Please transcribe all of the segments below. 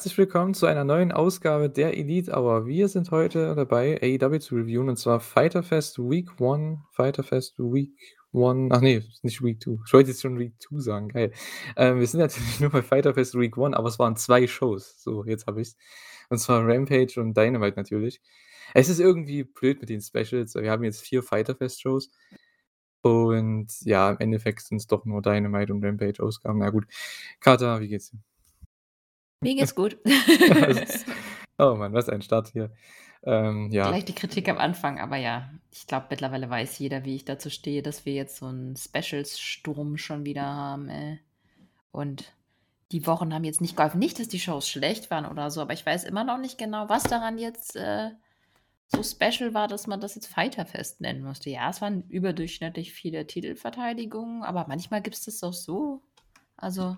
Herzlich willkommen zu einer neuen Ausgabe der Elite Hour. Wir sind heute dabei, AEW zu reviewen und zwar Fighter Fest Week 1, Fighter Fest Week 1, ach nee, nicht Week 2. Ich wollte jetzt schon Week 2 sagen, geil. Ähm, wir sind natürlich nur bei Fighter Fest Week 1, aber es waren zwei Shows. So, jetzt habe ich's. Und zwar Rampage und Dynamite natürlich. Es ist irgendwie blöd mit den Specials. Wir haben jetzt vier Fighter Fest Shows. Und ja, im Endeffekt sind es doch nur Dynamite und Rampage Ausgaben. Na gut. Kata, wie geht's dir? Mir geht's gut. oh Mann, was ein Start hier. Ähm, ja. Gleich die Kritik am Anfang, aber ja, ich glaube, mittlerweile weiß jeder, wie ich dazu stehe, dass wir jetzt so einen Specials-Sturm schon wieder haben. Ey. Und die Wochen haben jetzt nicht geholfen. Nicht, dass die Shows schlecht waren oder so, aber ich weiß immer noch nicht genau, was daran jetzt äh, so special war, dass man das jetzt Fighterfest nennen musste. Ja, es waren überdurchschnittlich viele Titelverteidigungen, aber manchmal gibt es das auch so. Also,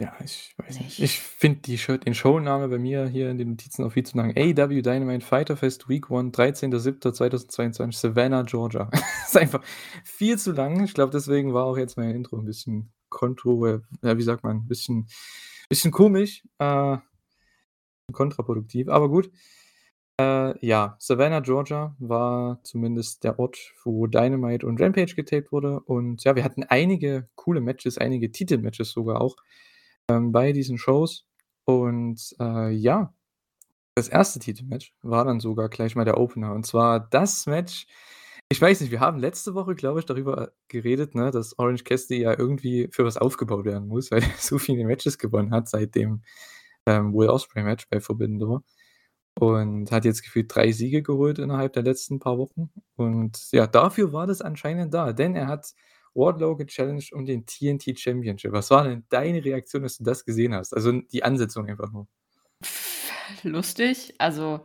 ja, ich weiß nicht. Ich finde den Showname bei mir hier in den Notizen auch viel zu lang. AW Dynamite Fighter Fest Week 1, 13.07.2022, Savannah, Georgia. das ist einfach viel zu lang. Ich glaube, deswegen war auch jetzt mein Intro ein bisschen kontro, ja, wie sagt man, ein bisschen, bisschen komisch, äh, kontraproduktiv, aber gut. Äh, ja, Savannah, Georgia war zumindest der Ort, wo Dynamite und Rampage getaped wurde. Und ja, wir hatten einige coole Matches, einige Titelmatches sogar auch ähm, bei diesen Shows. Und äh, ja, das erste Titelmatch war dann sogar gleich mal der Opener. Und zwar das Match. Ich weiß nicht, wir haben letzte Woche, glaube ich, darüber geredet, ne, dass Orange Cassidy ja irgendwie für was aufgebaut werden muss, weil er so viele Matches gewonnen hat seit dem ähm, Will Osprey Match bei Forbidden Door. Und hat jetzt gefühlt drei Siege geholt innerhalb der letzten paar Wochen. Und ja, dafür war das anscheinend da, denn er hat Wardlow gechallenged um den TNT Championship. Was war denn deine Reaktion, als du das gesehen hast? Also die Ansetzung einfach nur. Lustig, also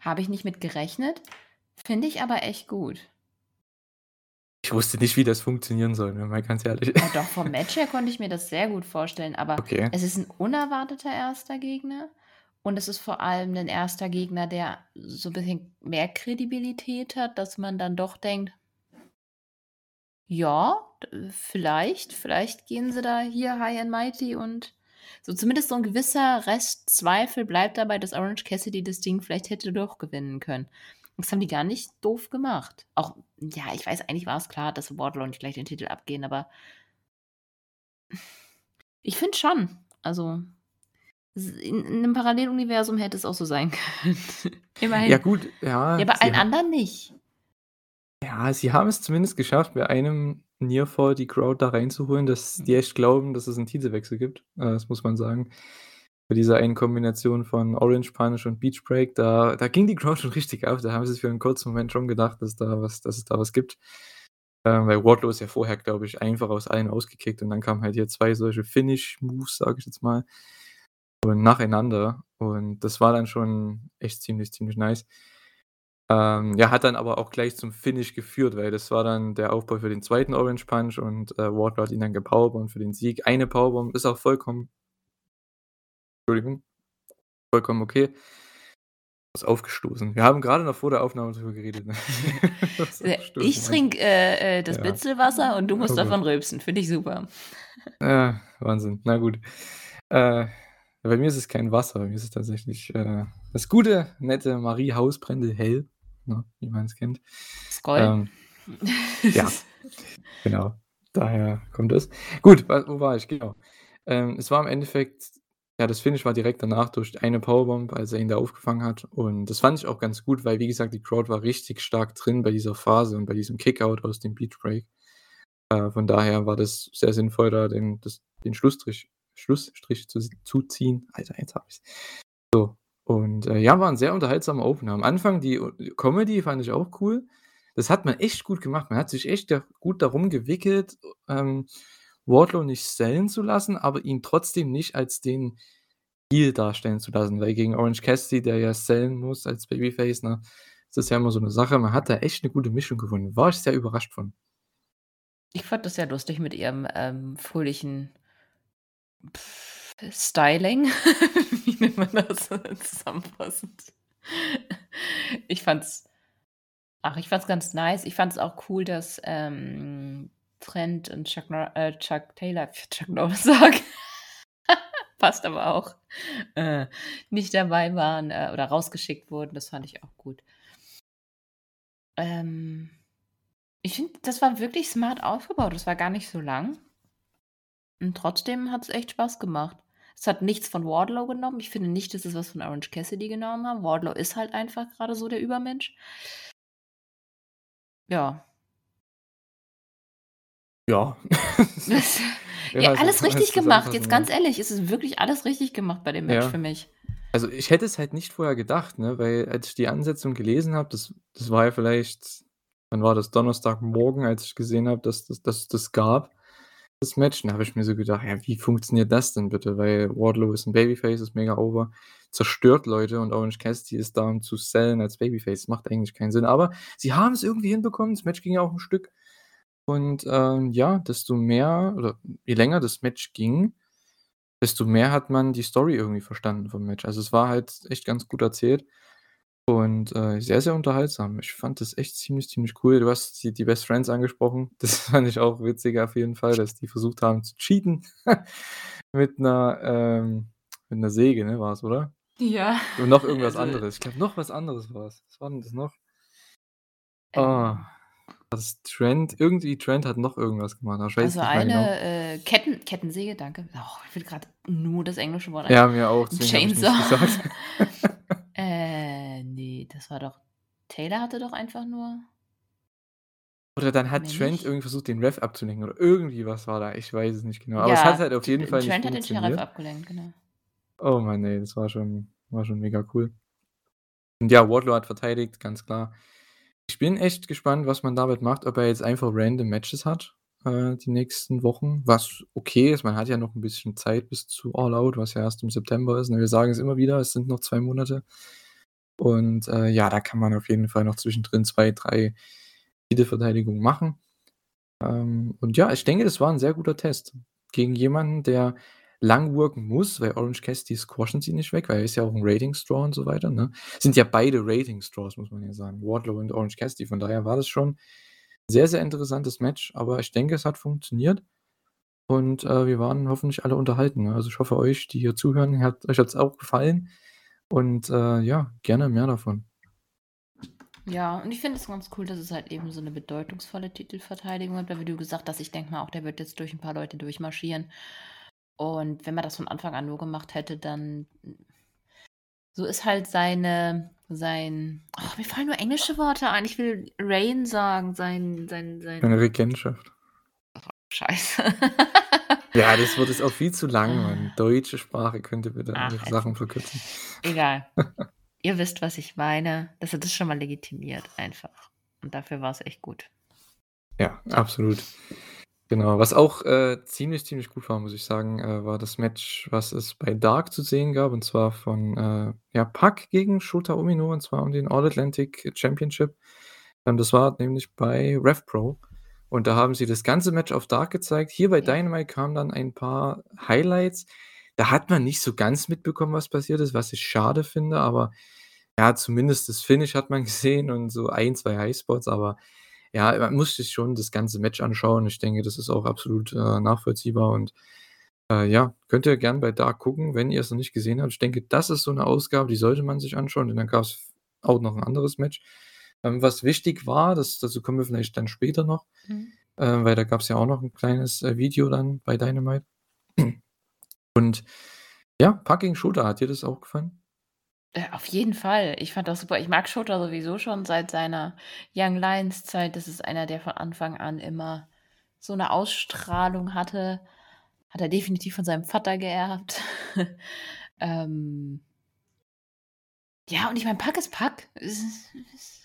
habe ich nicht mit gerechnet, finde ich aber echt gut. Ich wusste nicht, wie das funktionieren soll, wenn mal ganz ehrlich. Ja, doch, vom Match her konnte ich mir das sehr gut vorstellen, aber okay. es ist ein unerwarteter erster Gegner und es ist vor allem ein erster Gegner, der so ein bisschen mehr Kredibilität hat, dass man dann doch denkt, ja, vielleicht, vielleicht gehen sie da hier high and mighty und so zumindest so ein gewisser Rest Zweifel bleibt dabei, dass Orange Cassidy das Ding vielleicht hätte doch gewinnen können. Das haben die gar nicht doof gemacht. Auch, ja, ich weiß, eigentlich war es klar, dass Wardlow nicht gleich den Titel abgehen, aber ich finde schon, also in, in, einem Paralleluniversum hätte es auch so sein können. Immerhin. Ja, gut, ja. Ja, bei allen anderen nicht. Ja, sie haben es zumindest geschafft, bei einem Nearfall die Crowd da reinzuholen, dass die echt glauben, dass es einen Titelwechsel gibt. Äh, das muss man sagen. Bei dieser einen Kombination von Orange Punish und Beach Break, da, da ging die Crowd schon richtig auf. Da haben sie für einen kurzen Moment schon gedacht, dass, da was, dass es da was gibt. Ähm, weil Wardlow ist ja vorher, glaube ich, einfach aus allen ausgekickt und dann kamen halt hier zwei solche Finish-Moves, sage ich jetzt mal, und nacheinander. Und das war dann schon echt ziemlich, ziemlich nice. Ähm, ja, hat dann aber auch gleich zum Finish geführt, weil das war dann der Aufbau für den zweiten Orange Punch und äh, Wardlow hat ihn dann gepowerbombt für den Sieg. Eine Powerbomb ist auch vollkommen Entschuldigung, vollkommen okay. Was aufgestoßen. Wir haben gerade noch vor der Aufnahme darüber geredet. Ne? ich trinke äh, äh, das ja. Bitzelwasser und du musst oh davon rülpsen. Finde ich super. Ja, Wahnsinn. Na gut. Äh, bei mir ist es kein Wasser, bei mir ist es tatsächlich äh, das gute, nette Marie Hausbrände hell ne, wie man es kennt. Skoll. Ähm, ja, genau. Daher kommt es. Gut, wo war ich? Genau. Ähm, es war im Endeffekt, ja, das Finish war direkt danach durch eine Powerbomb, als er ihn da aufgefangen hat. Und das fand ich auch ganz gut, weil, wie gesagt, die Crowd war richtig stark drin bei dieser Phase und bei diesem Kickout aus dem Beach Break. Äh, von daher war das sehr sinnvoll, da den, das, den Schlussstrich, Schlussstrich zu, zu ziehen. Alter, jetzt habe ich es. So, und, äh, ja, war ein sehr unterhaltsamer Opener. Am Anfang die Comedy fand ich auch cool. Das hat man echt gut gemacht. Man hat sich echt gut darum gewickelt, ähm, Wardlow nicht sellen zu lassen, aber ihn trotzdem nicht als den Heel darstellen zu lassen, weil gegen Orange Cassidy, der ja sellen muss als Babyface, ne, ist das ja immer so eine Sache. Man hat da echt eine gute Mischung gefunden. War ich sehr überrascht von. Ich fand das sehr lustig mit ihrem, ähm, fröhlichen Styling. Wie nennt man das zusammenfassend? Ich fand's. Ach, ich fand's ganz nice. Ich fand's auch cool, dass ähm, Trent und Chuck, Nor äh, Chuck Taylor, Chuck Norris sagen. passt aber auch, äh, nicht dabei waren äh, oder rausgeschickt wurden. Das fand ich auch gut. Ähm, ich finde, das war wirklich smart aufgebaut. Das war gar nicht so lang. Und trotzdem hat es echt Spaß gemacht. Es hat nichts von Wardlow genommen. Ich finde nicht, dass es was von Orange Cassidy genommen haben. Wardlow ist halt einfach gerade so der Übermensch. Ja. Ja. ja, alles richtig gemacht. Jetzt ganz ehrlich, es ist wirklich alles richtig gemacht bei dem Match Ja. für mich. Also, ich hätte es halt nicht vorher gedacht, ne, weil als ich die Ansetzung gelesen habe, das das war ja vielleicht wann war das? Donnerstagmorgen, als ich gesehen habe, dass das dass es das gab, das Match. Da habe ich mir so gedacht: „Ja, wie funktioniert das denn bitte?“ Weil Wardlow ist 'n Babyface, ist mega over, zerstört Leute und Orange Cassidy ist da, um zu sellen als Babyface. Macht eigentlich keinen Sinn. Aber sie haben es irgendwie hinbekommen. Das Match ging ja auch 'n Stück. Und, ähm, ja, desto mehr oder je länger das Match ging, desto mehr hat man die Story irgendwie verstanden vom Match. Also, es war halt echt ganz gut erzählt und, äh, sehr, sehr unterhaltsam. Ich fand das echt ziemlich, ziemlich cool. Du hast die die Best Friends angesprochen. Das fand ich auch witzig auf jeden Fall, dass die versucht haben zu cheaten mit 'ner, ähm mit 'ner Säge, ne, war's, oder? Ja. Und noch irgendwas Also anderes. Ich glaube, noch was anderes war's. Was war denn das noch? Ah, das Trent irgendwie Trent hat noch irgendwas gemacht, aber ich weiß Also, nicht mehr genau. eine, äh, Ketten Kettensäge, danke. Oh, ich will grad nur das englische Wort. Ja, mir auch, ich Chainsaw. nichts gesagt. Äh, ne, das war doch Taylor hatte doch einfach nur Oder dann hat Mehr Trent nicht? irgendwie versucht, den Ref abzulenken oder irgendwie was war da. Ich weiß es nicht genau. Aber es hat Ja, halt auf jeden Fall nicht Trent hat den Sheriff abgelenkt, genau. Oh Mann, ey, das war schon war schon mega cool. Und ja, Wardlow hat verteidigt, ganz klar. Ich bin echt gespannt, was man damit macht, ob er jetzt einfach random Matches hat, äh, die nächsten Wochen, was okay ist. Man hat ja noch 'n bisschen Zeit bis zu All Out, was ja erst im September ist, ne? Wir sagen es immer wieder, es sind noch 2 Monate. Und, äh, ja, da kann man auf jeden Fall noch zwischendrin 2, 3 Titelverteidigungen machen. Ähm, und ja, ich denke, das war 'n sehr guter Test gegen jemanden, der lang worken muss, weil Orange Cassidy squashen sie nicht weg, weil er ist ja auch 'n Ratings-Draw und so weiter, ne? Sind ja beide Ratings-Draws, muss man ja sagen, Wardlow und Orange Cassidy. Von daher war das schon sehr, sehr interessantes Match, aber ich denke, es hat funktioniert und, äh, wir waren hoffentlich alle unterhalten, ne? Also, ich hoffe, euch, die hier zuhören, hat euch hat's auch gefallen und, äh, ja, gerne mehr davon. Ja, und ich finde es ganz cool, dass es halt eben so 'ne bedeutungsvolle Titelverteidigung hat, weil wie du gesagt hast, ich denke mal auch, der wird jetzt durch 'n paar Leute durchmarschieren. Und wenn man das von Anfang an nur gemacht hätte, dann so ist halt seine sein ach, mir fallen nur englische Worte ein. Ich will Reign sagen, sein sein sein Seine Regentschaft. Scheiße. Ja, das wird jetzt auch viel zu lang, Mann. Deutsche Sprache könnte bitte Ach, ist Sachen verkürzen. Egal. Ihr wisst, was ich meine. Das hat das schon mal legitimiert einfach. Und dafür war's echt gut. Ja, absolut. Genau. Was auch, äh, ziemlich, ziemlich gut war, muss ich sagen, äh, war das Match, was es bei Dark zu sehen gab, und zwar von, äh, ja, Pac gegen Shota Umino, und zwar um den All Atlantic Championship. Ähm, das war nämlich bei Rev Pro. Und da haben sie das ganze Match auf Dark gezeigt. Hier bei. Dynamite kamen dann ein paar Highlights. Da hat man nicht so ganz mitbekommen, was passiert ist, was ich schade finde, aber ja, zumindest das Finish hat man gesehen und so 1, 2 Highspots, aber ja, man muss sich schon das ganze Match anschauen. Ich denke, das ist auch absolut, äh, nachvollziehbar und, äh, ja, könnt ihr gern bei Dark gucken, wenn ihr es noch nicht gesehen habt. Ich denke, das ist so 'ne Ausgabe, die sollte man sich anschauen, denn dann gab's auch noch 'n anderes Match. Ähm, was wichtig war, das dazu kommen wir vielleicht dann später noch, Mhm. äh, weil da gab's ja auch noch 'n kleines, äh, Video dann bei Dynamite. Und ja, Pac gegen Shota, hat dir das auch gefallen? Äh, auf jeden Fall. Ich fand das super. Ich mag Shota sowieso schon seit seiner Young Lions Zeit. Das ist einer, der von Anfang an immer so 'ne Ausstrahlung hatte. Hat er definitiv von seinem Vater geerbt. Ähm ja, und ich meine, Pac ist Pac. Es ist ist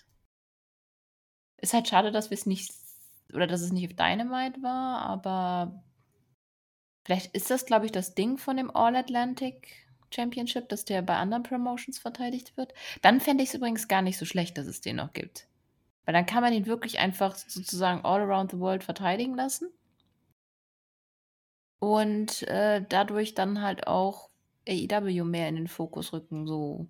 ist halt schade, dass wir's nicht oder dass es nicht auf Dynamite war, aber vielleicht ist das, glaube ich, das Ding von dem All Atlantic Championship, dass der bei anderen Promotions verteidigt wird. Dann fände ich's übrigens gar nicht so schlecht, dass es den noch gibt. Weil dann kann man ihn wirklich einfach sozusagen all around the world verteidigen lassen. Und, äh, dadurch dann halt auch AEW mehr in den Fokus rücken, so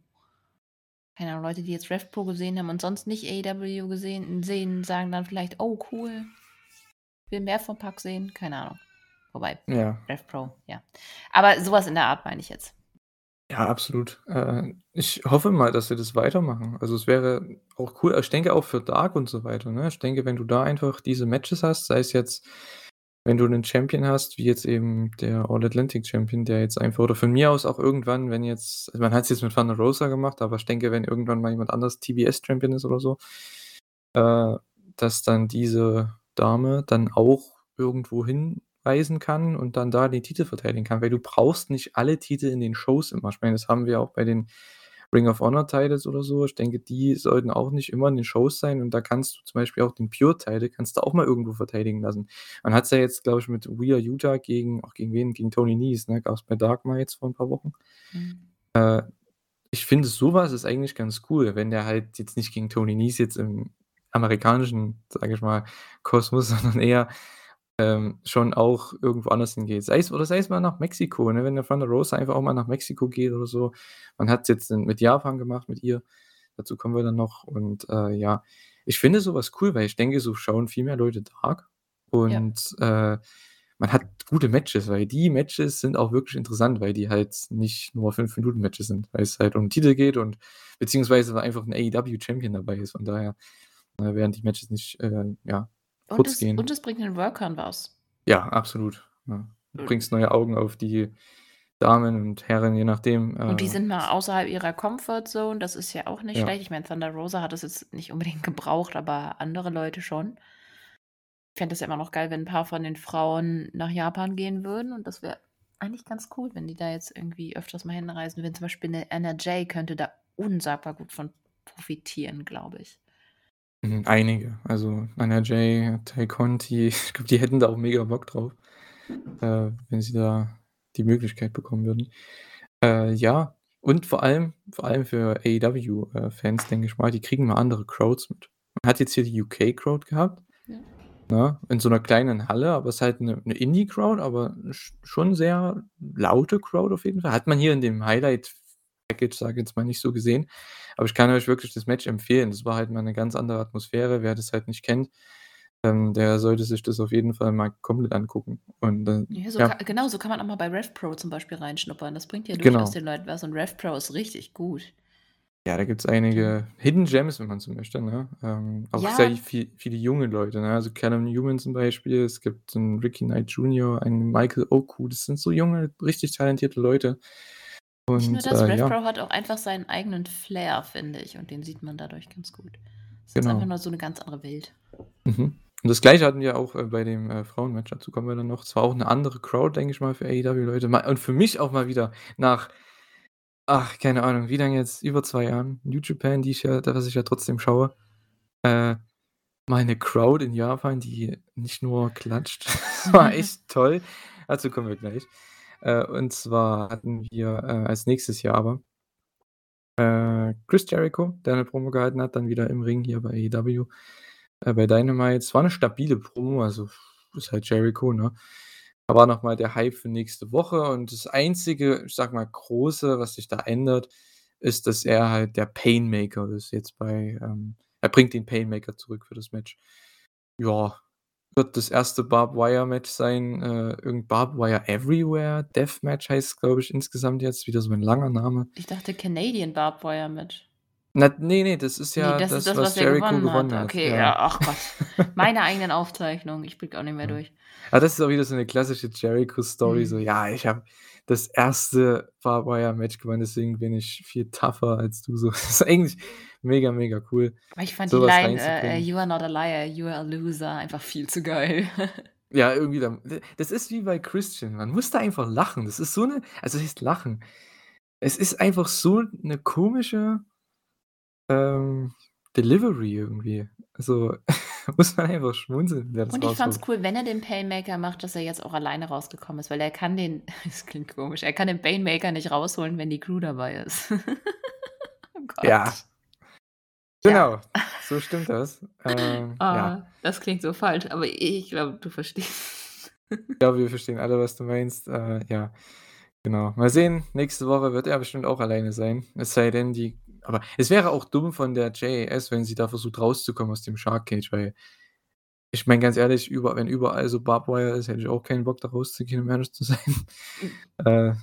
keine Ahnung, Leute, die jetzt Rev Pro gesehen haben und sonst nicht AEW gesehen sehen, sagen dann vielleicht: „Oh, cool. Will mehr von Pac sehen.“ Keine Ahnung. Wobei, Ja. Rev Pro, ja. Aber sowas in der Art meine ich jetzt. Ja, absolut. Äh, ich hoffe mal, dass sie das weitermachen. Also, es wäre auch cool ich denke auch für Dark und so weiter, ne? Ich denke, wenn du da einfach diese Matches hast, sei es jetzt, wenn du 'nen Champion hast, wie jetzt eben der All Atlantic Champion, der jetzt einfach oder von mir aus auch irgendwann, wenn jetzt also, man hat's jetzt mit Thunder Rosa gemacht, aber ich denke, wenn irgendwann mal jemand anders TBS Champion ist oder so, äh, dass dann diese Dame dann auch irgendwo hinreisen kann und dann da den Titel verteidigen kann, weil du brauchst nicht alle Titel in den Shows immer. Ich meine, das haben wir auch bei den Ring of Honor Titles oder so. Ich denke, die sollten auch nicht immer in den Shows sein und da kannst du zum Beispiel auch den Pure Title kannst du auch mal irgendwo verteidigen lassen. Man hat's ja jetzt, glaube ich, mit Wheeler Yuta gegen auch gegen wen? Gegen Tony Nese, ne? Gab's bei Dark mal jetzt vor 'n paar Wochen. Mhm. Äh, ich finde, so was ist eigentlich ganz cool, wenn der halt jetzt nicht gegen Tony Nese jetzt im amerikanischen, sage ich mal, Kosmos, sondern eher, ähm, schon auch irgendwo anders hingeht. Sei es oder sei es mal nach Mexiko, ne? Wenn der Thunder Rosa einfach auch mal nach Mexiko geht oder so. Man hat's jetzt in mit Japan gemacht mit ihr. Dazu kommen wir dann noch und, äh, ja, ich finde so was cool, weil ich denke, so schauen viel mehr Leute Dark Ja. und, äh, man hat gute Matches, weil die Matches sind auch wirklich interessant, weil die halt nicht nur 5 Minuten Matches sind, weil's halt um Titel geht und beziehungsweise weil einfach 'n AEW Champion dabei ist. Von daher, äh, werden die Matches nicht, äh, ja, Und kurz es gehen. und es bringt den Workern was. Ja, absolut, ja. Du Mhm. bringst neue Augen auf die Damen und Herren, je nachdem, Und die äh sind mal außerhalb ihrer Comfort Zone, das ist ja auch nicht Ja. schlecht. Ich meine, Thunder Rosa hat das jetzt nicht unbedingt gebraucht, aber andere Leute schon. Ich fände das ja immer noch geil, wenn 'n paar von den Frauen nach Japan gehen würden und das wäre eigentlich ganz cool, wenn die da jetzt irgendwie öfters mal hinreisen würden. Zum Beispiel 'ne Anna Jay könnte da unsagbar gut von profitieren, glaube ich. Mhm, einige. Also, Anna Jay, Tay Conti, ich glaube, die hätten da auch mega Bock drauf, äh, wenn sie da die Möglichkeit bekommen würden. Äh, ja, und vor allem vor allem für AEW, äh, denke ich mal, die kriegen mal andere Crowds mit. Man hat jetzt hier die UK Crowd gehabt, Ja. ne, in so 'ner kleinen Halle, aber ist halt 'ne 'ne Indie Crowd, aber sch schon sehr laute Crowd auf jeden Fall. Hat man hier in dem Highlight Package, sage ich jetzt mal, nicht so gesehen. Aber ich kann euch wirklich das Match empfehlen. Das war halt mal 'ne ganz andere Atmosphäre. Wer das halt nicht kennt, ähm, der sollte sich das auf jeden Fall mal komplett angucken. Und, äh, Ja, so ja. ka genau, so kann man auch mal bei Rev Pro zum Beispiel reinschnuppern. Das bringt ja Genau. durchaus den Leuten was und Rev Pro ist richtig gut. Ja, da gibt's einige Hidden Gems, wenn man so möchte, ne? Ähm, auch Ja. sehr viel viele junge Leute, ne? Also, Callum Newman zum Beispiel. Es gibt 'n Ricky Knight Jr., einen Michael Oku. Das sind so junge, richtig talentierte Leute. Nicht nur das, äh, Rev ja. Hat auch einfach seinen eigenen Flair, finde ich, und den sieht man dadurch ganz gut. Es ist einfach Genau. nur so 'ne ganz andere Welt. Mhm. Und das Gleiche hatten wir auch, äh, bei dem, äh, Frauenmatch. Dazu kommen wir dann noch. Es war auch 'ne andere Crowd, denke ich mal, für AEW-Leute. Und für mich auch mal wieder nach ach, keine Ahnung, wie lange jetzt? Über 2 Jahren. New Japan, die ich ja was ich ja trotzdem schaue. Äh, mal 'ne Crowd in Japan, die nicht nur klatscht. Das war echt toll. Dazu kommen wir gleich. Äh, und zwar hatten wir, äh, als nächstes Jahr aber äh, Chris Jericho, der 'ne Promo gehalten hat, dann wieder im Ring hier bei AEW, äh, bei Dynamite. Es war 'ne stabile Promo, also ist halt Jericho, ne? Da war noch mal der Hype für nächste Woche und das einzige, ich sage mal, Große, was sich da ändert, ist, dass er halt der Painmaker ist jetzt bei, ähm er bringt den Painmaker zurück für das Match. Ja, wird das erste Barbed Wire Match sein, äh, irgend Barbed Wire Everywhere Deathmatch heißt's, glaube ich, insgesamt jetzt. Wieder so 'n langer Name. Ich dachte Canadian Barbed Wire Match. Na, ne, ne, das ist ja das das, ist das, was was er Jericho gewonnen gewonnen hat. hat. Okay, Ja. ja, ach Gott. Meine eigenen Aufzeichnungen, ich blicke auch nicht mehr durch. Ah, das ist auch wieder so 'ne klassische Jericho-Story, so: Mhm. „Ja, ich habe das erste Barbed Wire Match gewonnen, deswegen bin ich viel tougher als du“, so. Das ist eigentlich mega, mega cool, Aber ich fand so die Line, reinzubringen. „You are not a liar, you are a loser“ einfach viel zu geil. Ja, irgendwie dann das ist wie bei Christian. Man muss da einfach lachen. Das ist so 'ne also, was heißt lachen? Es ist einfach so 'ne komische ähm, Delivery irgendwie. Also, muss man einfach schmunzeln, wer das Und ich fand's cool, wenn er den Painmaker macht, dass er jetzt auch alleine rausgekommen ist, weil er kann den das klingt komisch, er kann den Painmaker nicht rausholen, wenn die Crew dabei ist. Oh Gott. Ja. Ja. Genau, so stimmt das. Ähm, ja. Ah, das klingt so falsch, aber ich glaube, du verstehst. Ich glaube, wir verstehen alle, was du meinst. Äh, ja, genau. Mal sehen, nächste Woche wird er bestimmt auch alleine sein. Es sei denn, die aber es wäre auch dumm von der JAS, wenn sie da versucht rauszukommen aus dem Shark Cage, weil Ich meine, ganz ehrlich, über wenn überall so Barbed Wire ist, hätte ich auch keinen Bock, da rauszugehen, um ehrlich zu sein. Äh,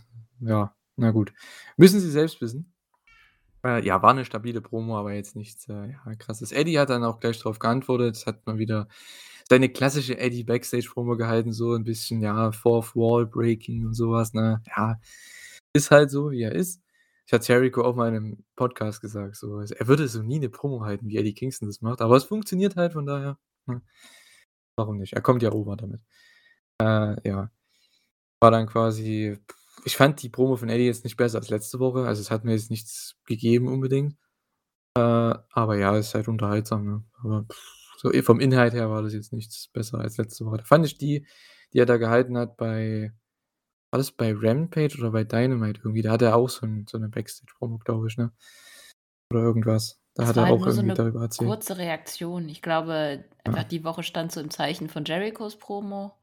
ja, na gut. Müssen Sie selbst wissen. Äh, ja, war 'ne stabile Promo, aber jetzt nichts, äh, ja, Krasses. Eddie hat dann auch gleich drauf geantwortet, hat mal wieder seine klassische Eddie Backstage-Promo gehalten, so 'n bisschen, ja, Fourth Wall Breaking und so was, ne? Ja, ist halt so, wie er ist. Ich hatte Jericho auch mal in 'nem Podcast gesagt, so, also, er würde so nie 'ne Promo halten, wie Eddie Kingston das macht, aber es funktioniert halt, von daher, ne? Warum nicht? Er kommt ja over damit. Äh, ja. War dann quasi ich fand die Promo von Eddie jetzt nicht besser als letzte Woche, also, es hat mir jetzt nichts gegeben unbedingt. Äh, aber ja, ist halt unterhaltsam, ne? Aber so eh vom Inhalt her war das jetzt nichts besser als letzte Woche. Da fand ich die, die er da gehalten hat bei war das bei Rampage oder bei Dynamite irgendwie? Da hat er auch so 'n so 'ne Backstage-Promo, glaube ich, ne? Oder irgendwas. Da Es hat er halt auch nur so irgendwie 'ne darüber erzählt. kurze Reaktion. Ich glaube, einfach Ja. die Woche stand so im Zeichen von Jerichos Promo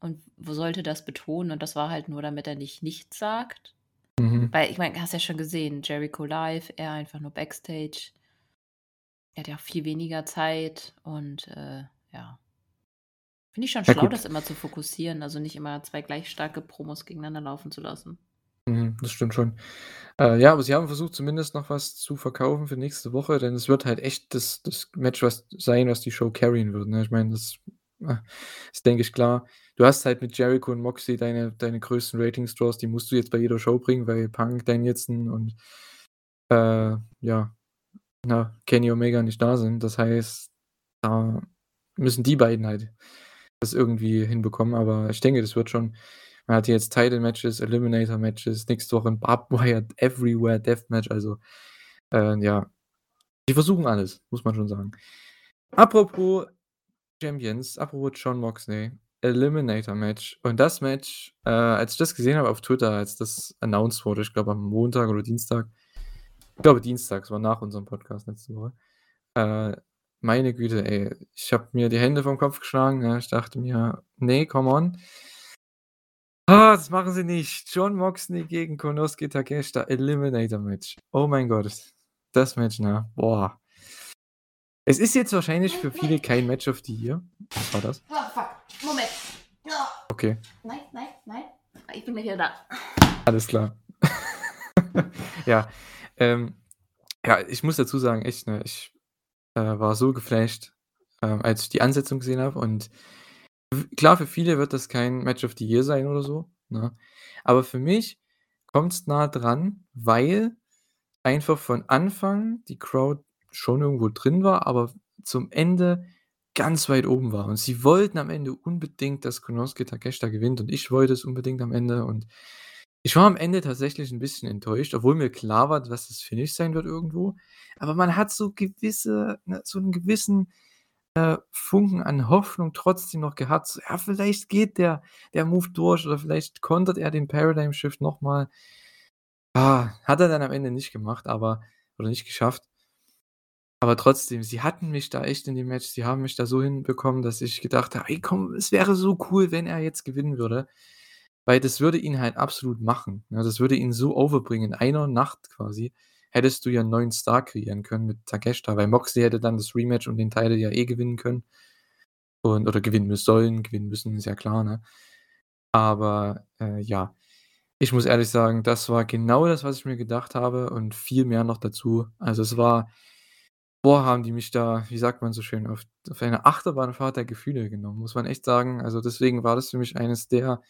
und w sollte das betonen und das war halt nur, damit er nicht nichts sagt. Mhm. Weil ich meine, hast ja schon gesehen, Jericho live, er einfach nur Backstage. Er hat ja auch viel weniger Zeit und, äh, ja. Finde ich schon Ja, schlau, gut. das immer zu fokussieren, also, nicht immer 2 gleich starke Promos gegeneinander laufen zu lassen. Mhm, das stimmt schon. Äh, ja, aber sie haben versucht, zumindest noch was zu verkaufen für nächste Woche, denn es wird halt echt das das Match was sein, was die Show carryen wird, ne? Ich meine, das, ist, denke ich, klar. Du hast halt mit Jericho und Moxley deine deine größten Ratings-Draws, die musst du jetzt bei jeder Show bringen, weil Punk, Danielson und, äh, ja, na, Kenny Omega nicht da sind. Das heißt, da müssen die beiden halt das irgendwie hinbekommen, aber ich denke, das wird schon. Man hat jetzt Title-Matches, Eliminator-Matches, nächste Woche 'n Barbed Wire Everywhere Deathmatch, also, äh, ja. Die versuchen alles, muss man schon sagen. Apropos Champions, apropos Jon Moxley, Eliminator-Match und das Match, äh, als ich das gesehen habe auf Twitter, als das announced wurde, ich glaube am Montag oder Dienstag ich glaube Dienstag, es war nach unserem Podcast letzte Woche. Äh, meine Güte, ey, ich habe mir die Hände vorm Kopf geschlagen, ja. Ich dachte mir: „Ne, come on.“ Ah, das machen sie nicht. Jon Moxley gegen Konosuke Takeshita Eliminator-Match. Oh mein Gott, das Match, ne? Boah. Es ist jetzt wahrscheinlich für viele kein Match of the Year. Was war das? Oh, fuck. Moment. Okay. Nein, nein, nein. Ich bin wieder da. Alles klar. Ja, ähm, ja, ich muss dazu sagen, echt, ne, ich, äh, war so geflasht, ähm, als ich die Ansetzung gesehen habe und klar, für viele wird das kein Match of the Year sein oder so, ne? Aber für mich kommt's nah dran, weil einfach von Anfang die Crowd schon irgendwo drin war, aber zum Ende ganz weit oben war. Und sie wollten am Ende unbedingt, dass Konosuke Takeshita gewinnt und ich wollte es unbedingt am Ende und ich war am Ende tatsächlich 'n bisschen enttäuscht, obwohl mir klar war, dass das Finish sein wird irgendwo. Aber man hat so gewisse ne, so 'n gewissen, äh, Funken an Hoffnung trotzdem noch gehabt, so: „Ja, vielleicht geht der der Move durch oder vielleicht kontert er den Paradigm Shift noch mal.“ Ah, hat er dann am Ende nicht gemacht, aber oder nicht geschafft. Aber trotzdem, sie hatten mich da echt in dem Match sie haben mich da so hinbekommen, dass ich gedacht habe: „Ey, komm, es wäre so cool, wenn er jetzt gewinnen würde.“ Weil das würde ihn halt absolut machen, ne? Das würde ihn so overbringen. In einer Nacht quasi hättest du ja 'n neuen Star kreieren können mit Takeshita, weil Moxley hätte dann das Rematch um den Title ja eh gewinnen können und oder gewinnen müs sollen, gewinnen müssen, ist ja klar, ne? Aber, äh, ja, ich muss ehrlich sagen, das war genau das, was ich mir gedacht habe und viel mehr noch dazu. Also, es war boah, haben die mich da, wie sagt man so schön, auf auf eine Achterbahnfahrt der Gefühle genommen, muss man echt sagen. Also, deswegen war das für mich eines der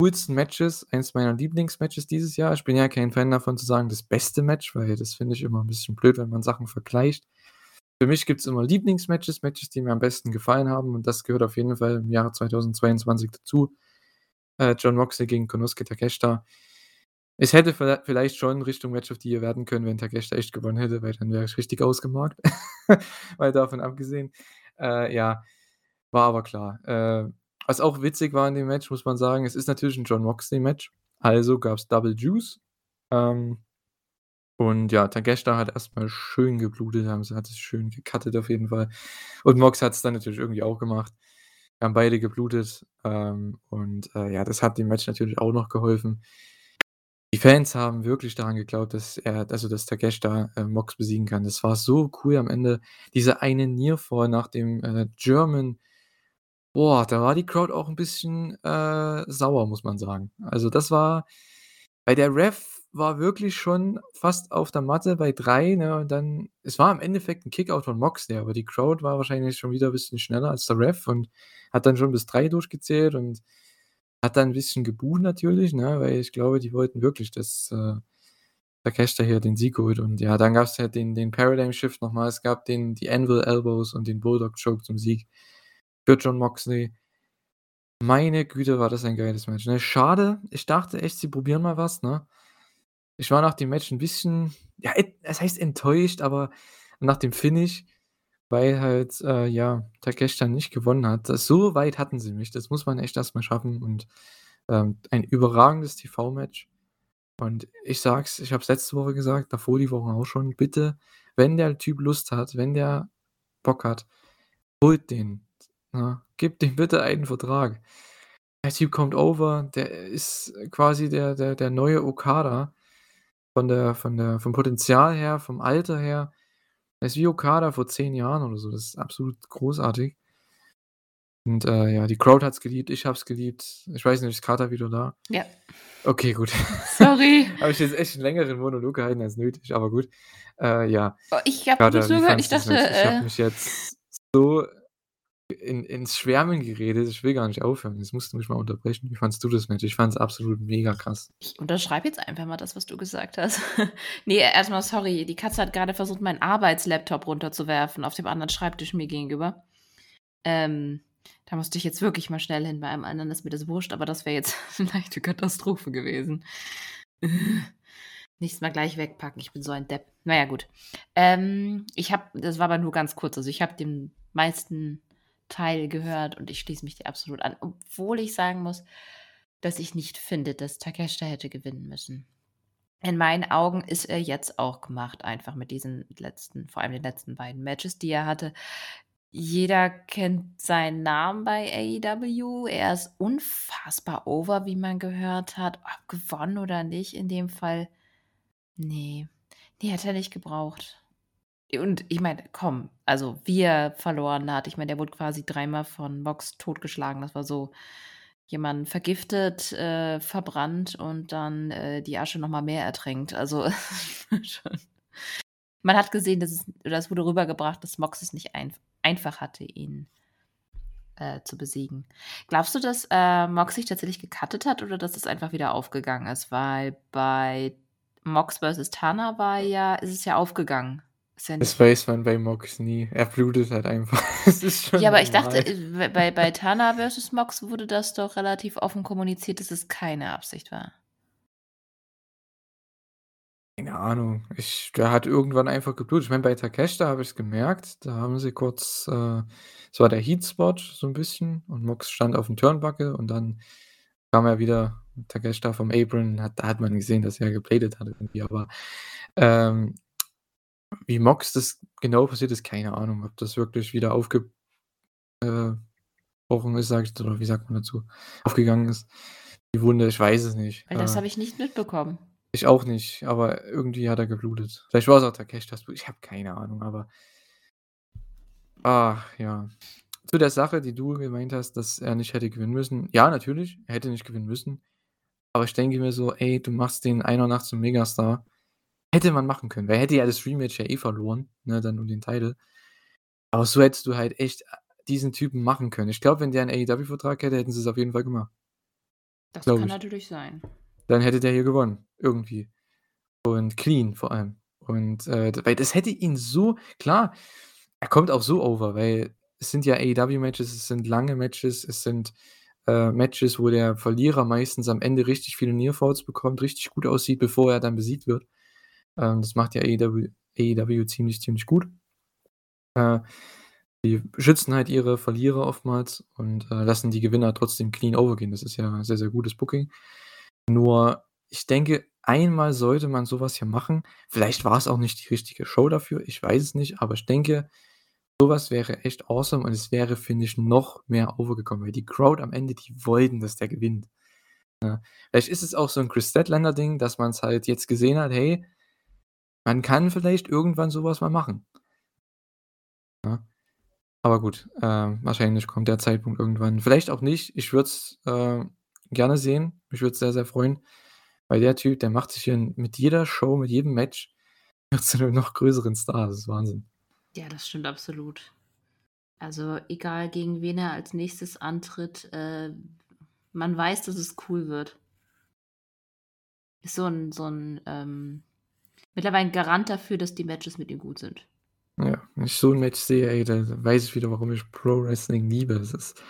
coolsten Matches, eins meiner Lieblingsmatches dieses Jahr. Ich bin ja kein Fan davon zu sagen, das beste Match, weil das finde ich immer 'n bisschen blöd, wenn man Sachen vergleicht. Für mich gibt's immer Lieblingsmatches, Matches, die mir am besten gefallen haben und das gehört auf jeden Fall im Jahre 2022 dazu. Äh, Jon Moxley gegen Konosuke Takeshita. Es hätte viellei vielleicht schon Richtung Match of the Year werden können, wenn Takeshita echt gewonnen hätte, weil dann wäre ich richtig ausgemarkt. Mal davon abgesehen. Äh, ja, war aber klar. Äh, was auch witzig war in dem Match, muss man sagen, es ist natürlich 'n Jon Moxley-Match, also gab's Double Juice. Ähm, und ja, Takeshita hat erst mal schön geblutet, haben sie hat es schön gecuttet auf jeden Fall. Und Mox hat's dann natürlich irgendwie auch gemacht. Haben beide geblutet, ähm, und, äh, ja, das hat dem Match natürlich auch noch geholfen. Die Fans haben wirklich daran geglaubt, dass er also, dass Takeshita, äh, Mox besiegen kann. Das war so cool am Ende. Diese eine Nearfall nach dem, äh, German boah, da war die Crowd auch 'n bisschen, äh, sauer, muss man sagen. Also, das war weil der Ref war wirklich schon fast auf der Matte bei 3, ne, und dann es war im Endeffekt 'n Kickout von Moxley, aber die Crowd war wahrscheinlich schon wieder bisschen schneller als der Ref und hat dann schon bis 3 durchgezählt und hat dann 'n bisschen gebuht natürlich, ne, weil ich glaube, die wollten wirklich, dass, äh, Takeshita hier den Sieg holt und ja, dann gab's halt den den Paradigm Shift noch mal. Es gab den die Anvil Elbows und den Bulldog Choke zum Sieg für Jon Moxley. Meine Güte, war das ein geiles Match, ne? Schade, ich dachte echt, sie probieren mal was, ne? Ich war nach dem Match 'n bisschen, ja, was heißt enttäuscht, aber nach dem Finish, weil halt, äh, ja, Takeshita nicht gewonnen hat. Das so weit hatten sie mich. Das muss man echt erst mal schaffen und, ähm, ein überragendes TV-Match. Und ich sage es, ich habe es letzte Woche gesagt, davor die Woche auch schon, bitte, wenn der Typ Lust hat, wenn der Bock hat, holt den, ne? Gebt dem bitte einen Vertrag. Der Typ kommt over, der ist quasi der der der neue Okada von der von der vom Potenzial her, vom Alter her. Er ist wie Okada vor 10 Jahren oder so. Das ist absolut großartig. Und, äh, ja, die Crowd hat's geliebt, ich habe es geliebt. Ich weiß nicht, ist Kater wieder da? Ja. Okay, gut. Sorry. Habe ich jetzt echt 'n längeren Monolog gehalten als nötig, aber gut. Äh, ja. Oh, ich habe Kater, nur wie zugehört. Ich dachte, Match? Ich habe äh mich jetzt so in ins Schwärmen geredet, ich will gar nicht aufhören. Jetzt musst du mich mal unterbrechen. Wie fandest du das Match? Ich fand's absolut mega krass. Ich unterschreibe jetzt einfach mal das, was du gesagt hast. Ne, erst mal sorry, die Katze hat grade versucht, meinen Arbeitslaptop runterzuwerfen auf dem anderen Schreibtisch mir gegenüber. Ähm, da musste ich jetzt wirklich mal schnell hin. Bei allem anderen ist mir das wurscht, aber das wäre jetzt 'ne leichte Katastrophe gewesen. Nächstes Mal gleich wegpacken. Ich bin so ein Depp. Na ja, gut. Ähm, ich habe das war aber nur ganz kurz. Also, ich habe den meisten Teil gehört und ich schließe mich dir absolut an, obwohl ich sagen muss, dass ich nicht finde, dass Takeshita hätte gewinnen müssen. In meinen Augen ist er jetzt auch gemacht, einfach mit diesen letzten vor allem den letzten beiden Matches, die er hatte. Jeder kennt seinen Namen bei AEW. Er ist unfassbar over, wie man gehört hat. Ob gewonnen oder nicht in dem Fall, ne. Ne, hätte er nicht gebraucht. Und ich meine, komm, also wie er verloren hat. Ich meine, der wurde quasi dreimal von Mox totgeschlagen. Das war so jemanden vergiftet, äh, verbrannt und dann, äh, die Asche noch mal mehr ertränkt. Also, schon man hat gesehen, dass es oder es wurde rübergebracht, dass Mox es nicht einf einfach hatte, ihn, äh, zu besiegen. Glaubst du, dass, äh, Mox sich tatsächlich gecuttet hat oder dass es einfach wieder aufgegangen ist? Weil bei Mox versus Tana war ja ist es ja aufgegangen. Ja Das weiß man bei Mox nie. Er blutet halt einfach. Es Ja, aber ich dachte, äh, bei bei Tana versus Mox wurde das doch relativ offen kommuniziert, dass es keine Absicht war. Keine Ahnung. Ich der hat irgendwann einfach geblutet. Ich meine, bei Takeshita habe ich's gemerkt, da haben sie kurz äh, es war der Heat Spot so 'n bisschen und Mox stand aufm Turnbuckle und dann kam er wieder Takeshita vom Apron, hat da hat man gesehen, dass er gebladet hat irgendwie, aber, ähm, wie Mox das genau passiert ist, keine Ahnung, ob das wirklich wieder aufge äh, ist, sage ich oder wie sagt man dazu, aufgegangen ist, die Wunde, ich weiß es nicht. Weil das Äh habe ich nicht mitbekommen. Ich auch nicht, aber irgendwie hat er geblutet. Vielleicht war's auch Takeshitas Blut, ich habe keine Ahnung, aber ach ja. Zu der Sache, die du gemeint hast, dass er nicht hätte gewinnen müssen. Ja, natürlich, er hätte nicht gewinnen müssen. Aber ich denke mir so: „Ey, du machst den einer Nacht zum Megastar.“ Hätte man machen können, weil hätte ja das Rematch ja eh verloren, ne, dann um den Title. Aber so hättest du halt echt a diesen Typen machen können. Ich glaube, wenn der 'n AEW-Vertrag hätte, hätten sie's auf jeden Fall gemacht. Das Glaube kann ich. natürlich sein. Dann hätte der hier gewonnen, irgendwie. Und clean vor allem. Und, äh, weil das hätte ihn so klar, er kommt auch so over, weil es sind ja AEW-Matches, es sind lange Matches, es sind, äh, Matches, wo der Verlierer meistens am Ende richtig viele Nearfalls bekommt, richtig gut aussieht, bevor er dann besiegt wird. Ähm, das macht ja AEW AEW ziemlich, ziemlich gut. Äh, die schützen halt ihre Verlierer oftmals und, äh, lassen die Gewinner trotzdem clean overgehen. Das ist ja sehr, sehr gutes Booking. Nur, ich denke, einmal sollte man so was ja machen. Vielleicht war's auch nicht die richtige Show dafür, ich weiß es nicht, aber ich denke, so was wäre echt awesome und es wäre, finde ich, noch mehr over gekommen, weil die Crowd am Ende, die wollten, dass der gewinnt. Ne? Vielleicht ist es auch so 'n Kris Statlander-Ding, dass man's halt jetzt gesehen hat: „Hey, man kann vielleicht irgendwann so was mal machen.“ Ne? Aber gut, ähm, wahrscheinlich kommt der Zeitpunkt irgendwann. Vielleicht auch nicht. Ich würde es, äh, gerne sehen. Mich würde es sehr, sehr freuen, weil der Typ, der macht sich hier mit jeder Show, mit jedem Match zu 'nem noch größeren Star. Das ist Wahnsinn. Ja, das stimmt absolut. Also, egal gegen wen er als Nächstes antritt, äh, man weiß, dass es cool wird. Ist so 'n so 'n, ähm mittlerweile 'n Garant dafür, dass die Matches mit ihm gut sind. Ja, wenn ich so 'n Match sehe, ey, dann weiß ich wieder, warum ich Pro Wrestling liebe. Das ist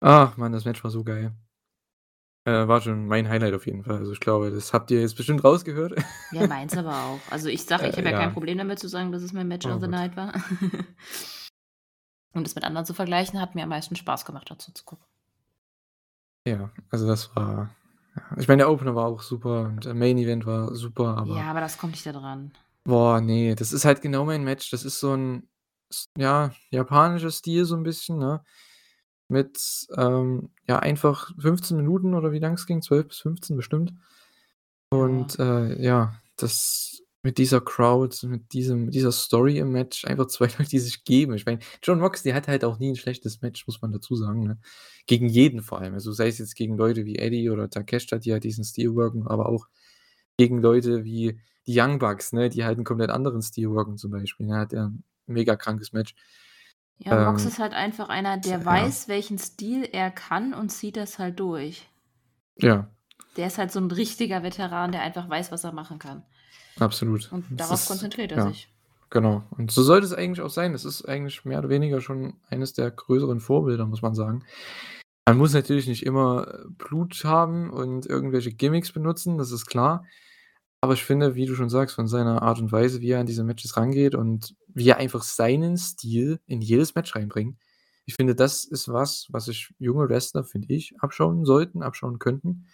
ach Mann, das Match war so geil. Äh, war schon mein Highlight auf jeden Fall. Also, ich glaube, das habt ihr jetzt bestimmt rausgehört. Ja, meins aber auch. Also, ich sage, ich Äh, habe ja kein ja. Problem damit zu sagen, dass es mein Match Oh of the Gott. Night war. Um das mit anderen zu vergleichen, hat mir am meisten Spaß gemacht, dazu zu gucken. Ja, also, das war ja, ich meine, der Opener war auch super und der Main Event war super, Ja, aber aber das kommt nicht da dran. boah, ne, das ist halt genau mein Match. Das ist so 'n s ja, japanischer Stil so 'n bisschen, ne? Mit, ähm, ja, einfach 15 Minuten oder wie lang es ging, 12 bis 15 bestimmt. Ja. Und, äh, ja, das mit dieser Crowd, mit diesem dieser Story im Match, einfach 2 Leute, die sich geben. Ich meine, Jon Moxley hatte halt auch nie 'n schlechtes Match, muss man dazu sagen, ne? Gegen jeden vor allem. Also, sei es jetzt gegen Leute wie Eddie oder Takeshita, die halt diesen Stil worken, aber auch gegen Leute wie die Young Bucks, ne, die halt 'n komplett anderen Stil worken zum Beispiel, ne? Hat er 'n mega krankes Match. Ja, Mox Ähm, ist halt einfach einer, der ja. weiß, welchen Stil er kann und zieht das halt durch. Ja. Der ist halt so 'n richtiger Veteran, der einfach weiß, was er machen kann. Absolut. Und Das darauf ist konzentriert er ja, sich. genau. Und so sollte es eigentlich auch sein. Das ist eigentlich mehr oder weniger schon eines der größeren Vorbilder, muss man sagen. Man muss natürlich nicht immer, äh, Blut haben und irgendwelche Gimmicks benutzen, das ist klar. Aber ich finde, wie du schon sagst, von seiner Art und Weise, wie er an diese Matches rangeht und wie er einfach seinen Stil in jedes Match reinbringt. Ich finde, das ist was, was sich junge Wrestler, finde ich, abschauen sollten, abschauen könnten.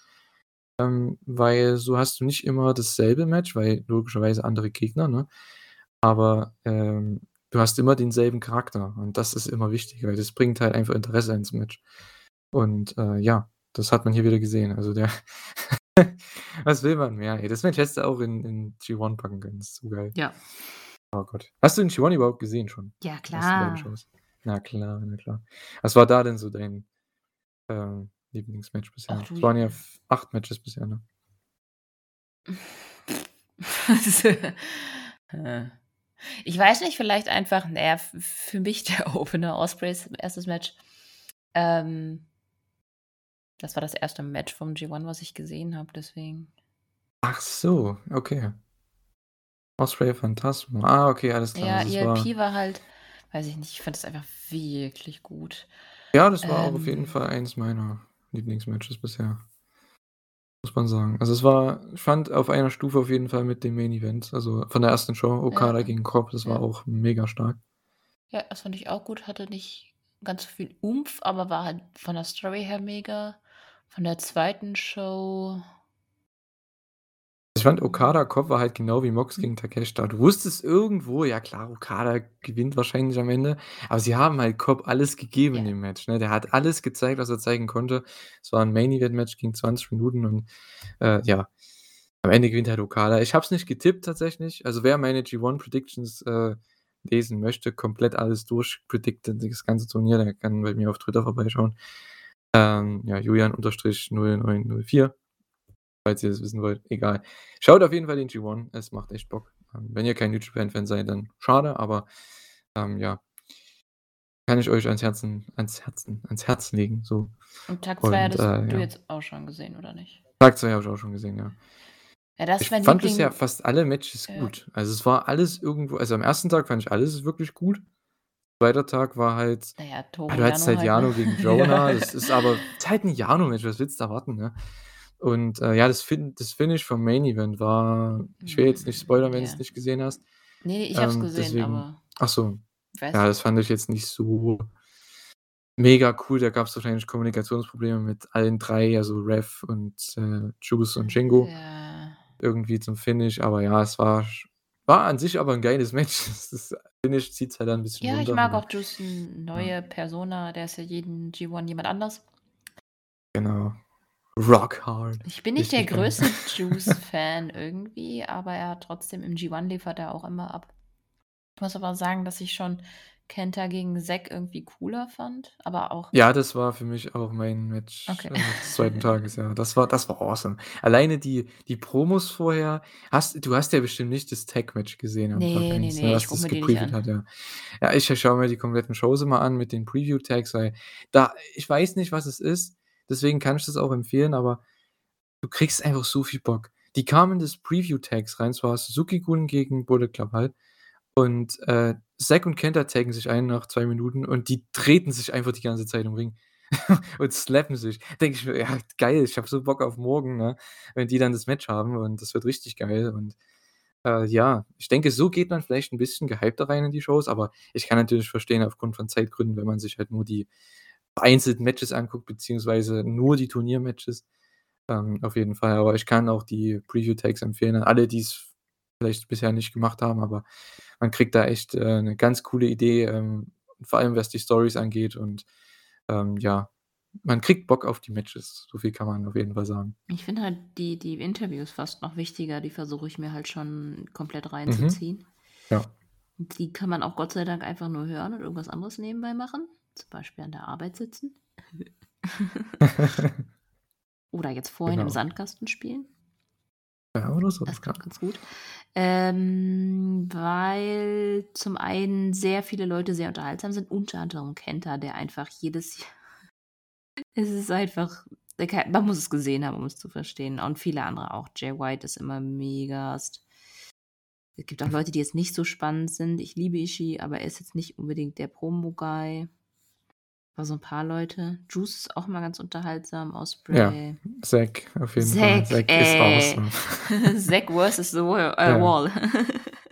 Ähm, weil so hast du nicht immer dasselbe Match, weil logischerweise andere Gegner, ne? Aber, ähm, du hast immer denselben Charakter und das ist immer wichtig, weil das bringt halt einfach Interesse ins Match. Und, äh, ja, das hat man hier wieder gesehen. Also, der was will man mehr, ey? Das Match hättest du auch in in G1 packen können. Das ist so geil. Ja. Oh Gott. Hast du den G1 überhaupt gesehen schon? Ja, klar. Na klar, na klar. Was war da denn so dein, ähm, Lieblingsmatch bisher? Ach Es waren ja 8 Matches bisher, ne? Ich weiß nicht, vielleicht einfach na ja, f für mich der Opener, Ospreys 1. Match. Ähm das war das 1. Match vom G1, was ich gesehen habe, deswegen. Ach so, okay. Osprey Phantasmo. Ah, okay, alles klar. Ja, Also, es war ELP war halt weiß ich nicht, ich fand das einfach wirklich gut. Ja, das war auch auf jeden Ähm Fall eins meiner Lieblingsmatches bisher. Muss man sagen. Also, es war ich fand auf einer Stufe auf jeden Fall mit dem Main Event, also, von der ersten Show, Okada Ja, gegen Cobb, das war ja. auch mega stark. Ja, das fand ich auch gut, hatte nicht ganz so viel Oomph, aber war halt von der Story her mega. Von der 2. Show fand, hm. Okada Cobb war halt genau wie Mox gegen Takeshita. Du wusstest irgendwo, ja klar, Okada gewinnt wahrscheinlich am Ende, aber sie haben halt Cobb alles gegeben in Ja. dem Match, ne? Der hat alles gezeigt, was er zeigen konnte. Es war 'n Main Event Match, ging 20 Minuten und, äh, ja, am Ende gewinnt halt Okada. Ich habe es nicht getippt tatsächlich. Also, wer meine G1 Predictions, äh, lesen möchte, komplett alles durchpredicted, das ganze Turnier, der kann bei mir auf Twitter vorbeischauen. Ähm, ja, Julian_0904, falls ihr das wissen wollt, egal. Schaut auf jeden Fall den G1, es macht echt Bock. Ähm, wenn ihr kein New Japan-Fan seid, dann schade, aber, ähm, ja. Kann ich euch ans Herzen ans Herzen ans Herz legen, so. Und Tag 2 Und, hattest äh, du ja. jetzt auch schon gesehen, oder nicht? Tag 2 habe ich auch schon gesehen, ja. Ja, das Ich fand bisher Liebling fast alle Matches Ja. gut. Also, es war alles irgendwo also, am 1. Tag fand ich alles wirklich gut. 2. Tag war halt Na ja, ja, Toru du hattest halt halt, ne? Gegen Jonah. Das ist aber ist halt 'n Yano-Match, was willst du erwarten, ne? Und, äh, ja, das Fin das Finish vom Main Event war ich will jetzt nicht Hm, spoilern, wenn ja. nicht gesehen hast. Ne, ne, ich es Ähm, gesehen, deswegen aber ach so. ich Ja, das fand ich jetzt nicht so mega cool. Da gab's wahrscheinlich Kommunikationsprobleme mit allen 3, also Rev und, äh, Juice und Shingo Ja. irgendwie zum Finish. Aber ja, es war war an sich aber 'n geiles Match. Das Finish zieht's halt dann 'n bisschen Ja, ich runter, mag aber auch Juice 'n ja. neue Persona, der ist ja jeden G1 jemand anders. Genau. Rock hard. Ich bin nicht der Richtig geil. größte Juice-Fan irgendwie, aber er hat trotzdem im G1 liefert er auch immer ab. Ich muss aber sagen, dass ich schon Kenta gegen Zack irgendwie cooler fand, aber auch Ja, das war für mich auch mein Match, Okay. äh, des 2. Tages, ja. Das war das war awesome. Alleine die die Promos vorher hast du hast ja bestimmt nicht das Tag-Match gesehen am Tag Ne, ne, 1, ne, ne, was ich das gepreviewt hat, ja. Ja, ich schaue mir die kompletten Shows immer an mit den Preview-Tags, weil da ich weiß nicht, was es ist, deswegen kann ich das auch empfehlen, aber du kriegst einfach so viel Bock. Die kamen das Preview-Tags rein, zwar Suzuki-Gun gegen Bullet Club halt und, äh, Zack und Kenta taggen sich ein nach 2 Minuten und die treten sich einfach die ganze Zeit im Ring und slappen sich. Denke ich mir: „Ja, geil, ich habe so Bock auf morgen, ne, wenn die dann das Match haben und das wird richtig geil.“ Und, äh, ja, ich denke, so geht man vielleicht 'n bisschen gehypter rein in die Shows, aber ich kann natürlich verstehen aufgrund von Zeitgründen, wenn man sich halt nur die vereinzelten Matches anguckt, beziehungsweise nur die Turnier-Matches, ähm, auf jeden Fall. Aber ich kann auch die Preview-Tags empfehlen an alle, die's vielleicht bisher nicht gemacht haben, aber man kriegt da echt, äh, 'ne ganz coole Idee, ähm, vor allem was die Storys angeht und, ähm, ja, man kriegt Bock auf die Matches. So viel kann man auf jeden Fall sagen. Ich finde halt die die Interviews fast noch wichtiger, die versuche ich mir halt schon komplett Mhm. reinzuziehen. Ja. Die kann man auch Gott sei Dank einfach nur hören und irgendwas anderes nebenbei machen, zum Beispiel an der Arbeit sitzen. Oder jetzt vorhin im Genau. Sandkasten spielen. Ja, oder so, Das klappt ganz gut. Ähm, weil zum einen sehr viele Leute sehr unterhaltsam sind, unter anderem Kenta, der einfach jedes Jahr es ist einfach man muss es gesehen haben, um es zu verstehen und viele andere auch. Jay White ist immer megast. Es gibt auch Leute, die jetzt nicht so spannend sind. Ich liebe Ishii, aber er ist jetzt nicht unbedingt der Promo-Guy. Aber so 'n paar Leute. Juice ist auch immer ganz unterhaltsam, Ja, Ospreay. Zack, auf jeden Fall. Zack, Zack ey. ist awesome. Zack versus the äh, Ja. Wall.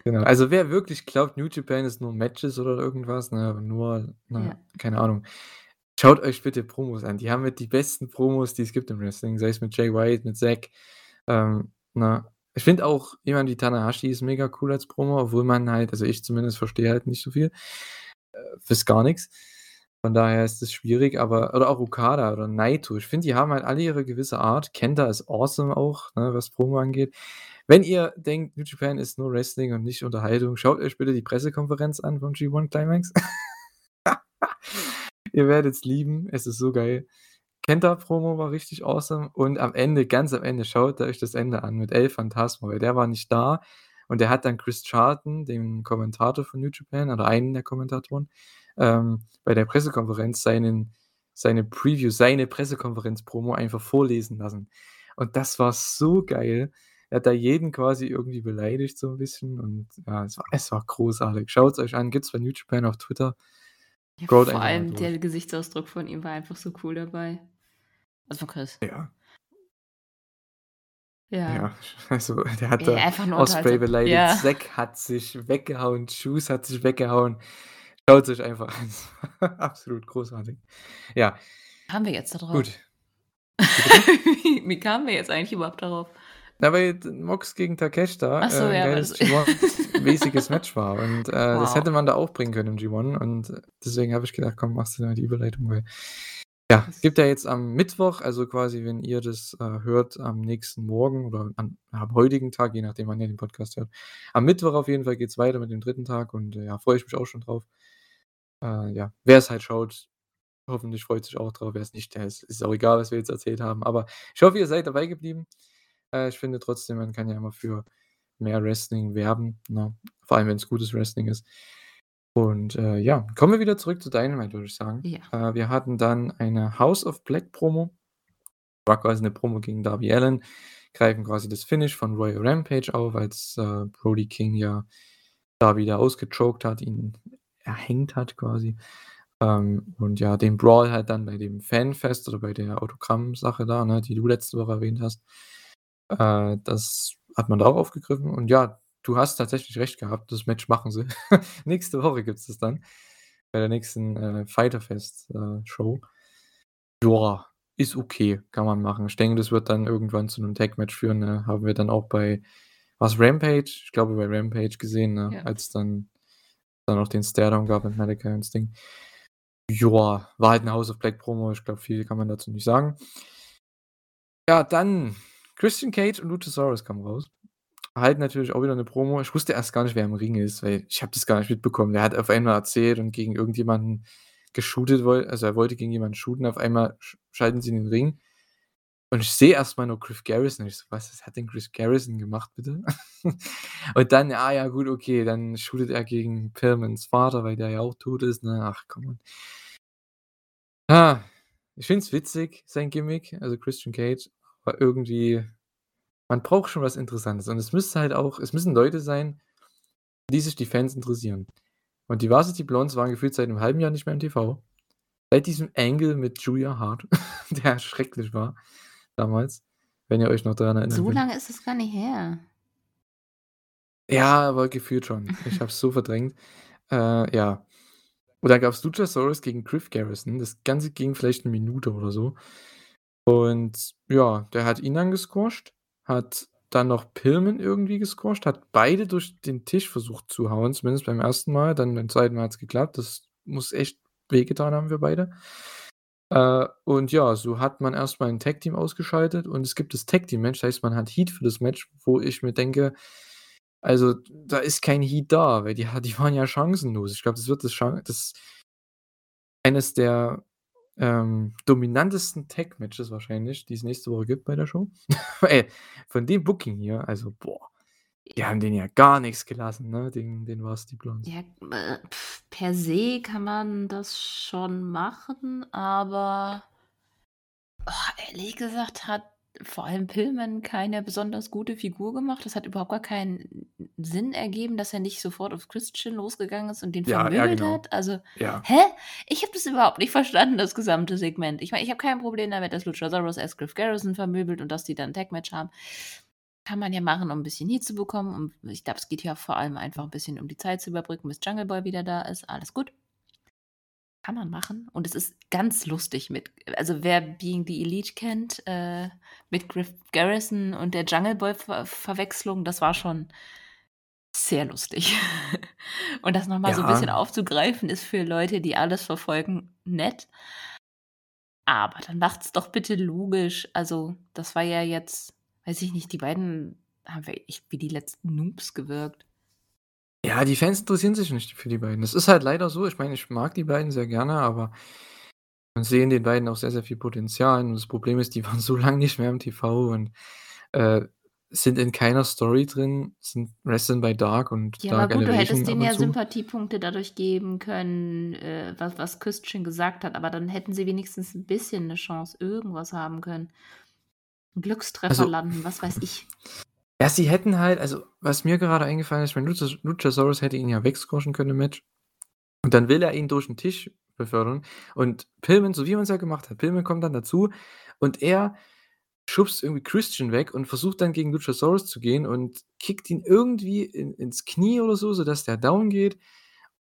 Genau. Also, wer wirklich glaubt, New Japan ist nur Matches oder irgendwas, ne, nur, ne, Ja. keine Ahnung. Schaut euch bitte Promos an. Die haben mit die besten Promos, die es gibt im Wrestling, sei es mit Jay White, mit Zack, ähm? Ich finde auch jemand wie Tanahashi ist mega cool als Promo, obwohl man halt also, ich zumindest verstehe halt nicht so viel, äh, fast gar nix. Von daher ist es schwierig, aber oder auch Okada oder Naito. Ich finde, die haben halt alle ihre gewisse Art. Kenta ist awesome auch, ne, was Promo angeht. Wenn ihr denkt, New Japan ist nur Wrestling und nicht Unterhaltung, schaut euch bitte die Pressekonferenz an vom G1 Climax. Ihr werdet's lieben, es ist so geil. Kenta-Promo war richtig awesome und am Ende ganz am Ende, schaut euch das Ende an mit El Phantasmo, weil der war nicht da und der hat dann Chris Charlton, den Kommentator von New Japan oder einen der Kommentatoren, ähm, bei der Pressekonferenz seinen seine Preview, seine Pressekonferenz-Promo einfach vorlesen lassen. Und das war so geil. Er hat da jeden quasi irgendwie beleidigt so 'n bisschen und ja, es war es war großartig. Schaut's euch an, gibt's bei New Japan auf Twitter. Ja, vor allem der Gesichtsausdruck von ihm war einfach so cool dabei. Also, von Chris. Ja. Ja. Ja, also, der hat Ja, da unterhaltsam. beleidigt, Ja. Zack hat sich weggehauen, Juice hat sich weggehauen. Schaut's euch einfach an. Absolut großartig. Ja. Kamen wir jetzt da drauf? Gut. Wie? Wie kamen wir jetzt eigentlich überhaupt darauf? Na, weil Mox gegen Takeshita, Ach so, äh, ja, das G1-mäßiges Match war und, äh, das Wow. hätte man da auch bringen können im G1 und deswegen habe ich gedacht: „Komm, machst du da die Überleitung“, weil ja, es gibt ja jetzt am Mittwoch, also, quasi, wenn ihr das, äh, hört, am nächsten Morgen oder am am heutigen Tag, je nachdem, wann ihr den Podcast hört. Am Mittwoch auf jeden Fall geht's weiter mit dem 3. Tag und, äh, ja, freue ich mich auch schon drauf. Äh, ja, wer's halt schaut, hoffentlich freut sich auch drauf. Wer's nicht, der ist ist auch egal, was wir jetzt erzählt haben, aber ich hoffe, ihr seid dabei geblieben. Äh, ich finde trotzdem, man kann ja immer für mehr Wrestling werben, ne? Vor allem, wenn's gutes Wrestling ist. Und, äh, ja, kommen wir wieder zurück zu Dynamite, würde ich sagen. Ja. Äh, wir hatten dann eine House of Black Promo. War quasi 'ne Promo gegen Darby Allin, greifen quasi das Finish von Royal Rampage auf, als, äh, Brody King ja Darby da ausgechoked hat, ihn erhängt hat quasi. Ähm, und ja, den Brawl halt dann bei dem Fanfest oder bei der Autogramm-Sache da, ne, die du letzte Woche erwähnt hast. Äh, das hat man da auch aufgegriffen und ja, du hast tatsächlich recht gehabt, das Match machen sie. Nächste Woche gibt's das dann bei der nächsten, äh, Fyter-Fest, äh. Ja, ist okay, kann man machen. Ich denke, das wird dann irgendwann zu 'nem Tag-Match führen, ne? Haben wir dann auch bei war's Rampage? Ich glaube, bei Rampage gesehen, ne, Ja. als dann dann noch den Staredown gab mit Malakai und Sting. Ja, war halt 'ne House of Black Promo. Ich glaube, viel kann man dazu nicht sagen. Ja, dann Christian Cage und Luchasaurus kamen raus. Halten natürlich auch wieder eine Promo. Ich wusste erst gar nicht, wer im Ring ist, weil ich habe das gar nicht mitbekommen. Der hat auf einmal erzählt und gegen irgendjemanden geshootet wollte. Also er wollte gegen jemanden shooten. Auf einmal schalten sie in den Ring. Und ich sehe erstmal nur Chris Garrison. Ich so, was, was hat denn Chris Garrison gemacht, bitte? und dann, ah ja, gut, okay, dann shootet er gegen Pillmans Vater, weil der ja auch tot ist. Ne? Ach, komm on. Ah, ich finde es witzig, sein Gimmick, also Christian Cage, aber irgendwie, man braucht schon was Interessantes. Und es müsste halt auch, es müssen Leute sein, die sich die Fans interessieren. Und die Varsity Blondes waren gefühlt seit einem halben Jahr nicht mehr im TV. Seit diesem Angle mit Julia Hart, der schrecklich war damals, wenn ihr euch noch daran erinnert. So lange ist es gar nicht her. Ja, aber gefühlt schon. Ich habe es so verdrängt. Äh, ja. Und dann gab es Luchasaurus gegen Griff Garrison. Das Ganze ging vielleicht eine Minute oder so. Und ja, der hat ihn dann gesquasht, hat dann noch Pillman irgendwie gesquasht, hat beide durch den Tisch versucht zu hauen, zumindest beim ersten Mal. Dann beim zweiten Mal hat es geklappt. Das muss echt wehgetan haben wir beide. Äh, und ja, so hat man erstmal ein Tag-Team ausgeschaltet und es gibt das Tag-Team-Match, das heißt, man hat Heat für das Match, wo ich mir denke, also da ist kein Heat da, weil die, die waren ja chancenlos. Ich glaube, das wird das, das eines der ähm, dominantesten Tag-Matches wahrscheinlich, die es nächste Woche gibt bei der Show. Ey, von dem Booking hier, also boah, die haben den ja gar nichts gelassen, ne? Den, den war es die Blondes. Ja, äh, per se kann man das schon machen, aber oh, ehrlich gesagt hat vor allem Pillman keine besonders gute Figur gemacht. Das hat überhaupt gar keinen Sinn ergeben, dass er nicht sofort auf Christian losgegangen ist und den ja, vermöbelt ja, genau. hat. Also, ja. hä? Ich habe das überhaupt nicht verstanden, das gesamte Segment. Ich meine, ich habe kein Problem damit, dass Luchasaurus erst Griff Garrison vermöbelt und dass die dann ein Tag-Match haben. Kann man ja machen, um ein bisschen Heat zu bekommen. Und ich glaube, es geht ja vor allem einfach ein bisschen um die Zeit zu überbrücken, bis Jungle Boy wieder da ist. Alles gut. Kann man machen. Und es ist ganz lustig mit, also wer Being the Elite kennt, äh, mit Griff Garrison und der Jungle Boy-Verwechslung, das war schon sehr lustig. und das nochmal ja. so ein bisschen aufzugreifen, ist für Leute, die alles verfolgen, nett. Aber dann macht's doch bitte logisch. Also, das war ja jetzt weiß ich nicht, die beiden haben echt wie die letzten Noobs gewirkt. Ja, die Fans interessieren sich nicht für die beiden. Das ist halt leider so. Ich meine, ich mag die beiden sehr gerne, aber man sehen den beiden auch sehr, sehr viel Potenzial. Und das Problem ist, die waren so lange nicht mehr im TV und äh, sind in keiner Story drin, sind Wrestling bei Dark und ja, Dark aber gut, Elevation du hättest denen ja Sympathiepunkte dadurch geben können, äh, was, was Christian gesagt hat, aber dann hätten sie wenigstens ein bisschen eine Chance, irgendwas haben können. Glückstreffer Also landen, was weiß ich. Ja, sie hätten halt also, was mir gerade eingefallen ist, Lucha Luchasaurus hätte ihn ja wegsquashen können im Match. Und dann will er ihn durch den Tisch befördern. Und Pillman, so wie man es ja gemacht hat, Pillman kommt dann dazu und er schubst irgendwie Christian weg und versucht dann gegen Luchasaurus zu gehen und kickt ihn irgendwie in, ins Knie oder so, sodass der down geht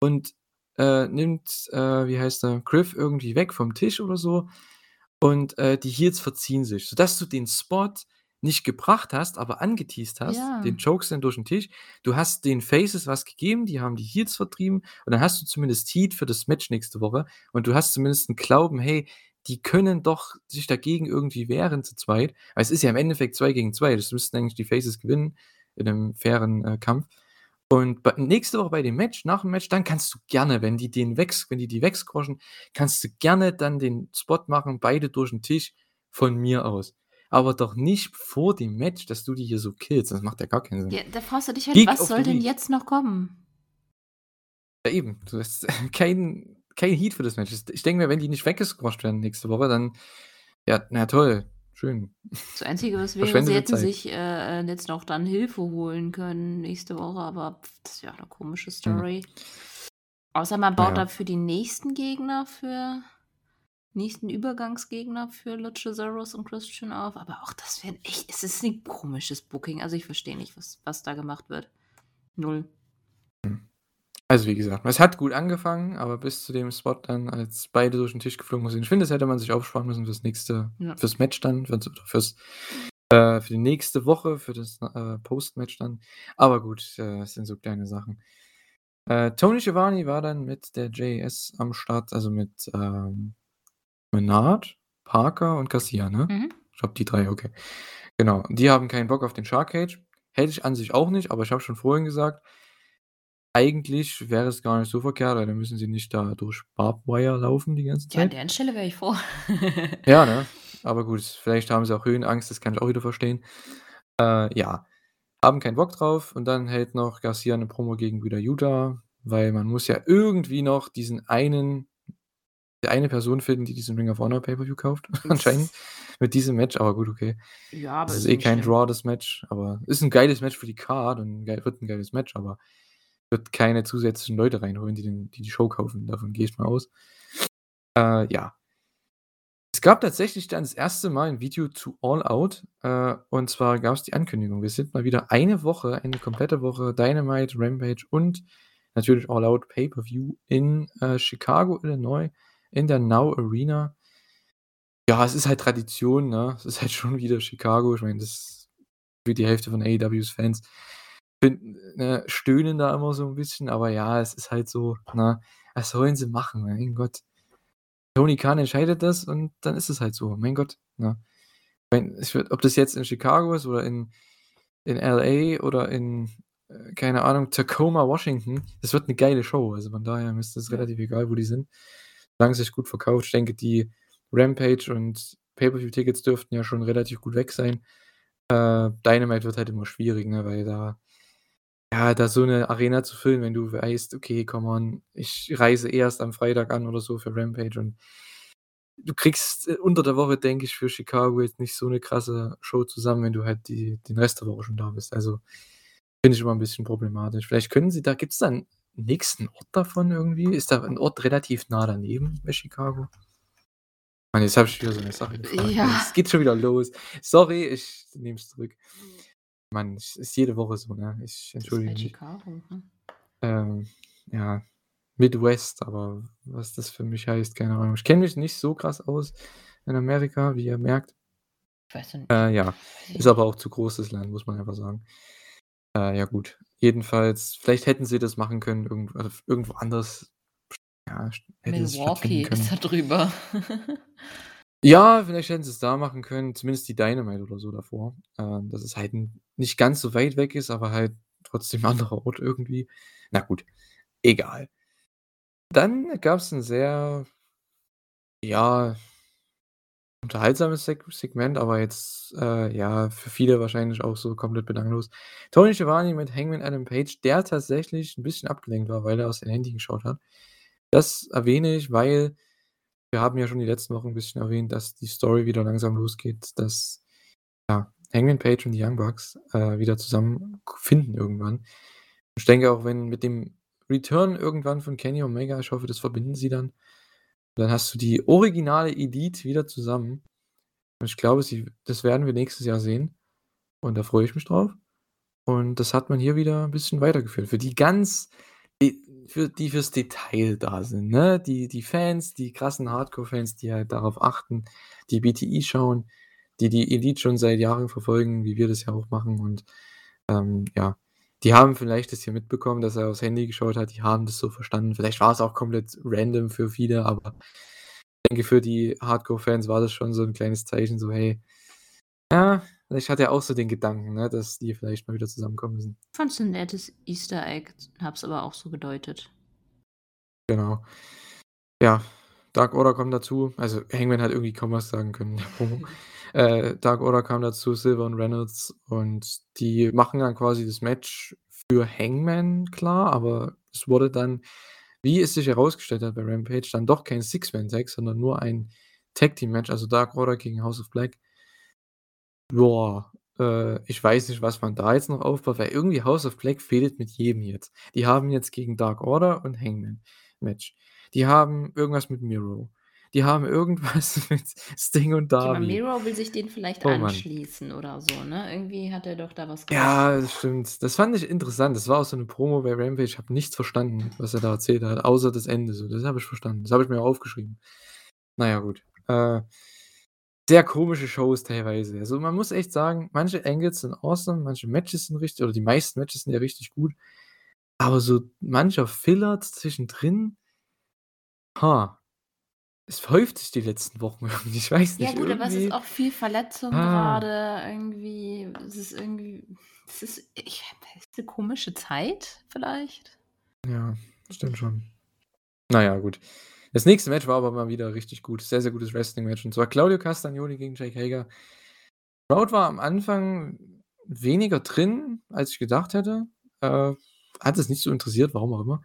und äh, nimmt, äh, wie heißt der, Griff irgendwie weg vom Tisch oder so. Und, äh, die Heels verziehen sich, sodass du den Spot nicht gebracht hast, aber angeteased hast, den Ja. Chokeslam durch den Tisch. Du hast den Faces was gegeben, die haben die Heels vertrieben und dann hast du zumindest Heat für das Match nächste Woche und du hast zumindest 'n Glauben: „Hey, die können doch sich dagegen irgendwie wehren zu zweit.“ Weil es ist ja im Endeffekt 2 gegen 2. Das müssten eigentlich die Faces gewinnen in einem fairen, äh, Kampf. Und nächste Woche bei dem Match, nach dem Match, dann kannst du gerne, wenn die den wegs, wenn die die wegsquashen, kannst du gerne dann den Spot machen, beide durch den Tisch von mir aus. Aber doch nicht vor dem Match, dass du die hier so killst. Das macht ja gar keinen Sinn. Ja, da fragst du dich halt, Geek was soll denn jetzt noch kommen? Ja, eben. Du hast kein, kein Heat für das Match. Ich denke mir, wenn die nicht weggesquasht werden nächste Woche, dann, ja, na toll. Schön. Das Einzige, was wäre, sie hätten Zeit. sich äh, jetzt noch dann Hilfe holen können nächste Woche, aber das ist ja eine komische hm. Story. Mhm. Außer man baut ja. dafür die nächsten Gegner für nächsten Übergangsgegner für Luchasaurus und Christian auf, aber auch das wäre echt, es ist ein komisches Booking. Also ich verstehe nicht, was, was da gemacht wird. Null. Hm. Also wie gesagt, es hat gut angefangen, aber bis zu dem Spot dann, als beide durch den Tisch geflogen sind, ich finde, das hätte man sich aufsparen müssen fürs nächste, ja. fürs Match dann, für, fürs, äh, für die nächste Woche, für das äh, Post-Match dann. Aber gut, äh, das sind so kleine Sachen. Äh, Tony Schiavone war dann mit der JS am Start, also mit ähm, Menard, Parker und Garcia, ne? Mhm. Ich glaube, die drei, okay. Genau, die haben keinen Bock auf den Shark Cage. Hätte ich an sich auch nicht, aber ich habe schon vorhin gesagt, eigentlich wäre es gar nicht so verkehrt, weil dann müssen sie nicht da durch Barbed Wire laufen die ganze Ja, an Zeit. der Stelle wäre ich froh. Ja, ne? Aber gut, vielleicht haben sie auch Höhenangst, das kann ich auch wieder verstehen. Äh, ja, haben keinen Bock drauf und dann hält noch Garcia 'ne Promo gegen Wheeler Yuta, weil man muss ja irgendwie noch diesen einen die eine Person finden, die diesen Ring of Honor Pay-per-View kauft anscheinend mit diesem Match, aber gut, okay. Ja, aber Das ist eh nicht kein schlimm. Draw, das Match, aber ist 'n geiles Match für die Card und gei wird 'n geiles Match, aber wird keine zusätzlichen Leute reinholen, die den die die Show kaufen. Davon gehe ich mal aus. Äh, ja. Es gab tatsächlich dann das erste Mal 'n Video zu All Out, äh, und zwar gab's die Ankündigung. Wir sind mal wieder eine Woche eine komplette Woche Dynamite, Rampage und natürlich All Out Pay-per-View in, äh, Chicago, Illinois in der Now Arena. Ja, es ist halt Tradition, ne? Es ist halt schon wieder Chicago. Ich meine, das wie die Hälfte von AEWs Fans finden ne, stöhnen da immer so 'n bisschen, aber ja, es ist halt so, ne? Was sollen sie machen, mein Gott? Tony Khan entscheidet das und dann ist es halt so, mein Gott? Wenn ich würde ob das jetzt in Chicago ist oder in in LA oder in, äh, keine Ahnung, Tacoma, Washington, das wird 'ne geile Show. Also, von daher ist das Ja. relativ egal, wo die sind, solange es sich gut verkauft. Ich denke, die Rampage und Pay-per-View-Tickets dürften ja schon relativ gut weg sein. Äh, Dynamite wird halt immer schwierig, ne, weil da ja, da so 'ne Arena zu füllen, wenn du weißt: „Okay, come on, ich reise erst am Freitag an oder so für Rampage“ und du kriegst, äh, unter der Woche, denke ich, für Chicago jetzt nicht so 'ne krasse Show zusammen, wenn du halt die den Rest der Woche schon da bist. Also, finde ich immer 'n bisschen problematisch. Vielleicht können sie da gibt's da 'n nächsten Ort davon irgendwie? Ist da 'n Ort relativ nah daneben bei Chicago? Mann, jetzt habe ich wieder so 'ne Sache gefragt. Ja. Es geht schon wieder los. Sorry, ich nehme es zurück. Mann, es ist jede Woche so, ne? Ich entschuldige halt mich. Ne? Ähm, ja, Midwest, aber was das für mich heißt, keine Ahnung. Ich kenne mich nicht so krass aus in Amerika, wie ihr merkt. Ich weiß ja nicht. Äh, ja, ist aber auch zu groß, das Land, muss man einfach sagen. Äh, ja gut. Jedenfalls, vielleicht hätten sie das machen können, irgend also, irgendwo anders ja, Milwaukee ist da drüber. Ja, vielleicht hätten sie's da machen können, zumindest die Dynamite oder so davor. Ähm, dass es halt nicht ganz so weit weg ist, aber halt trotzdem 'n anderer Ort irgendwie. Na gut, egal. Dann gab's 'n sehr ja unterhaltsames Seg Segment, aber jetzt, äh, ja, für viele wahrscheinlich auch so komplett belanglos. Tony Schiavone mit Hangman Adam Page, der tatsächlich 'n bisschen abgelenkt war, weil er auf sein Handy geschaut hat. Das erwähne ich, weil wir haben ja schon die letzten Wochen 'n bisschen erwähnt, dass die Story wieder langsam losgeht, dass, ja, Hangman Page und die Young Bucks, äh, wieder zusammen k finden irgendwann. Ich denke auch, wenn mit dem Return irgendwann von Kenny Omega ich hoffe, das verbinden sie dann. Dann hast du die originale Elite wieder zusammen. Und ich glaube, sie das werden wir nächstes Jahr sehen. Und da freue ich mich drauf. Und das hat man hier wieder 'n bisschen weitergeführt. Für die ganz für die fürs Detail da sind, ne? Die die Fans, die krassen Hardcore-Fans, die halt darauf achten, die BTE schauen, die die Elite schon seit Jahren verfolgen, wie wir das ja auch machen und, ähm, ja, die haben vielleicht das hier mitbekommen, dass er aufs Handy geschaut hat. Die haben das so verstanden. Vielleicht war's auch komplett random für viele, aber ich denke, für die Hardcore-Fans war das schon so 'n kleines Zeichen, so: „Hey, ja, vielleicht hat er auch so den Gedanken, ne, dass die vielleicht mal wieder zusammenkommen müssen.“ Fand's 'n nettes Easter Egg, habe es aber auch so gedeutet. Genau. Ja, Dark Order kommen dazu. Also, Hangman hat irgendwie kaum was sagen können. Äh, Dark Order kam dazu, Silver und Reynolds und die machen dann quasi das Match für Hangman klar, aber es wurde dann, wie es sich herausgestellt hat bei Rampage, dann doch kein Six-Man-Tag, sondern nur ein Tag-Team-Match, also Dark Order gegen House of Black. Joa, äh, ich weiß nicht, was man da jetzt noch aufbaut, weil irgendwie House of Black fehlt mit jedem jetzt. Die haben jetzt gegen Dark Order und Hangman Match. Die haben irgendwas mit Miro. Die haben irgendwas mit Sting und Darby. Miro will sich denen vielleicht Oh Mann. anschließen oder so, ne? Irgendwie hat er doch da was Ja, das stimmt. Das fand ich interessant. Das war auch so 'ne Promo bei Rampage. Ich habe nichts verstanden, was er da erzählt hat, außer das Ende so. Das habe ich verstanden. Das habe ich mir auch aufgeschrieben. Na ja, gut. Äh, sehr komische Shows teilweise. Also, man muss echt sagen, manche Angles sind awesome, manche Matches sind richtig oder die meisten Matches sind ja richtig gut. Aber so mancher Filler zwischendrin ha, es häuft sich die letzten Wochen irgendwie. Ich weiß Ja nicht, gut, aber es ist irgendwie auch viel Verletzung Ah. grade irgendwie. Es ist irgendwie es ist ich ist 'ne komische Zeit vielleicht? Ja, stimmt schon. Na ja, gut. Das nächste Match war aber mal wieder richtig gut. Sehr, sehr gutes Wrestling-Match und zwar Claudio Castagnoli gegen Jake Hager. Crowd war am Anfang weniger drin, als ich gedacht hätte. Äh, hat es nicht so interessiert, warum auch immer.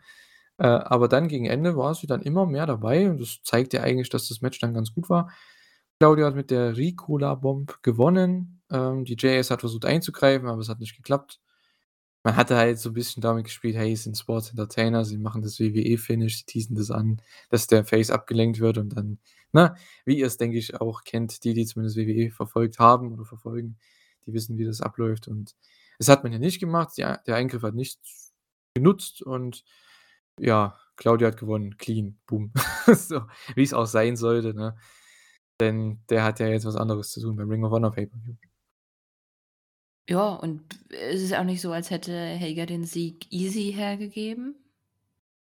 Äh, aber dann gegen Ende war sie dann immer mehr dabei und das zeigt ja eigentlich, dass das Match dann ganz gut war. Claudio hat mit der Ricola Bomb gewonnen. Ähm, die JS hat versucht einzugreifen, aber es hat nicht geklappt. Man hatte halt so 'n bisschen damit gespielt: „Hey, es sind Sports Entertainer, sie machen das WWE-Finish, sie teasen das an, dass der Face abgelenkt wird und dann“ ne? Wie ihr's, denke ich, auch kennt, die, die zumindest WWE verfolgt haben oder verfolgen, die wissen, wie das abläuft und das hat man hier nicht gemacht. Der Eingriff hat nichts genutzt und ja, Claudio hat gewonnen, clean, boom. So, wie's auch sein sollte, ne? Denn der hat ja jetzt was anderes zu tun beim Ring of Honor Pay-Per-View. Ja, und es ist auch nicht so, als hätte Hager den Sieg easy hergegeben.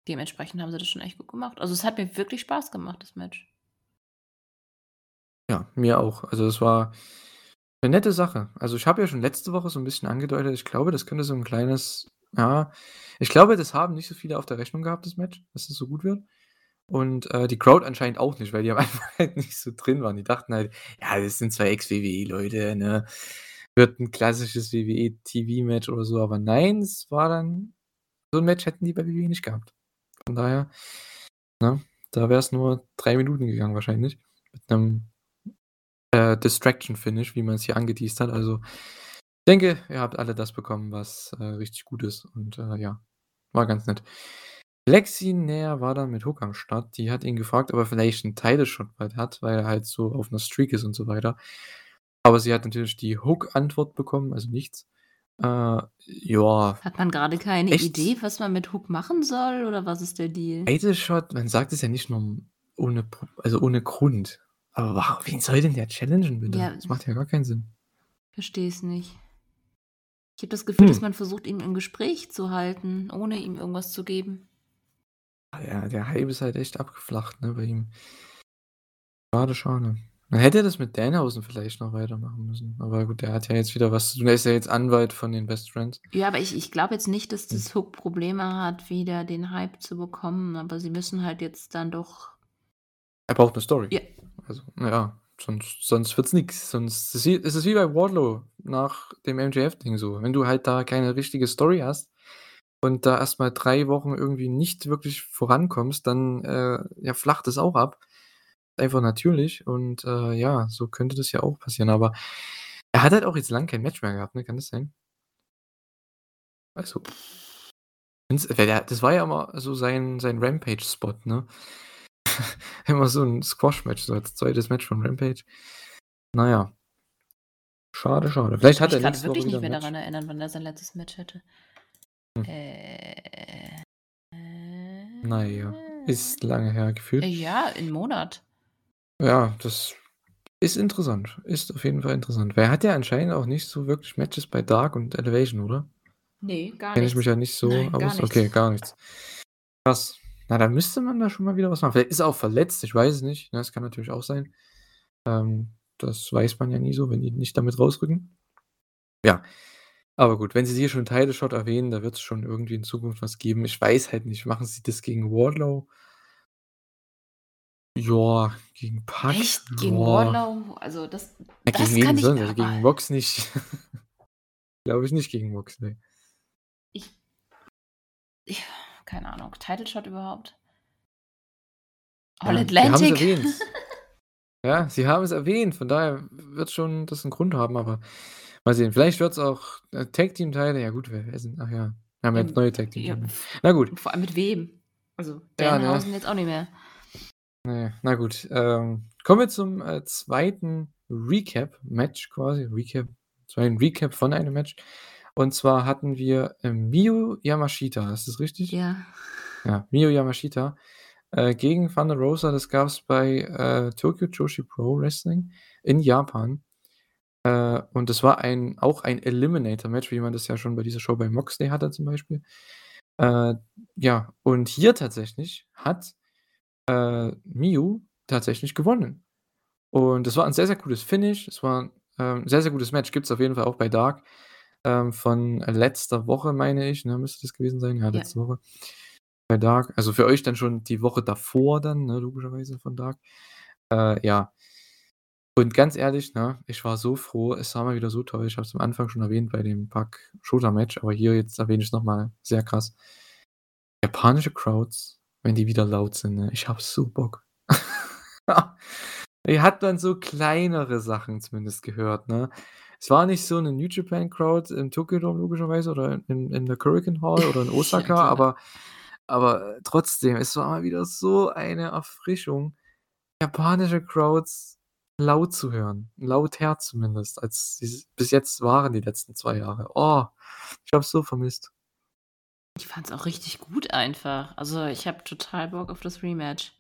Dementsprechend haben sie das schon echt gut gemacht. Also, es hat mir wirklich Spaß gemacht, das Match. Ja, mir auch. Also, es war 'ne nette Sache. Also, ich habe ja schon letzte Woche so 'n bisschen angedeutet, ich glaube, das könnte so 'n kleines ja, ich glaube, das haben nicht so viele auf der Rechnung gehabt, das Match, dass es so gut wird. Und, äh, die Crowd anscheinend auch nicht, weil die am Anfang halt nicht so drin waren. Die dachten halt: „Ja, das sind 2 Ex-WWE-Leute, ne? Wird 'n klassisches WWE-TV-Match oder so.“ Aber nein, es war dann so 'n Match hätten die bei WWE nicht gehabt. Von daher, ne, da wär's nur 3 Minuten gegangen wahrscheinlich mit 'nem, äh, Distraction-Finish, wie man's hier angeteast hat. Also, ich denke, ihr habt alle das bekommen, was, äh, richtig gut ist und, äh, ja, war ganz nett. Lexi Nair war dann mit Hook am Start. Die hat ihn gefragt, ob er vielleicht 'n Title Shot bald hat, weil er halt so auf 'ner Streak ist und so weiter. Aber sie hat natürlich die Hook-Antwort bekommen, also nichts. Äh, ja. Hat man grade keine Echt? Idee, was man mit Hook machen soll oder was ist der Deal? Shot, man sagt es ja nicht nur ohne also, ohne Grund. Aber wa wen soll denn der challengen bitte? Ja. Das macht ja gar keinen Sinn. Verstehe es nicht. Ich habe das Gefühl, dass Hm. man versucht, ihn im Gespräch zu halten, ohne ihm irgendwas zu geben. Ja, der Hype ist halt echt abgeflacht, ne, bei ihm. Schade, schade. Man hätte das mit Danhausen vielleicht noch weitermachen müssen. Aber gut, der hat ja jetzt wieder was zu tun. Er ist ja jetzt Anwalt von den Best Friends. Ja, aber ich ich glaube jetzt nicht, dass Hm. das Hook Probleme hat, wieder den Hype zu bekommen, aber sie müssen halt jetzt dann doch Er braucht 'ne Story. Ja. Also, ja, sonst sonst wird's nix. Sonst ist es ist wie bei Wardlow nach dem MJF-Ding so. Wenn du halt da keine richtige Story hast und da erst mal 3 Wochen irgendwie nicht wirklich vorankommst, dann, äh, ja, flacht es auch ab. Einfach natürlich und, äh, ja, so könnte das ja auch passieren. Aber er hat halt auch jetzt lang kein Match mehr gehabt, ne? Kann das sein? Also, das war ja immer so sein sein Rampage-Spot, ne? Immer so 'n Squash-Match, so als 2. Match von Rampage. Na ja. Schade, schade. Vielleicht Ich hat kann er Woche wirklich nicht mehr daran erinnern, wann er sein letztes Match hatte. Hm. Äh, Na ja, ist lange her gefühlt. äh, ja, 'n Monat. Ja, das ist interessant. Ist auf jeden Fall interessant. Weil er hat ja anscheinend auch nicht so wirklich Matches bei Dark und Elevation, oder? Ne, gar Kenne ich nichts. mich ja nicht so Nein, gar aus. nichts. Okay, gar nichts. Krass. Na, dann müsste man da schon mal wieder was machen. Vielleicht ist er auch verletzt, ich weiß es nicht, ne? Das kann natürlich auch sein. Ähm, das weiß man ja nie so, wenn die nicht damit rausrücken. Ja, aber gut, wenn sie hier schon Title Shot erwähnen, da wird's schon irgendwie in Zukunft was geben. Ich weiß halt nicht, machen sie das gegen Wardlow? Ja, gegen Pac? Echt? Gegen Ja. Wardlow? Also, das Ja, das gegen kann ich sonst? Also, gegen Mox nicht. Glaube ich nicht gegen Mox, ne. Ich ja, keine Ahnung. Title Shot überhaupt? All Ja, sie Atlantic? erwähnt. Ja, sie haben es erwähnt, von daher wird schon das 'n Grund haben, aber mal sehen. Vielleicht wird's auch, äh, Tag-Team-Title. Ja gut, wer wer sind ach ja, wir haben jetzt neue ja, Tag-Team-Titel. v Na gut. vor allem mit wem? Also, Ja, ne? Danhausen jetzt auch nicht mehr. Ne, na gut. Ähm, kommen wir zum, äh, 2. Recap-Match quasi. Recap 2. Recap von einem Match. Und zwar hatten wir, äh, Miyu Yamashita, ist das richtig? Ja. Ja, Miyu Yamashita, äh, gegen Thunder Rosa. Das gab's bei, äh, Tokyo Joshi Pro Wrestling in Japan. Äh, und das war ein auch ein Eliminator-Match, wie man das ja schon bei dieser Show bei Moxley hatte zum Beispiel. Äh, ja, und hier tatsächlich hat, äh, Miyu tatsächlich gewonnen. Und das war ein sehr, sehr gutes Finish. Es war ähm, sehr, sehr gutes Match. Gibt's auf jeden Fall auch bei Dark, ähm, von letzter Woche, meine ich, ne, müsste das gewesen sein. Ja, Ja. letzte Woche bei Dark. Also, für euch dann schon die Woche davor dann, ne, logischerweise von Dark. Äh, ja. Und ganz ehrlich, ne, ich war so froh, es war mal wieder so toll. Ich habe es am Anfang schon erwähnt bei dem Pac-Shota-Match, aber hier jetzt erwähne ich's noch mal, sehr krass. Japanische Crowds, wenn die wieder laut sind, ne? Ich habe so Bock. Hier hat man so kleinere Sachen zumindest gehört, ne? Es war nicht so 'ne New Japan Crowd im Tokyo Dome logischerweise oder in in der Korakuen Hall oder in Ja, Osaka, klar. aber aber trotzdem, es war mal wieder so eine Erfrischung, japanische Crowds laut zu hören, lauter zumindest, als sie's bis jetzt waren die letzten 2 Jahre. Oh, ich habe es so vermisst. Ich fand's auch richtig gut einfach. Also, ich habe total Bock auf das Rematch.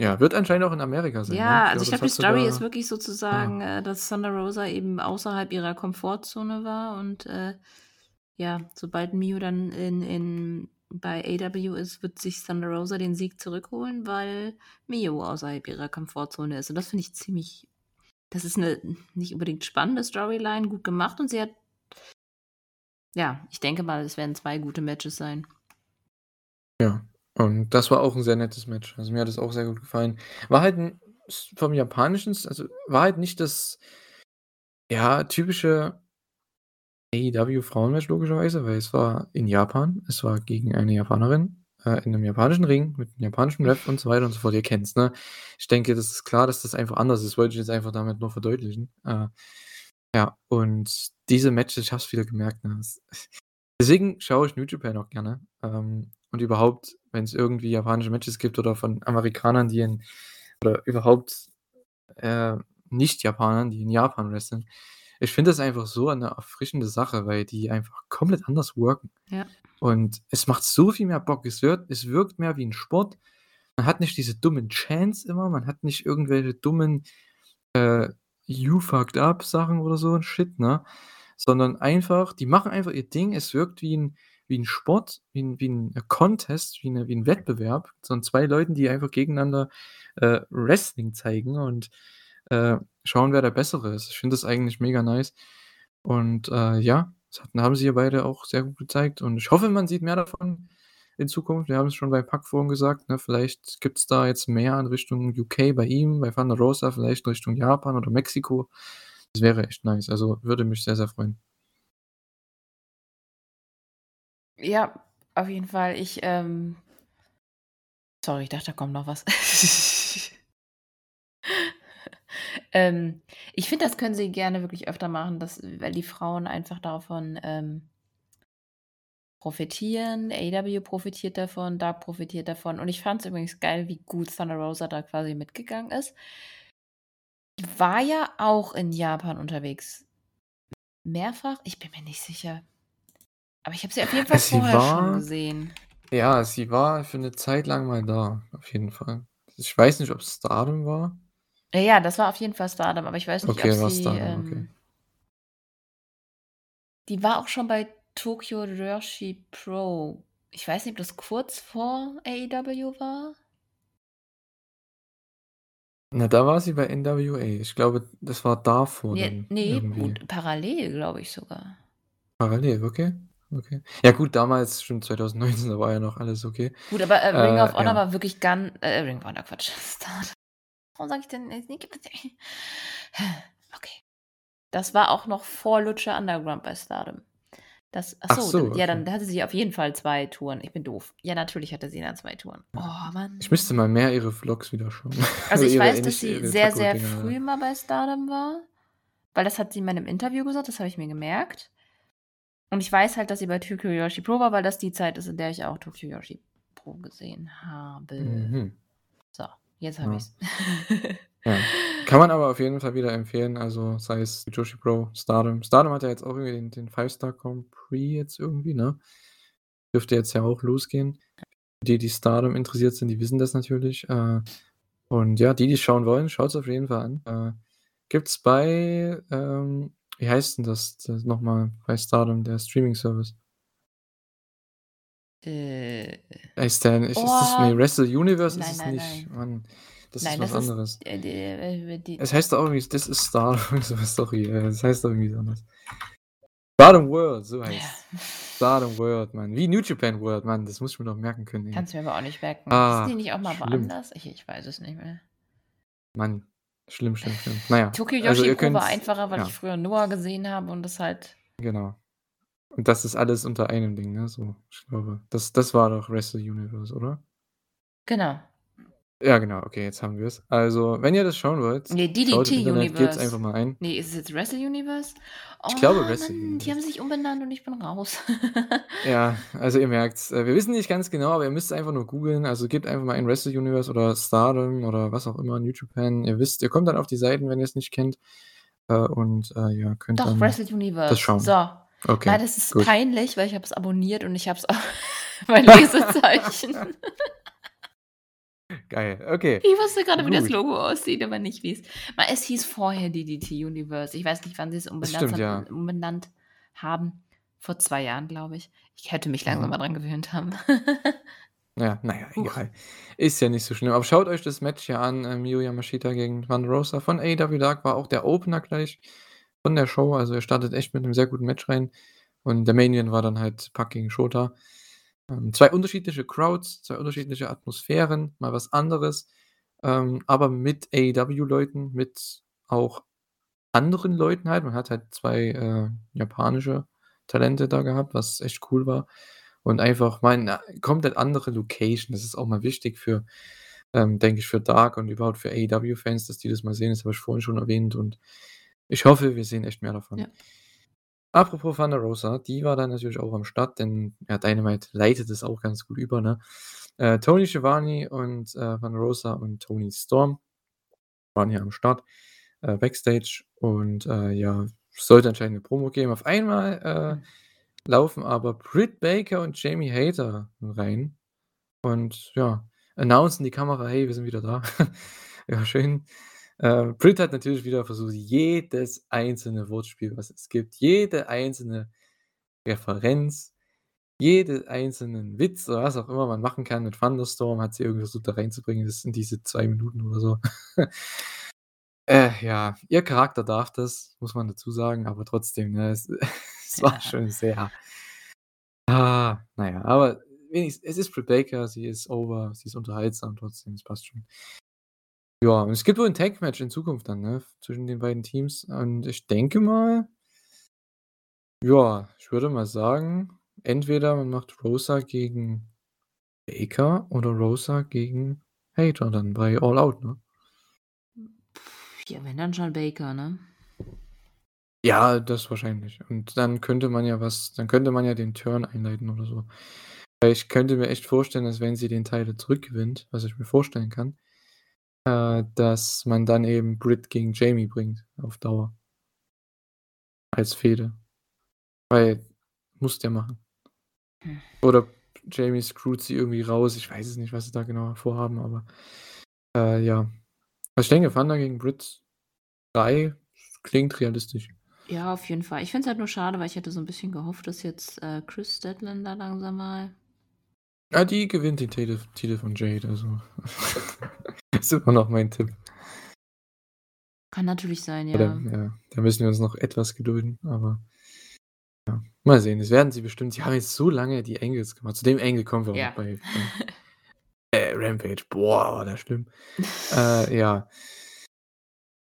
Ja, wird anscheinend auch in Amerika sein, ne? Ja, Ich also, ich glaube, die Story ist wirklich ja. sozusagen, äh, dass Thunder Rosa eben außerhalb ihrer Komfortzone war und, äh, ja, sobald Mio dann in in bei AEW ist, wird sich Thunder Rosa den Sieg zurückholen, weil Mio außerhalb ihrer Komfortzone ist. Und das finde ich ziemlich das ist 'ne nicht unbedingt spannende Storyline, gut gemacht und sie hat ja, ich denke mal, es werden 2 gute Matches sein. Ja, und das war auch 'n sehr nettes Match. Also, mir hat es auch sehr gut gefallen. War halt 'n s vom Japanischen also, war halt nicht das ja, typische AEW-Frauenmatch logischerweise, weil es war in Japan. Es war gegen eine Japanerin, äh, in 'nem japanischen Ring mit 'nem japanischen Ref und so weiter und so fort. Ihr kennt's, ne? Ich denke, das ist klar, dass das einfach anders ist. Wollte ich jetzt einfach damit nur verdeutlichen. Äh, ja, und diese Matches, ich habe es wieder gemerkt, ne, es deswegen schaue ich New Japan auch gerne. Ähm, und überhaupt, wenn's irgendwie japanische Matches gibt oder von Amerikanern, die in oder überhaupt, äh, Nicht-Japanern, die in Japan wresteln. Ich finde das einfach so eine erfrischende Sache, weil die einfach komplett anders worken. Ja. Und es macht so viel mehr Bock. Es wird es wirkt mehr wie 'n Sport. Man hat nicht diese dummen Chants immer, man hat nicht irgendwelche dummen, äh, „You fucked up“ Sachen oder so 'n Shit, ne? Sondern einfach die machen einfach ihr Ding. Es wirkt wie 'n wie 'n Sport, wie 'n wie 'n Contest, wie 'ne wie 'n Wettbewerb von 2 Leuten, die einfach gegeneinander, äh, Wrestling zeigen und, äh, schauen, wer der Bessere ist. Ich finde das eigentlich mega nice. Und, äh, ja, das hatten haben sie ja beide auch sehr gut gezeigt und ich hoffe, man sieht mehr davon in Zukunft. Wir haben's schon bei Pac vorhin gesagt, ne, vielleicht gibt's da jetzt mehr in Richtung UK bei ihm, bei Thunder Rosa, vielleicht in Richtung Japan oder Mexiko. Das wäre echt nice. Also, würde mich sehr, sehr freuen. Ja, auf jeden Fall. Ich, ähm sorry, ich dachte, da kommt noch was. Ähm, ich finde, das können sie gerne wirklich öfter machen, dass weil die Frauen einfach davon, ähm profitieren. AEW profitiert davon, Dark profitiert davon. Und ich fand's übrigens geil, wie gut Thunder Rosa da quasi mitgegangen ist. Die war ja auch in Japan unterwegs. Mehrfach? Ich bin mir nicht sicher. Aber ich habe sie auf jeden Fall Sie vorher schon war gesehen. ja, sie war für 'ne Zeit lang mal da, auf jeden Fall. Ich weiß nicht, ob's Stardom war. Ja, das war auf jeden Fall Stardom, aber ich weiß nicht, ob Okay, war sie, Stardom, okay. ähm die war auch schon bei Tokyo Joshi Pro. Ich weiß nicht, ob das kurz vor AEW war? Na, da war sie bei NWA. Ich glaube, das war davor Ne, dann ne, irgendwie. gut, parallel, glaube ich sogar. Parallel, okay, okay. Ja gut, damals, stimmt, 2019, da war ja noch alles okay. Gut, aber, äh, Ring of Äh, Honor ja. war wirklich gan äh, Ring of Honor, Quatsch. Warum sage ich denn Okay. Das war auch noch vor Lucha Underground bei Stardom. Das ach Ach so, dann ja, okay. dann hatte sie auf jeden Fall 2 Touren. Ich bin doof. Ja, natürlich hatte sie dann 2 Touren. Oh, Mann. Ich müsste mal mehr ihre Vlogs wieder schauen. Also, ich weiß, dass sie sehr, sehr früh mal bei Stardom war, weil das hat sie in meinem Interview gesagt, das habe ich mir gemerkt. Und ich weiß halt, dass sie bei Tokyo Joshi Pro war, weil das die Zeit ist, in der ich auch Tokyo Joshi Pro gesehen habe. Mhm. So, jetzt habe Ja. ich's. Ja. Kann man aber auf jeden Fall wieder empfehlen, also sei es Joshi Pro, Stardom. Stardom hat ja jetzt auch irgendwie den den Five-Star Grand Prix jetzt irgendwie, ne? Dürfte jetzt ja auch losgehen. Die, die Stardom interessiert sind, die wissen das natürlich. Äh, und ja, die, die's schauen wollen, schaut's auf jeden Fall an. Äh, gibt's bei, ähm wie heißt denn das das noch mal bei Stardom, der Streaming-Service? Äh. Ist der ist ist das Oh. ne, Wrestle Universe ist Nein, es nein, nicht. nein. Mann, Das Nein, ist was das ist, anderes. die äh, die Es heißt doch irgendwie, das ist Star sorry, das heißt doch irgendwie anders. Stardom World, so Ja. heißt's. Stardom World, Mann. Wie New Japan World, Mann, das muss ich mir doch merken können, ey. Kannst du mir aber auch nicht merken. Ah, Ist die nicht auch mal schlimm. woanders? Ich ich weiß es nicht mehr. Mann, schlimm, schlimm, schlimm. Na ja, Tokyo also ihr Yoshiko war einfacher, weil ja. ich früher Noah gesehen habe und das halt Genau. Und das ist alles unter einem Ding, ne, so, ich glaube. Das das war doch Wrestle Universe, oder? Genau. Ja, genau, okay, jetzt haben wir's. Also, wenn ihr das schauen wollt, Ne, schaut DDT Internet, gebt's Universe. einfach mal ein. Ne, ist es jetzt Wrestle Universe? Ich Oh glaube Wrestle Mann, die haben Universe. sich umbenannt und ich bin raus. Ja, also ihr merkt's. Äh, wir wissen nicht ganz genau, aber ihr müsst einfach nur googeln. Also gebt einfach mal ein Wrestle Universe oder Stardom oder was auch immer, New Japan. Ihr wisst, ihr kommt dann auf die Seiten, wenn ihr es nicht kennt. Äh, und äh, ja, könnt Doch, dann Wrestle das Universe. schauen. So. Nein, Okay, das ist gut. peinlich, weil ich habe es abonniert und ich habe es auch mein Lesezeichen. Geil, okay. Ich wusste gerade, wie das. Logo aussieht, aber nicht, wie es. Es hieß vorher DDT Universe. Ich weiß nicht, wann sie es umbenannt, stimmt, haben- ja. umbenannt haben. Vor zwei Jahren, glaube ich. Ich hätte mich langsam Mhm. mal dran gewöhnt haben. Ja, naja, egal. Ist ja nicht so schlimm. Aber schaut euch das Match hier an. Äh, Miyu Yamashita gegen Thunder Rosa von AEW Dark war auch der Opener gleich von der Show. Also er startet echt mit einem sehr guten Match rein. Und der Main Event war dann halt Pack gegen Shota. Ähm, zwei unterschiedliche Crowds, zwei unterschiedliche Atmosphären, mal was anderes. Ähm, aber mit AEW-Leuten, mit auch anderen Leuten halt. Man hat halt zwei äh, japanische Talente da gehabt, was echt cool war. Und einfach mal eine komplett andere Location. Das ist auch mal wichtig für, ähm, denke ich, für Dark und überhaupt für AEW-Fans, dass die das mal sehen. Das habe ich vorhin schon erwähnt. Und ich hoffe, wir sehen echt mehr davon. Ja. Apropos Thunder Rosa, die war dann natürlich auch am Start, denn ja, Dynamite leitet es auch ganz gut über, ne? Äh, Tony Schiavone und äh, Thunder Rosa und Tony Storm waren hier am Start, äh, Backstage und äh, ja, sollte anscheinend eine Promo geben. Auf einmal äh, laufen aber Britt Baker und Jamie Hater rein und ja, announcen die Kamera, hey, wir sind wieder da. ja, schön. Äh, Britt hat natürlich wieder versucht, jedes einzelne Wortspiel, was es gibt, jede einzelne Referenz, jeden einzelnen Witz oder was auch immer man machen kann mit Thunderstorm, hat sie irgendwie versucht da reinzubringen. Das sind diese zwei Minuten oder so. äh, ja, ihr Charakter darf das, muss man dazu sagen, aber trotzdem, ne, es, es war Ja. schon sehr. Ah, naja, aber wenigstens, es ist Britt Baker, sie ist over, sie ist unterhaltsam trotzdem, es passt schon. Ja, und es gibt wohl ein Tag-Match in Zukunft dann, ne, zwischen den beiden Teams. Und ich denke mal, ja, ich würde mal sagen, entweder man macht Rosa gegen Baker oder Rosa gegen Hater dann bei All Out, ne? Ja, wenn dann schon Baker, ne? Ja, das wahrscheinlich. Und dann könnte man ja was, dann könnte man ja den Turn einleiten oder so. Ich könnte mir echt vorstellen, dass wenn sie den Teil zurückgewinnt, was ich mir vorstellen kann, äh, dass man dann eben Britt gegen Jamie bringt auf Dauer. Als Fehde. Weil, muss der machen. Hm. Oder Jamie screwt sie irgendwie raus. Ich weiß es nicht, was sie da genau vorhaben, aber äh, ja. Also ich denke, Thunder gegen Britt 3 klingt realistisch. Ja, auf jeden Fall. Ich finde es halt nur schade, weil ich hätte so ein bisschen gehofft, dass jetzt äh, Chris Statlander langsam mal. Ja, die gewinnt den Titel, Titel von Jade, also. ist immer noch mein Tipp. Kann natürlich sein, Oder, ja. ja, da müssen wir uns noch etwas gedulden, aber ja, mal sehen. Das werden sie bestimmt. Sie haben jetzt so lange die Angles gemacht. Zu dem Angle kommen wir auch Ja. noch bei, äh, Rampage. Boah, war das schlimm. äh, ja.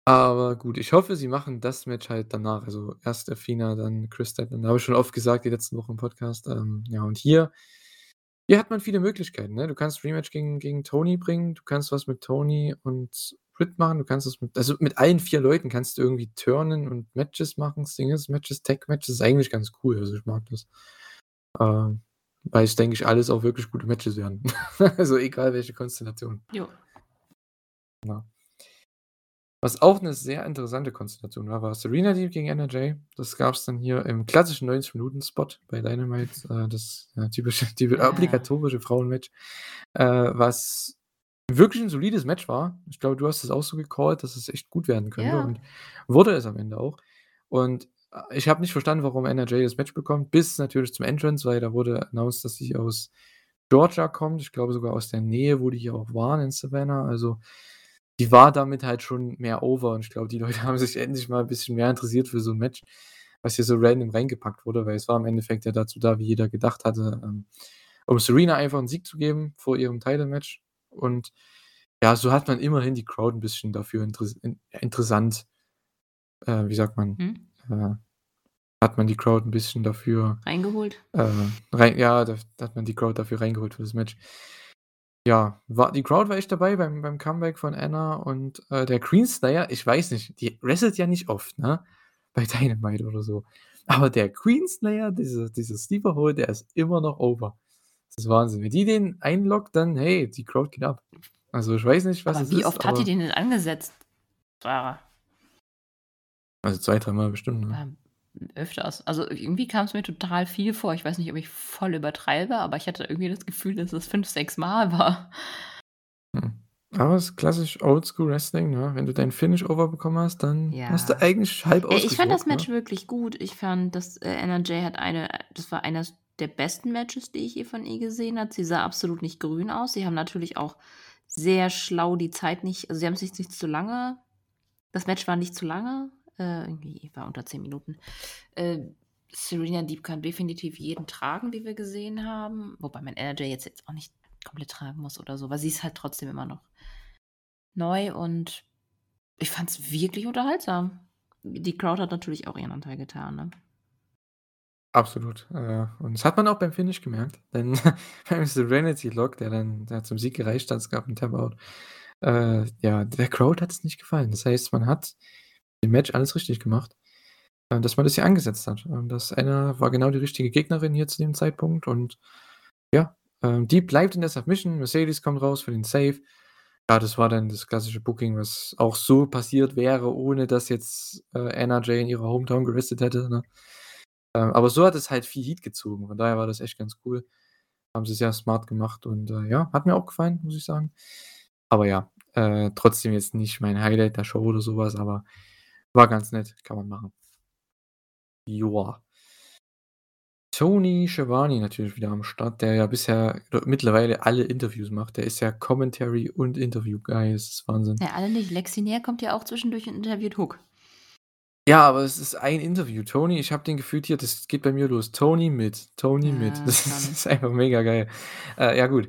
Aber gut, ich hoffe, sie machen das Match halt danach. Also erst Athena, dann Chris Statlander. Da habe ich schon oft gesagt, die letzten Wochen im Podcast. Ähm, ja, und hier, hier hat man viele Möglichkeiten. Ne? Du kannst Rematch gegen, gegen Tony bringen, du kannst was mit Tony und Britt machen, du kannst es mit, also mit allen vier Leuten kannst du irgendwie turnen und Matches machen, Singles, Matches, Tag-Matches, ist eigentlich ganz cool. Also ich mag das. Ähm, weil es, denke ich, alles auch wirklich gute Matches werden. also egal welche Konstellation. Jo. Ja. Was auch eine sehr interessante Konstellation war, war Serena Deep gegen NRJ. Das gab es dann hier im klassischen 90-Minuten-Spot bei Dynamite. Äh, das ja, typische, typische Ja. obligatorische Frauenmatch. Äh, was wirklich ein solides Match war. Ich glaube, du hast es auch so gecallt, dass es echt gut werden könnte. Ja. Und wurde es am Ende auch. Und äh, ich habe nicht verstanden, warum NRJ das Match bekommt, bis natürlich zum Entrance, weil da wurde announced, dass sie aus Georgia kommt. Ich glaube sogar aus der Nähe, wo die hier auch waren in Savannah. Also die war damit halt schon mehr over und ich glaube, die Leute haben sich endlich mal ein bisschen mehr interessiert für so 'n Match, was hier so random reingepackt wurde, weil es war im Endeffekt ja dazu da, wie jeder gedacht hatte, ähm, um Serena einfach 'n Sieg zu geben vor ihrem Title-Match und ja, so hat man immerhin die Crowd 'n bisschen dafür interess in interessant äh, wie sagt man, Mhm. äh hat man die Crowd 'n bisschen dafür Reingeholt? äh, rein ja, da da hat man die Crowd dafür reingeholt für das Match. Ja, war die Crowd war echt dabei beim beim Comeback von Anna und, äh, der Queen Slayer, ich weiß nicht, die wrestelt ja nicht oft, ne, bei Dynamite oder so. Aber der Queen Slayer, diese dieser Sleeper Hold, der ist immer noch over. Das ist Wahnsinn. Wenn die den einloggt, dann hey, die Crowd geht ab. Also, ich weiß nicht, was Aber es wie ist, oft hat die den denn angesetzt? Sarah? Also, 2, dreimal bestimmt, ne? Öfters. Also, irgendwie kam's mir total viel vor. Ich weiß nicht, ob ich voll übertreibe, aber ich hatte irgendwie das Gefühl, dass es 5, 6 Mal war. Mhm. Aber es ist klassisch Oldschool Wrestling, ne? Wenn du deinen Finish over bekommen hast, dann hast du Ja. eigentlich halb Äh, ich fand das Match ne? wirklich gut. Ich fand, dass, äh, NRJ hat eine das war eines der besten Matches, die ich je von ihr gesehen habe. Sie sah absolut nicht grün aus. Sie haben natürlich auch sehr schlau die Zeit nicht also, sie haben sich nicht zu lange das Match war nicht zu lange, äh, irgendwie war unter 10 Minuten. Äh, Serena Deeb kann definitiv jeden tragen, wie wir gesehen haben, wobei man NRJ jetzt jetzt auch nicht komplett tragen muss oder so, weil sie ist halt trotzdem immer noch neu und ich fand's wirklich unterhaltsam. Die Crowd hat natürlich auch ihren Anteil getan, ne? Absolut, äh, und das hat man auch beim Finish gemerkt, denn beim Serenity Lock, der dann der zum Sieg gereicht hat, es gab 'n Tap Out, äh, ja, der Crowd hat's nicht gefallen. Das heißt, man hat im Match alles richtig gemacht, äh, dass man das hier angesetzt hat. Und das Anna war genau die richtige Gegnerin hier zu dem Zeitpunkt und ja, ähm, die bleibt in der Submission, Mercedes kommt raus für den Save. Ja, das war dann das klassische Booking, was auch so passiert wäre, ohne dass jetzt, äh, NRJ in ihrer Hometown gewrestelt hätte, ne? Ähm, aber so hat es halt viel Heat gezogen. Von daher war das echt ganz cool. Haben sie sehr smart gemacht und, äh, ja, hat mir auch gefallen, muss ich sagen. Aber ja, äh, trotzdem jetzt nicht mein Highlight der Show oder so was, aber war ganz nett, kann man machen. Joa. Tony Schiavone natürlich wieder am Start, der ja bisher mittlerweile alle Interviews macht. Der ist ja Commentary und Interview-Guy, das ist Wahnsinn. Ja, alle nicht. Lexi Nair kommt ja auch zwischendurch und interviewt Hook. Ja, aber es ist ein Interview. Tony, ich habe den gefühlt hier das geht bei mir los. Tony mit, Tony mit. Ja, Das schon. ist einfach mega geil. Äh, ja gut.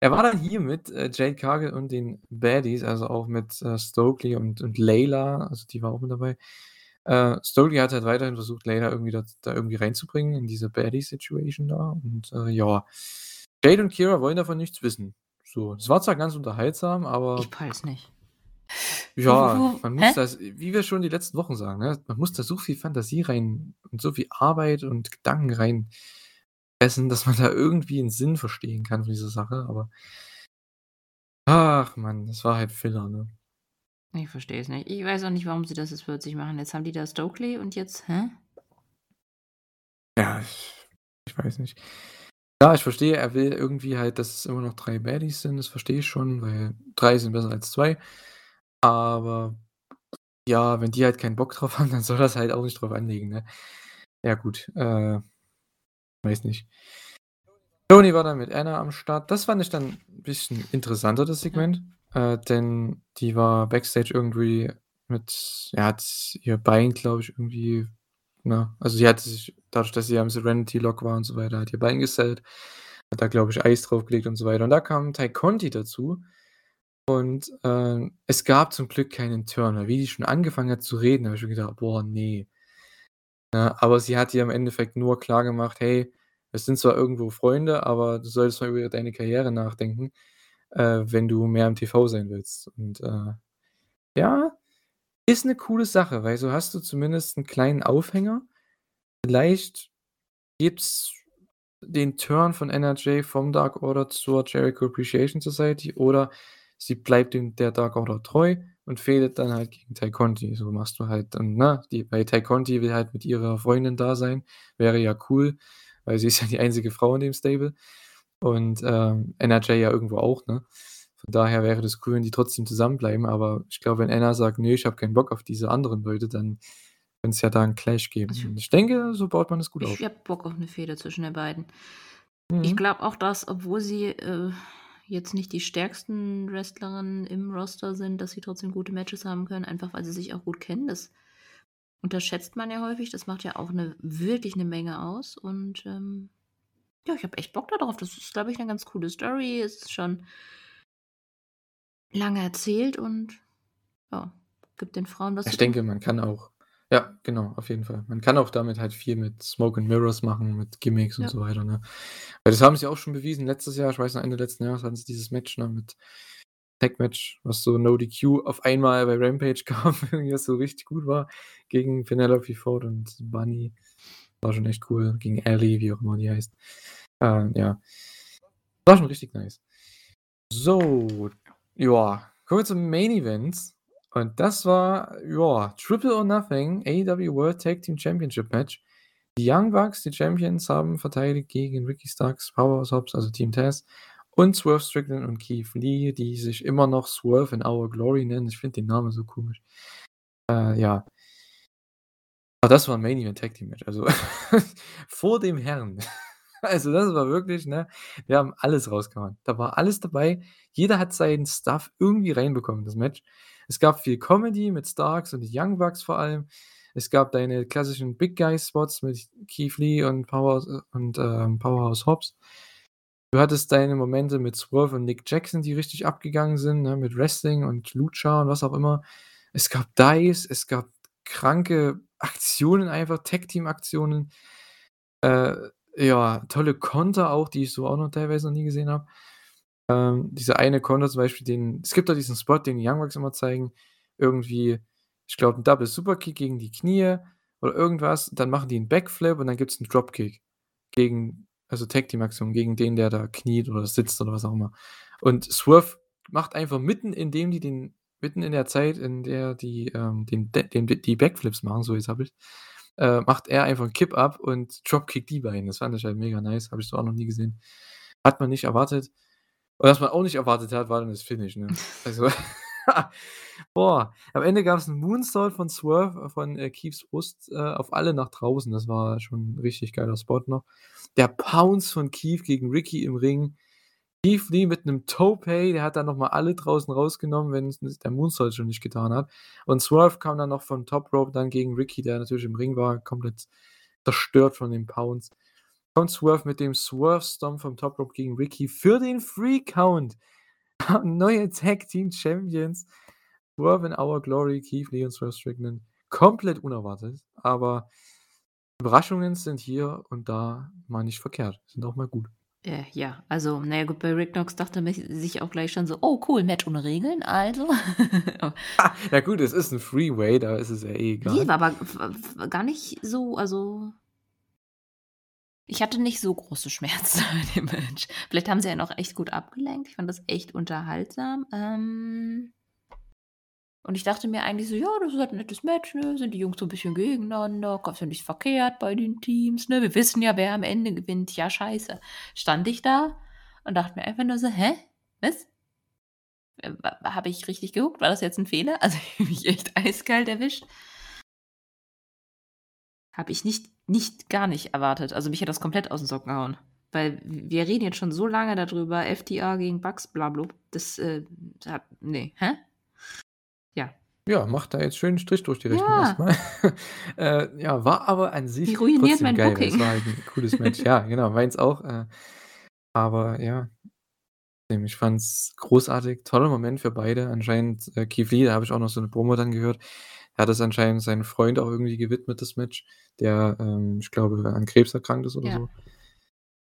Er war dann hier mit, äh, Jade Cargill und den Baddies, also auch mit, äh, Stokely und und Layla, also die war auch mit dabei. Äh, Stokely hat halt weiterhin versucht, Layla irgendwie da da irgendwie reinzubringen in diese Baddie-Situation da und, äh, ja. Jade und Kira wollen davon nichts wissen. So, es war zwar ganz unterhaltsam, aber Ich peil's nicht. ja, man hä? muss das wie wir schon die letzten Wochen sagen, ne, man muss da so viel Fantasie rein und so viel Arbeit und Gedanken reinpressen, dass man da irgendwie 'n Sinn verstehen kann von dieser Sache, aber ach Mann, das war halt Filler, ne? Ich verstehe es nicht. Ich weiß auch nicht, warum sie das jetzt plötzlich machen. Jetzt haben die da Stokely und jetzt hä? Ja, ich ich weiß nicht. Ja, ich verstehe, er will irgendwie halt, dass es immer noch 3 Baddies sind, das verstehe ich schon, weil 3 sind besser als 2. Aber ja, wenn die halt keinen Bock drauf haben, dann soll das halt auch nicht drauf anlegen, ne? Ja gut, äh, weiß nicht. Tony war dann mit Anna am Start. Das fand ich dann 'n bisschen interessanter, das Segment, äh, denn die war backstage irgendwie mit ja, hat ihr Bein, glaube ich, irgendwie ne, also sie hat sich dadurch, dass sie am Serenity Lock war und so weiter, hat ihr Bein gesellt, hat da, glaube ich, Eis draufgelegt und so weiter. Und da kam Tay Conti dazu und, ähm, es gab zum Glück keinen Turn, weil wie die schon angefangen hat zu reden, habe ich mir gedacht: „Boah, ne.“ Ne, aber sie hat ihr im Endeffekt nur klargemacht: „Hey, wir sind zwar irgendwo Freunde, aber du solltest mal über deine Karriere nachdenken, äh, wenn du mehr im TV sein willst.“ Und, äh, ja, ist 'ne coole Sache, weil so hast du zumindest 'n kleinen Aufhänger. Vielleicht gibt's den Turn von NRJ vom Dark Order zur Jericho Appreciation Society oder sie bleibt dem der Dark Order treu und fehdet dann halt gegen Tay Conti. So machst du halt dann, ne, die weil Tay Conti will halt mit ihrer Freundin da sein. Wäre ja cool, weil sie ist ja die einzige Frau in dem Stable und, ähm, NRJ ja irgendwo auch, ne? Von daher wäre das cool, wenn die trotzdem zusammenbleiben, aber ich glaube, wenn Anna sagt: „Ne, ich habe keinen Bock auf diese anderen Leute“, dann könnte's ja da 'n Clash geben. Also Und ich denke, so baut man das gut auf. Ich habe Bock auf 'ne Fehde zwischen den beiden. Ich Mhm. glaube auch, dass, obwohl sie, äh, jetzt nicht die stärksten Wrestlerinnen im Roster sind, dass sie trotzdem gute Matches haben können, einfach weil sie sich auch gut kennen. Das unterschätzt man ja häufig. Das macht ja auch 'ne wirklich eine Menge aus und, ähm, ja, ich habe echt Bock darauf. Das ist, glaube ich, eine ganz coole Story. Es ist schon lange erzählt und ja, gibt den Frauen was Ich denke, man kann auch ja, genau, auf jeden Fall. Man kann auch damit halt viel mit Smoke and Mirrors machen, mit Gimmicks und Ja. so weiter, ne? Weil das haben sie auch schon bewiesen letztes Jahr, ich weiß noch, Ende letzten Jahres hatten sie dieses Match, ne, mit Tag-Match, was so No DQ auf einmal bei Rampage kam, was so richtig gut war, gegen Penelope Ford und Bunny. War schon echt cool, gegen Ellie, wie auch immer die heißt. Äh, ja. War schon richtig nice. So, ja, kommen wir zum Main Event. Und das war, ja, Triple or Nothing, AEW World Tag Team Championship Match. Die Young Bucks, die Champions, haben verteidigt gegen Ricky Starks, Powerhouse Hobbs, also Team Taz, und Swerve Strickland und Keith Lee, die sich immer noch Swerve in Our Glory nennen. Ich finde den Namen so komisch. Äh, ja. Aber das war ein Main Event Tag Team Match, also vor dem Herrn. Also das war wirklich, ne, wir haben alles rausgehauen. Da war alles dabei. Jeder hat seinen Stuff irgendwie reinbekommen, das Match. Es gab viel Comedy mit Starks und Young Bucks vor allem. Es gab deine klassischen Big Guy Spots mit Keith Lee und Powerhouse und, ähm, Powerhouse Hobbs. Du hattest deine Momente mit Swerve und Nick Jackson, die richtig abgegangen sind, ne, mit Wrestling und Lucha und was auch immer. Es gab Dives, es gab kranke Aktionen einfach, Tag-Team-Aktionen. Äh, ja, tolle Konter auch, die ich so auch noch teilweise noch nie gesehen habe. Ähm, dieser eine Konter zum Beispiel, den es gibt doch diesen Spot, den die Young Bucks immer zeigen, irgendwie, ich glaube, 'n Double Superkick gegen die Knie oder irgendwas, dann machen die 'n Backflip und dann gibt's 'n Dropkick gegen also Tag-Team-Aktion gegen den, der da kniet oder sitzt oder was auch immer. Und Swerve macht einfach mitten, indem die den mitten in der Zeit, in der die, ähm, den den die Backflips machen, so jetzt habe ich's, äh, macht er einfach 'n Kip-Up und dropkickt die beiden. Das fand ich halt mega nice, habe ich so auch noch nie gesehen. Hat man nicht erwartet. Und was man auch nicht erwartet hat, war dann das Finish, ne? Also, boah, am Ende gab's 'n Moonsault von Swerve von, äh, Keiths Brust, äh, auf alle nach draußen. Das war schon 'n richtig geiler Spot noch. Der Pounce von Keith gegen Ricky im Ring. Keith Lee mit 'nem Tope, der hat dann noch mal alle draußen rausgenommen, wenn's der Moonsault schon nicht getan hat. Und Swerve kam dann noch vom Top Rope dann gegen Ricky, der natürlich im Ring war, komplett zerstört von dem Pounce. Kommt Swerve mit dem Swerve Stomp vom Top Rope gegen Ricky für den Free Count. Neue Tag Team Champions. Swerve in Our Glory, Keith Lee und Swerve Strickland. Komplett unerwartet, aber Überraschungen sind hier und da mal nicht verkehrt, sind auch mal gut. Äh, ja, also, na ja gut, bei Rick Knox dachte man sich auch gleich schon so: „Oh cool, Match ohne Regeln, also“ Ja gut, es ist 'n Freeway, da ist es ja eh egal. Ne, war aber gar nicht so also ich hatte nicht so große Schmerzen bei dem Match. Vielleicht haben sie einen auch echt gut abgelenkt. Ich fand das echt unterhaltsam. Ähm und ich dachte mir eigentlich so: „Ja, das ist halt 'n nettes Match, ne? Sind die Jungs so 'n bisschen gegeneinander, ist ja nicht verkehrt bei den Teams, ne? Wir wissen ja, wer am Ende gewinnt. Ja, scheiße.“ Stand ich da und dachte mir einfach nur so: „Hä? Was? Äh, habe ich richtig geguckt? War das jetzt 'n Fehler?“ Also, mich echt eiskalt erwischt. Habe ich nicht nicht gar nicht erwartet. Also, mich hat das komplett aus 'n Socken gehauen. Weil wir reden jetzt schon so lange da drüber, FTR gegen Bucks, bla blub. Das, äh, hat ne, hä? Ja. Ja, macht da jetzt schön 'n Strich durch die Rechnung Ja. erst mal. Äh, ja, war aber an sich Die trotzdem mein geil, es Booking. war halt 'n cooles Match. Ja, genau, meins auch, äh, aber ja. Ich fand's großartig, toller Moment für beide. Anscheinend, äh, Keith Lee, da habe ich auch noch so 'ne Promo dann gehört, er hat das anscheinend seinem Freund auch irgendwie gewidmet, das Match, der, ähm, ich glaube, an Krebs erkrankt ist oder Ja. so.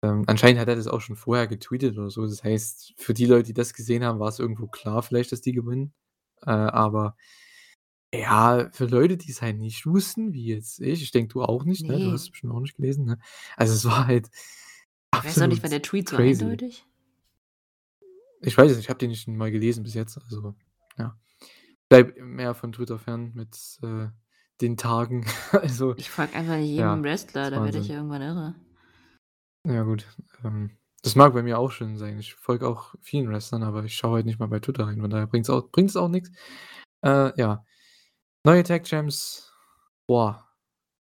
Ähm, anscheinend hat er das auch schon vorher getweetet oder so. Das heißt, für die Leute, die das gesehen haben, war's irgendwo klar vielleicht, dass die gewinnen. Äh, aber ja, für Leute, die's halt nicht wussten, wie jetzt ich ich denke, du auch nicht, ne? Du hast es bestimmt auch nicht gelesen, ne? Also, es war halt Ich weiß auch nicht, war der Tweet so crazy. eindeutig? Ich weiß es nicht, ich habe den nicht mal gelesen bis jetzt, also, ja. Bleibe mehr von Twitter fern mit, äh, den Tagen. Also, Ich folge einfach ja, jedem Wrestler, ist da werde ich irgendwann irre. Ja gut, ähm, das mag bei mir auch schön sein. Ich folge auch vielen Wrestlern, aber ich schaue halt nicht mal bei Twitter rein, von daher bringt's auch bringt's auch nix. Äh, ja. Neue Tag Champs, boah,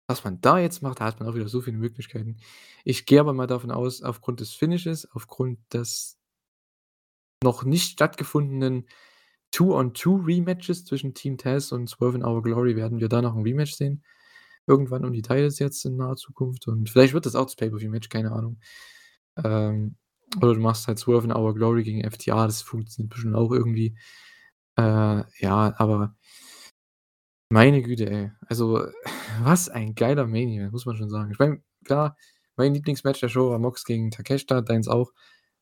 was man da jetzt macht, da hat man auch wieder so viele Möglichkeiten. Ich gehe aber mal davon aus, aufgrund des Finishes, aufgrund des noch nicht stattgefundenen Two-on-Two-Rematches zwischen Team Taz und Swerve in Our Glory werden wir da noch ein Rematch sehen. Irgendwann um die Titles jetzt in naher Zukunft. Und vielleicht wird das auch das Pay-Per-View-Match, keine Ahnung. Ähm, oder du machst halt Swerve in Our Glory gegen FTA, das funktioniert bestimmt auch irgendwie. Äh, ja, aber meine Güte, ey. Also, was ein geiler Mania, muss man schon sagen. Ich meine, klar, mein Lieblingsmatch der Show war Mox gegen Takeshita, deins auch.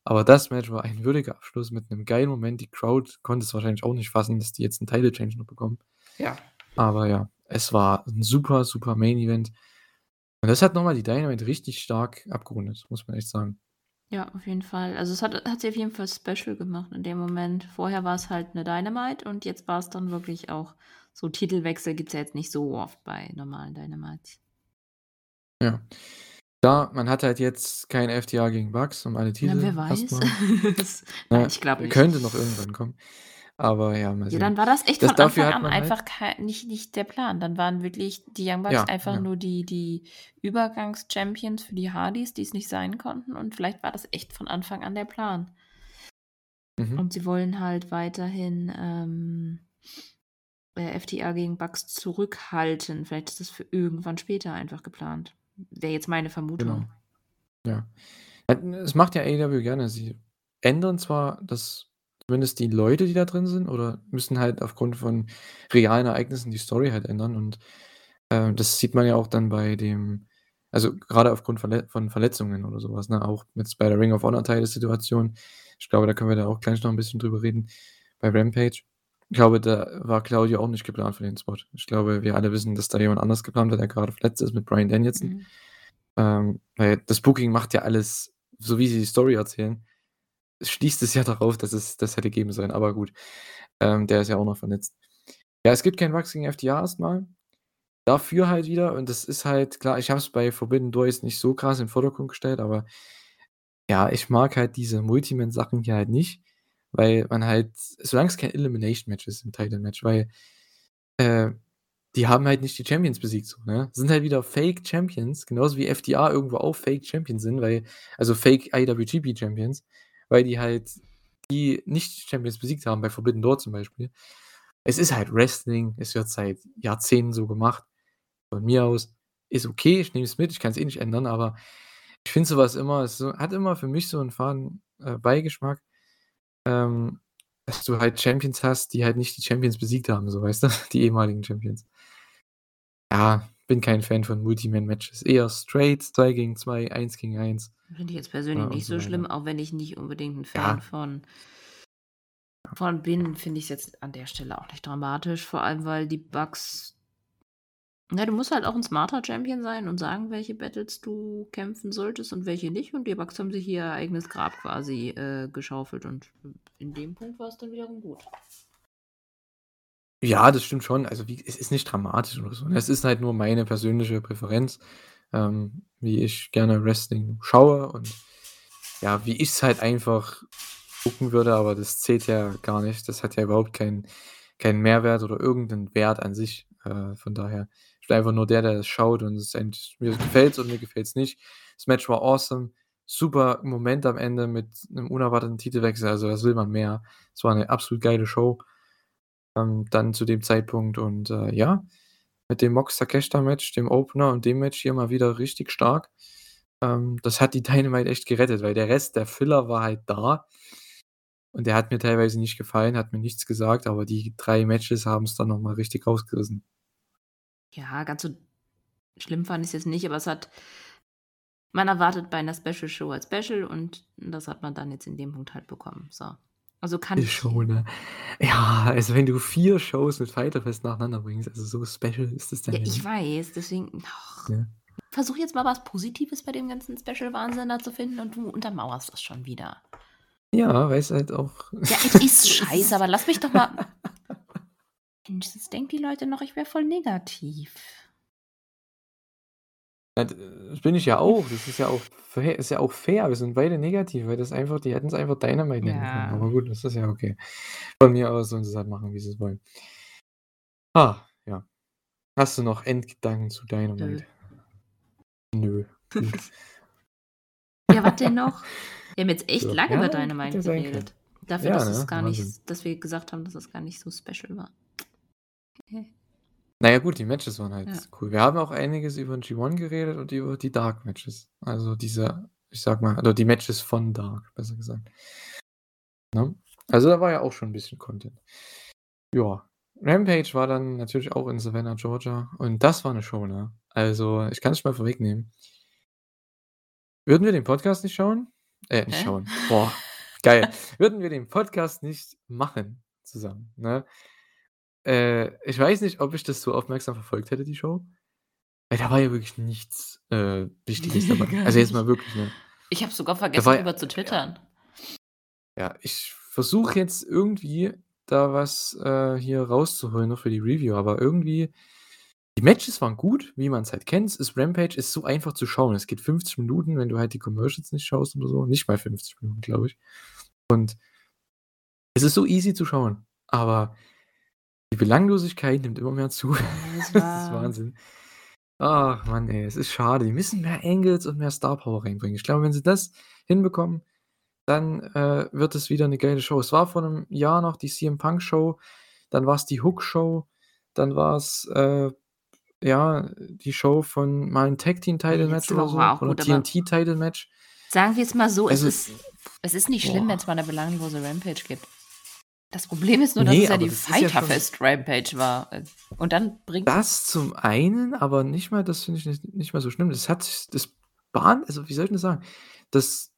Aber das Match war ein würdiger Abschluss mit einem geilen Moment. Die Crowd konnte es wahrscheinlich auch nicht fassen, dass die jetzt einen Title Change noch bekommen. Ja. Aber ja, es war ein super, super Main Event. Und das hat nochmal die Dynamite richtig stark abgerundet, muss man echt sagen. Ja, auf jeden Fall. Also es hat, hat sie auf jeden Fall special gemacht in dem Moment. Vorher war es halt eine Dynamite und jetzt war es dann wirklich auch so Titelwechsel gibt es ja jetzt nicht so oft bei normalen Dynamites. Ja. Da, man hat halt jetzt kein FTA gegen Bugs um alle Titel. Ja, wer weiß. Nein, ich glaube nicht. Könnte noch irgendwann kommen. Aber ja, mal sehen. Ja, dann war das echt das von Anfang an halt einfach halt nicht, nicht der Plan. Dann waren wirklich die Young Bucks ja, einfach ja. nur die, die Übergangs-Champions für die Hardys, die es nicht sein konnten. Und vielleicht war das echt von Anfang an der Plan. Mhm. Und sie wollen halt weiterhin ähm, äh, FTA gegen Bugs zurückhalten. Vielleicht ist das für irgendwann später einfach geplant. Wäre jetzt meine Vermutung. Genau. Ja. Es macht ja AEW gerne. Sie ändern zwar das, zumindest die Leute, die da drin sind, oder müssen halt aufgrund von realen Ereignissen die Story halt ändern. Und äh, das sieht man ja auch dann bei dem, also gerade aufgrund Verle von Verletzungen oder sowas, ne? Auch mit bei der Ring of Honor Teil der Situation. Ich glaube, da können wir da auch gleich noch ein bisschen drüber reden. Bei Rampage. Ich glaube, da war Claudio auch nicht geplant für den Spot. Ich glaube, wir alle wissen, dass da jemand anders geplant hat, der gerade verletzt ist mit Brian Danielson. Mhm. Ähm, weil das Booking macht ja alles, so wie sie die Story erzählen, schließt es ja darauf, dass es das hätte geben sollen. Aber gut, ähm, der ist ja auch noch verletzt. Ja, es gibt kein Wachs gegen FTA erstmal. Dafür halt wieder, und das ist halt, klar, ich habe es bei Forbidden Doors nicht so krass in den Vordergrund gestellt, aber ja, ich mag halt diese Multiman-Sachen hier halt nicht. Weil man halt, solange es kein Elimination-Match ist im Title-Match, weil äh, die haben halt nicht die Champions besiegt, so, ne? Sind halt wieder Fake-Champions, genauso wie FDA irgendwo auch Fake-Champions sind, weil, also Fake IWGP-Champions, weil die halt die Nicht-Champions besiegt haben, bei Forbidden Door zum Beispiel. Es ist halt Wrestling, es wird seit Jahrzehnten so gemacht. Von mir aus ist okay, ich nehme es mit, ich kann es eh nicht ändern, aber ich finde sowas immer, es hat immer für mich so einen faden äh, Beigeschmack ähm, dass du halt Champions hast, die halt nicht die Champions besiegt haben, so weißt du, die ehemaligen Champions. Ja, bin kein Fan von Multiman-Matches. Eher straight, 2 gegen 2, 1 gegen 1. Finde ich jetzt persönlich ja, nicht so, schlimm, auch wenn ich nicht unbedingt ein Fan ja. von, von bin, finde ich es jetzt an der Stelle auch nicht dramatisch. Vor allem, weil die Bugs ja, du musst halt auch ein smarter Champion sein und sagen, welche Battles du kämpfen solltest und welche nicht. Und die Bugs haben sich hier ihr eigenes Grab quasi äh, geschaufelt und in dem Punkt war es dann wiederum gut. Ja, das stimmt schon. Also wie, es ist nicht dramatisch oder so. Es ist halt nur meine persönliche Präferenz, ähm, wie ich gerne Wrestling schaue und ja, wie ich es halt einfach gucken würde, aber das zählt ja gar nicht. Das hat ja überhaupt keinen keinen Mehrwert oder irgendeinen Wert an sich. Äh, von daher bin einfach nur der, der es schaut und es mir gefällt es und mir gefällt es nicht. Das Match war awesome. Super Moment am Ende mit einem unerwarteten Titelwechsel. Also, was will man mehr? Es war eine absolut geile Show. Ähm, dann zu dem Zeitpunkt und äh, ja, mit dem Mox Takeshita Match, dem Opener und dem Match hier mal wieder richtig stark. Ähm, das hat die Dynamite echt gerettet, weil der Rest der Filler war halt da. Und der hat mir teilweise nicht gefallen, hat mir nichts gesagt, aber die drei Matches haben es dann nochmal richtig rausgerissen. Ja, ganz so schlimm fand ich es jetzt nicht, aber es hat man erwartet bei einer Special Show als Special und das hat man dann jetzt in dem Punkt halt bekommen. So. Also kann Die Show, ne? Ja, also wenn du vier Shows mit Fighterfest nacheinander bringst, also so special ist das dann. Ja, ich weiß, deswegen. Ja. Versuch jetzt mal was Positives bei dem ganzen Special-Wahnsinn da zu finden und du untermauerst das schon wieder. Ja, weil es halt auch. Ja, es ist scheiße, aber lass mich doch mal. Mensch, jetzt denken die Leute noch, ich wäre voll negativ. das bin ich ja auch. Das ist ja auch, fair, ist ja auch fair. Wir sind beide negativ, weil das einfach, die hätten es einfach Dynamite nennen ja. können. Aber gut, das ist ja okay. Von mir aus sollen sie es halt machen, wie sie es wollen. Ah, ja. Hast du noch Endgedanken zu Dynamite? Nö. Nö. ja, was denn noch? Wir haben jetzt echt so, lange ja, über Dynamite geredet. Dafür, Ja, dass ne? es gar Wahnsinn. nicht dass wir gesagt haben, dass es gar nicht so special war. Na ja, gut, die Matches waren halt Ja. cool. Wir haben auch einiges über 'n G1 geredet und über die Dark Matches. Also diese, ich sage mal oder die Matches von Dark, besser gesagt. Ne? Also, da war ja auch schon 'n bisschen Content. Ja, Rampage war dann natürlich auch in Savannah, Georgia und das war 'ne Show, ne? Also, ich kann's schon mal vorwegnehmen. Würden wir den Podcast nicht schauen äh, nicht Hä? schauen, boah, geil. Würden wir den Podcast nicht machen zusammen, ne? Äh, ich weiß nicht, ob ich das so aufmerksam verfolgt hätte, die Show. Weil da war ja wirklich nichts, äh, Wichtiges dabei. Also, jetzt mal wirklich, ne? Ich habe sogar vergessen, war ja drüber zu ja. twittern. Ja, ich versuche jetzt irgendwie da was, äh, hier rauszuholen noch für die Review, aber irgendwie die Matches waren gut, wie man's halt kennt. Ist Rampage ist so einfach zu schauen. Es geht 50 Minuten, wenn du halt die Commercials nicht schaust oder so. Nicht mal 50 Minuten, glaube ich. Und es ist so easy zu schauen, aber die Belanglosigkeit nimmt immer mehr zu. Das Das ist war Wahnsinn. Ach Mann, ey, es ist schade. Die müssen mehr Angles und mehr Star Power reinbringen. Ich glaube, wenn sie das hinbekommen, dann, äh, wird es wieder 'ne geile Show. Es war vor 'nem Jahr noch die CM Punk Show, dann war's die Hook Show, dann war's, äh, ja, die Show von mal 'n Tag Team Title Match oder so war oder TNT Title Match. sagen wir's mal so, es Also ist es ist nicht schlimm, boah. wenn's mal 'ne belanglose Rampage gibt. Das Problem ist nur, dass Ne, es ja die das ist ja Fighterfest Rampage war. Und dann bringt Das zum einen, aber nicht mal das finde ich nicht nicht mal so schlimm. Das hat sich das bahnt also, wie soll ich das sagen? Das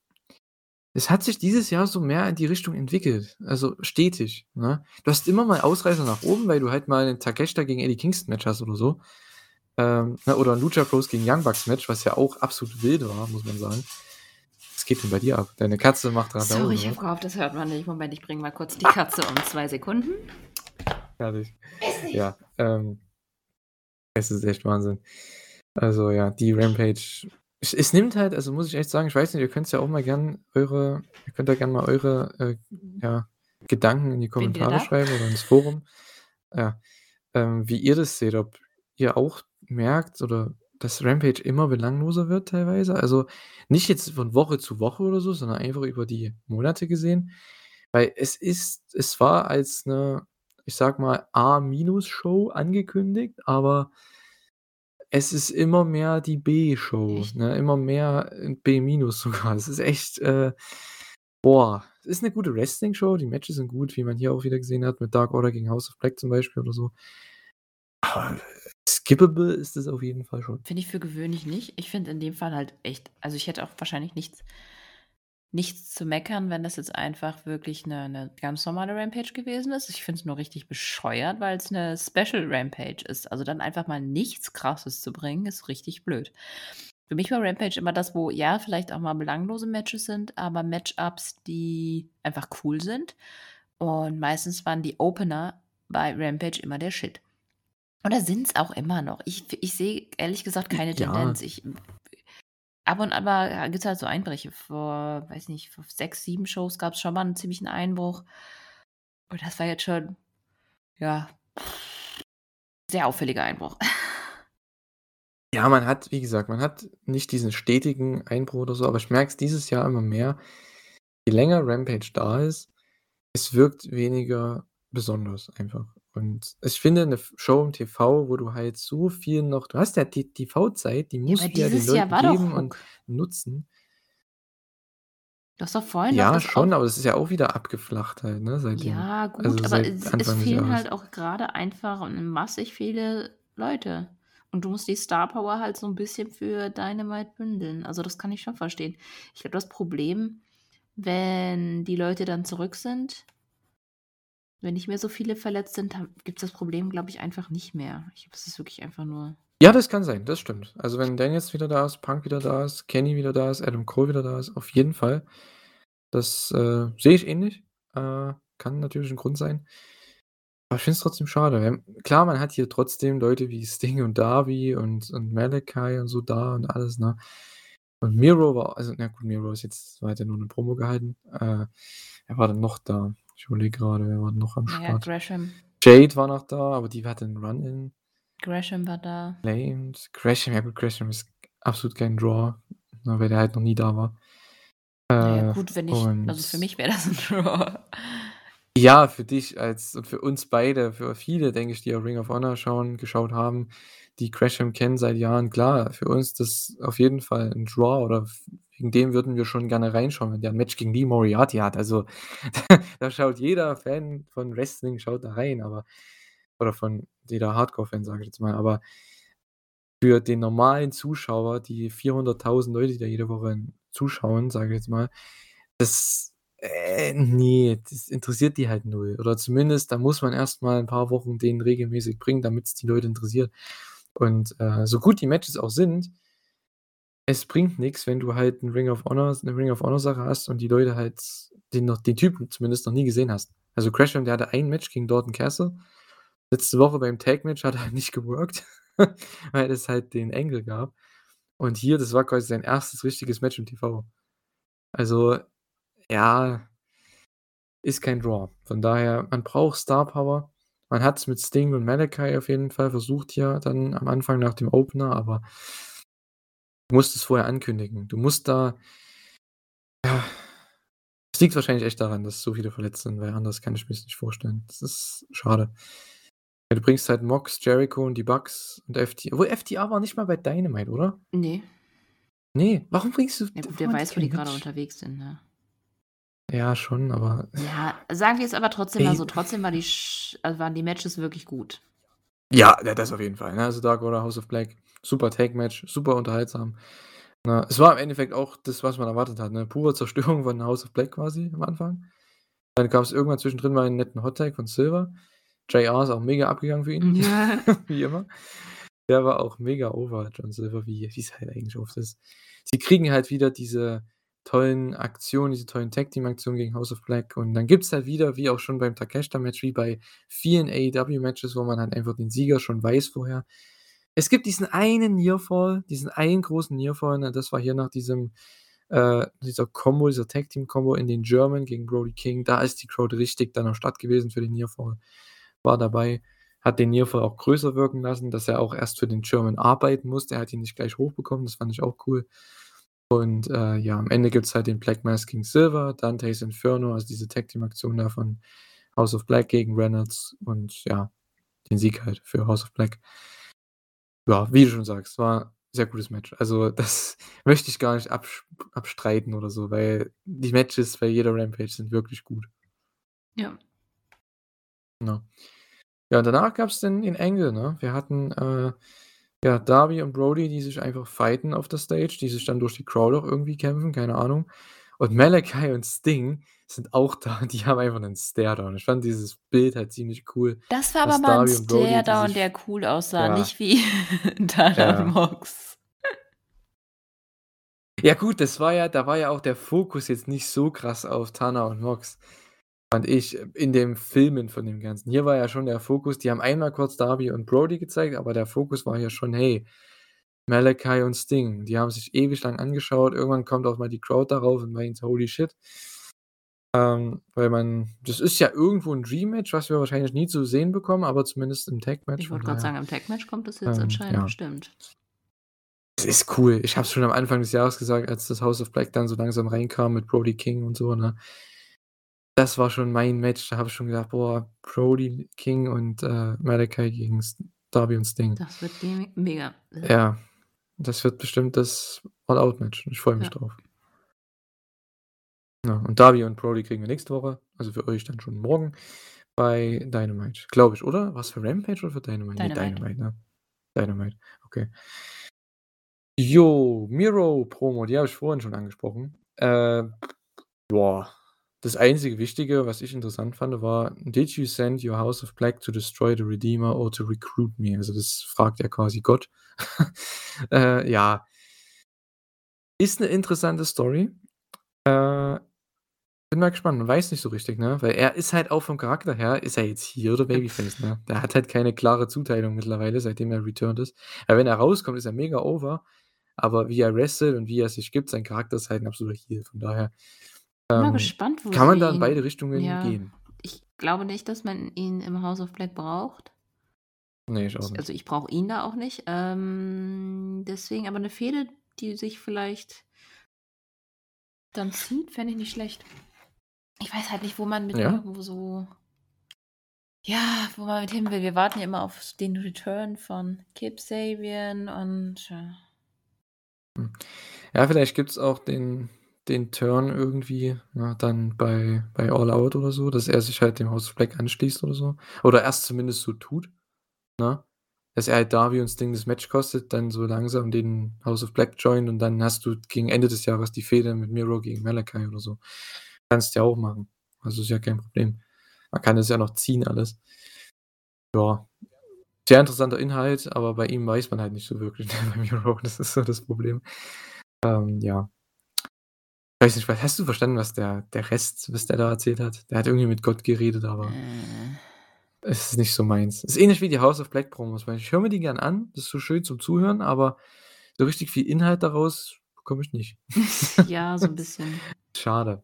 es hat sich dieses Jahr so mehr in die Richtung entwickelt, also stetig, ne? Du hast immer mal Ausreißer nach oben, weil du halt mal 'nen Takeshita gegen Eddie Kingston Match hast oder so. Ähm, ne, oder 'n Lucha Bros gegen Young Bucks Match, was ja auch absolut wild war, muss man sagen. Geht denn bei dir ab? Deine Katze macht Radau, Sorry, ich habe was? gehofft, das hört man nicht. Moment, ich bringe mal kurz die Katze um 2 Sekunden. Nicht. Ja, ähm es ist echt Wahnsinn. Also, ja, die Rampage es es nimmt halt also, muss ich echt sagen, ich weiß nicht, ihr könnt's ja auch mal gern eure ihr könnt ja gern mal eure, äh, ja, Gedanken in die Kommentare schreiben oder ins Forum. Ja, ähm, wie ihr das seht, ob ihr auch merkt oder dass Rampage immer belangloser wird teilweise. Also, nicht jetzt von Woche zu Woche oder so, sondern einfach über die Monate gesehen. Weil es ist es war als 'ne, ich sage mal, A-Minus-Show angekündigt, aber es ist immer mehr die B-Show, ne? Immer mehr, äh, B- sogar. Es ist echt, äh boah, es ist 'ne gute Wrestling-Show. Die Matches sind gut, wie man hier auch wieder gesehen hat mit Dark Order gegen House of Black zum Beispiel oder so. Aber skippable ist es auf jeden Fall schon. Finde ich für gewöhnlich nicht. Ich finde in dem Fall halt echt also, ich hätte auch wahrscheinlich nichts nichts zu meckern, wenn das jetzt einfach wirklich 'ne 'ne ganz normale Rampage gewesen ist. Ich finde es nur richtig bescheuert, weil's 'ne Special Rampage ist. Also, dann einfach mal nichts Krasses zu bringen, ist richtig blöd. Für mich war Rampage immer das, wo ja, vielleicht auch mal belanglose Matches sind, aber Match-ups, die einfach cool sind. Und meistens waren die Opener bei Rampage immer der Shit. Oder sind's auch immer noch. Ich ich sehe ehrlich gesagt keine Ja. Tendenz. Ich ab und an mal gibt's halt so Einbrüche. Vor, weiß nicht, vor 6, 7 Shows gab's schon mal 'n ziemlichen Einbruch. Und das war jetzt schon, ja, sehr auffälliger Einbruch. Ja, man hat wie gesagt, man hat nicht diesen stetigen Einbruch oder so, aber ich merke es dieses Jahr immer mehr. Je länger Rampage da ist, es wirkt weniger besonders einfach. Und ich finde 'ne F Show im TV, wo du halt so viel noch du hast ja die TV-Zeit, die Ja, musst aber du ja den Leuten geben und nutzen. Du hast doch vorhin Ja, schon, aber es ist ja auch wieder abgeflacht halt, ne, seitdem. Ja, gut, Also, aber es es fehlen halt auch grade einfach massig viele Leute. Und du musst die Star Power halt so 'n bisschen für Dynamite bündeln. Also, das kann ich schon verstehen. Ich glaube, das Problem, wenn die Leute dann zurück sind wenn nicht mehr so viele verletzt sind, dann gibt's das Problem, glaube ich, einfach nicht mehr. Ich glaube, es ist wirklich einfach nur Ja, das kann sein, das stimmt. Also, wenn Daniels wieder da ist, Punk wieder da ist, Kenny wieder da ist, Adam Cole wieder da ist, auf jeden Fall. Das, äh, sehe ich ähnlich. Äh, kann natürlich 'n Grund sein. Aber ich finde es trotzdem schade. Klar, man hat hier trotzdem Leute wie Sting und Darby und und Malachi und so da und alles, ne? Und Miro war also, na gut, Miro ist jetzt ja nur 'ne Promo gehalten. Äh, wer war denn noch da? Ich überlege grade, wer war noch am Na ja, Start? Gresham. Jade war noch da, aber die hatte 'n Run-in. Gresham war da. Flamed, Gresham, ja gut, Gresham ist absolut kein Draw, weil der halt noch nie da war. Äh, gut, wenn ich also, für mich wäre das 'n Draw. Ja, für dich als und für uns beide, für viele, denke ich, die auch Ring of Honor schauen geschaut haben, die Gresham kennen seit Jahren. Klar, für uns das auf jeden Fall 'n Draw oder wegen dem würden wir schon gerne reinschauen, wenn der 'n Match gegen Lee Moriarty hat. Also, da schaut jeder Fan von Wrestling schaut da rein, aber oder von jeder Hardcore-Fan, sage ich jetzt mal. Aber für den normalen Zuschauer, die 400.000 Leute, die da jede Woche zuschauen, sage ich jetzt mal, das äh, ne, das interessiert die halt null. Oder zumindest, da muss man erst mal 'n paar Wochen den regelmäßig bringen, damit's die Leute interessiert. Und, äh, so gut die Matches auch sind es bringt nix, wenn du halt 'n Ring of Honor 'ne Ring of Honor Sache hast und die Leute halt den noch den Typen zumindest noch nie gesehen hast. Also, Gresham, der hatte ein Match gegen Dalton Castle. Letzte Woche beim Tag-Match hat er halt nicht geworkt, weil es halt den Angle gab. Und hier, das war quasi sein 1. richtiges Match im TV. Also, ja ist kein Draw. Von daher, man braucht Star Power. Man hat's mit Sting und Malakai auf jeden Fall versucht hier dann am Anfang nach dem Opener, aber du musst es vorher ankündigen. Du musst da ja, es liegt wahrscheinlich echt daran, dass so viele verletzt sind, weil anders kann ich mir's nicht vorstellen. Das ist schade. Ja, du bringst halt Mox, Jericho und die Bucks und FT obwohl FTR war nicht mal bei Dynamite, oder? Ne. Ne, warum bringst du Ja gut, haben weiß, wo die Match? unterwegs sind, ne? Ja, schon, aber Ja, sagen wir es aber trotzdem mal so, trotzdem war die Sch also, waren die Matches wirklich gut. Ja, das auf jeden Fall, ne? Also, Dark Order, House of Black, super Tag-Match, super unterhaltsam. Ne, es war im Endeffekt auch das, was man erwartet hat, ne? Pure Zerstörung von House of Black quasi am Anfang. Dann gab's irgendwann zwischendrin mal 'n netten Hot Tag von Silver. JR ist auch mega abgegangen für ihn, Ja. wie immer. Der war auch mega over, John Silver, wie wie's halt eigentlich oft ist. Sie kriegen halt wieder diese tollen Aktionen, diese tollen Tag-Team-Aktionen gegen House of Black und dann gibt's halt wieder, wie auch schon beim Takeshita-Match, wie bei vielen AEW-Matches, wo man halt einfach den Sieger schon weiß vorher. Es gibt diesen einen Nearfall, diesen einen großen Nearfall, ne? Das war hier nach diesem äh, dieser Kombo, dieser Tag-Team-Kombo in den German gegen Brody King. Da ist die Crowd richtig dann am Start gewesen für den Nearfall. War dabei, hat den Nearfall auch größer wirken lassen, dass er auch erst für den German arbeiten musste. Er hat ihn nicht gleich hochbekommen, das fand ich auch cool. Und, äh, ja, am Ende gibt's halt den Black Mass gegen Silver, Dante's Inferno, also diese Tag-Team-Aktion da von House of Black gegen Reynolds und ja, den Sieg halt für House of Black. Ja, wie du schon sagst, war sehr gutes Match. Also, das möchte ich gar nicht abstreiten oder so, weil die Matches bei jeder Rampage sind wirklich gut. Ja. Ja. Ja, und danach gab's dann den Angle, ne? Wir hatten, äh, ja, Darby und Brody, die sich einfach fighten auf der Stage, die sich dann durch die Crowd auch irgendwie kämpfen, keine Ahnung. Und Malakai und Sting sind auch da, die haben einfach 'nen Stare-Down. Ich fand dieses Bild halt ziemlich cool, Das war aber mal Darby die Stare-Down, der cool aussah, ja. nicht wie Tana und Ja. Mox. Ja gut, das war ja da war ja auch der Fokus jetzt nicht so krass auf Tana und Mox, fand ich, in dem Filmen von dem Ganzen. Hier war ja schon der Fokus die haben einmal kurz Darby und Brody gezeigt, aber der Fokus war ja schon: „Hey, Malakai und Sting.“ Die haben sich ewig lang angeschaut. Irgendwann kommt auch mal die Crowd darauf und meint: „Holy shit.“ Ähm, weil man das ist ja irgendwo 'n Dream-Match, was wir wahrscheinlich nie zu sehen bekommen, aber zumindest im Tag-Match, Ich wollte daher sagen, im Tag-Match kommt das jetzt ähm, anscheinend ja. bestimmt. Es ist cool. Ich habe es schon am Anfang des Jahres gesagt, als das House of Black dann so langsam reinkam mit Brody King und so, ne? Das war schon mein Match. Da habe ich schon gedacht: „Boah, Brody King und, äh, Malakai gegen Darby und Sting.“ Das wird mega. Ja, das wird bestimmt das All-Out-Match. Ich freue mich Ja. drauf. Ja, und Darby und Brody kriegen wir nächste Woche, also für euch dann schon morgen bei Dynamite, glaube ich, oder? War's für Rampage oder für Dynamite? Dynamite. Dynamite, ne? Dynamite, okay. Jo, Miro-Promo, die habe ich vorhin schon angesprochen. Äh, boah, das einzige Wichtige, was ich interessant fand, war: „Did you send your House of Black to destroy the Redeemer or to recruit me?“ Also, das fragt ja quasi Gott. Äh, ja. Ist 'ne interessante Story. Äh, bin mal gespannt. Man weiß nicht so richtig, ne? Weil er ist halt auch vom Charakter her ist er jetzt Heel oder Babyface, ne? Der hat halt keine klare Zuteilung mittlerweile, seitdem er returned ist. Weil wenn er rauskommt, ist er mega over, aber wie er wrestelt und wie er sich gibt, sein Charakter ist halt 'n absoluter Heel. Von daher, Bin mal ähm, gespannt, wo kann man da in beide Richtungen ja, gehen. ich glaube nicht, dass man ihn im House of Black braucht. Ne, ich auch Ich nicht. also, ich brauche ihn da auch nicht. Ähm, deswegen aber 'ne Fehde, die sich vielleicht dann zieht, fände ich nicht schlecht. Ich weiß halt nicht, wo man mit Ja. irgendwo so ja, wo man mit hin will. Wir warten ja immer auf den Return von Kip Sabian und, äh Hm. Ja, vielleicht gibt's auch den den Turn irgendwie, ne, dann bei bei All Out oder so, dass er sich halt dem House of Black anschließt oder so. Oder erst zumindest so tut, ne? Dass er halt Darby und Sting das Match kostet, dann so langsam den House of Black joint und dann hast du gegen Ende des Jahres die Fehde mit Miro gegen Malachi oder so. Kannst ja auch machen. Also, ist ja kein Problem. Man kann das ja noch ziehen alles. Ja. Sehr interessanter Inhalt, aber bei ihm weiß man halt nicht so wirklich, ne, bei Miro, das ist so das Problem. Ähm, ja. Weiß nicht, hast du verstanden, was der der Rest was der da erzählt hat? Der hat irgendwie mit Gott geredet, aber Äh. es ist nicht so meins. Ist ähnlich wie die House of Black Promos, ich höre mir die gern an, das ist so schön zum Zuhören, aber so richtig viel Inhalt daraus bekomme ich nicht. Ja, so 'n bisschen. Schade.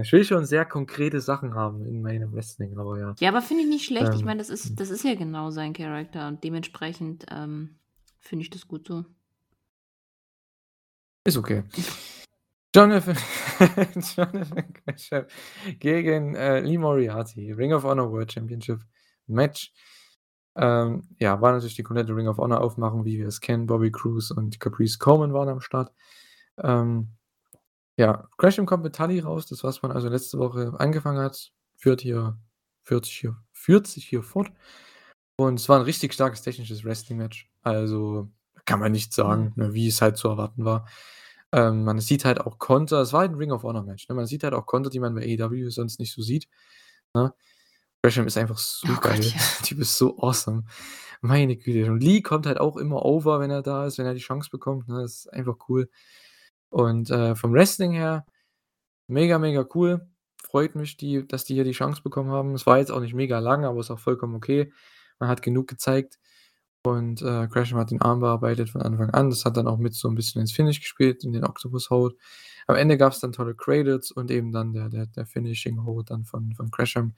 Ich will schon sehr konkrete Sachen haben in meinem Wrestling, aber ja. Ja, aber finde ich nicht schlecht. Ich Ähm, meine, das ist das ist ja genau sein Charakter und dementsprechend, ähm, finde ich das gut so. Ist okay. Jonathan Jonathan Gresham gegen, äh, Lee Moriarty, Ring of Honor World Championship Match. Ähm, ja, war natürlich die komplette Ring of Honor Aufmachung, wie wir es kennen. Bobby Cruise und Caprice Coleman waren am Start. Ähm, ja, Gresham kommt mit Tully raus, das, was man also letzte Woche angefangen hat, führt hier führt sich hier führt sich hier fort. Und es war 'n richtig starkes technisches Wrestling-Match. Also, kann man nicht sagen, Mhm. ne, wie es halt zu erwarten war. Ähm, man sieht halt auch Konter. Es war halt 'n Ring of Honor Match, ne? Man sieht halt auch Konter, die man bei AEW sonst nicht so sieht, ne? Gresham ist einfach so Oh Gott, geil. ja. Der Typ ist so awesome. Meine Güte. Und Lee kommt halt auch immer over, wenn er da ist, wenn er die Chance bekommt, ne? Das ist einfach cool. Und, äh, vom Wrestling her mega, mega cool. Freut mich, die dass die hier die Chance bekommen haben. Es war jetzt auch nicht mega lang, aber ist auch vollkommen okay. Man hat genug gezeigt und, äh, Gresham hat den Arm bearbeitet von Anfang an. Das hat dann auch mit so 'n bisschen ins Finish gespielt, in den Octopus Hold. Am Ende gab's dann tolle Cradles und eben dann der der der Finishing Hold dann von von Gresham.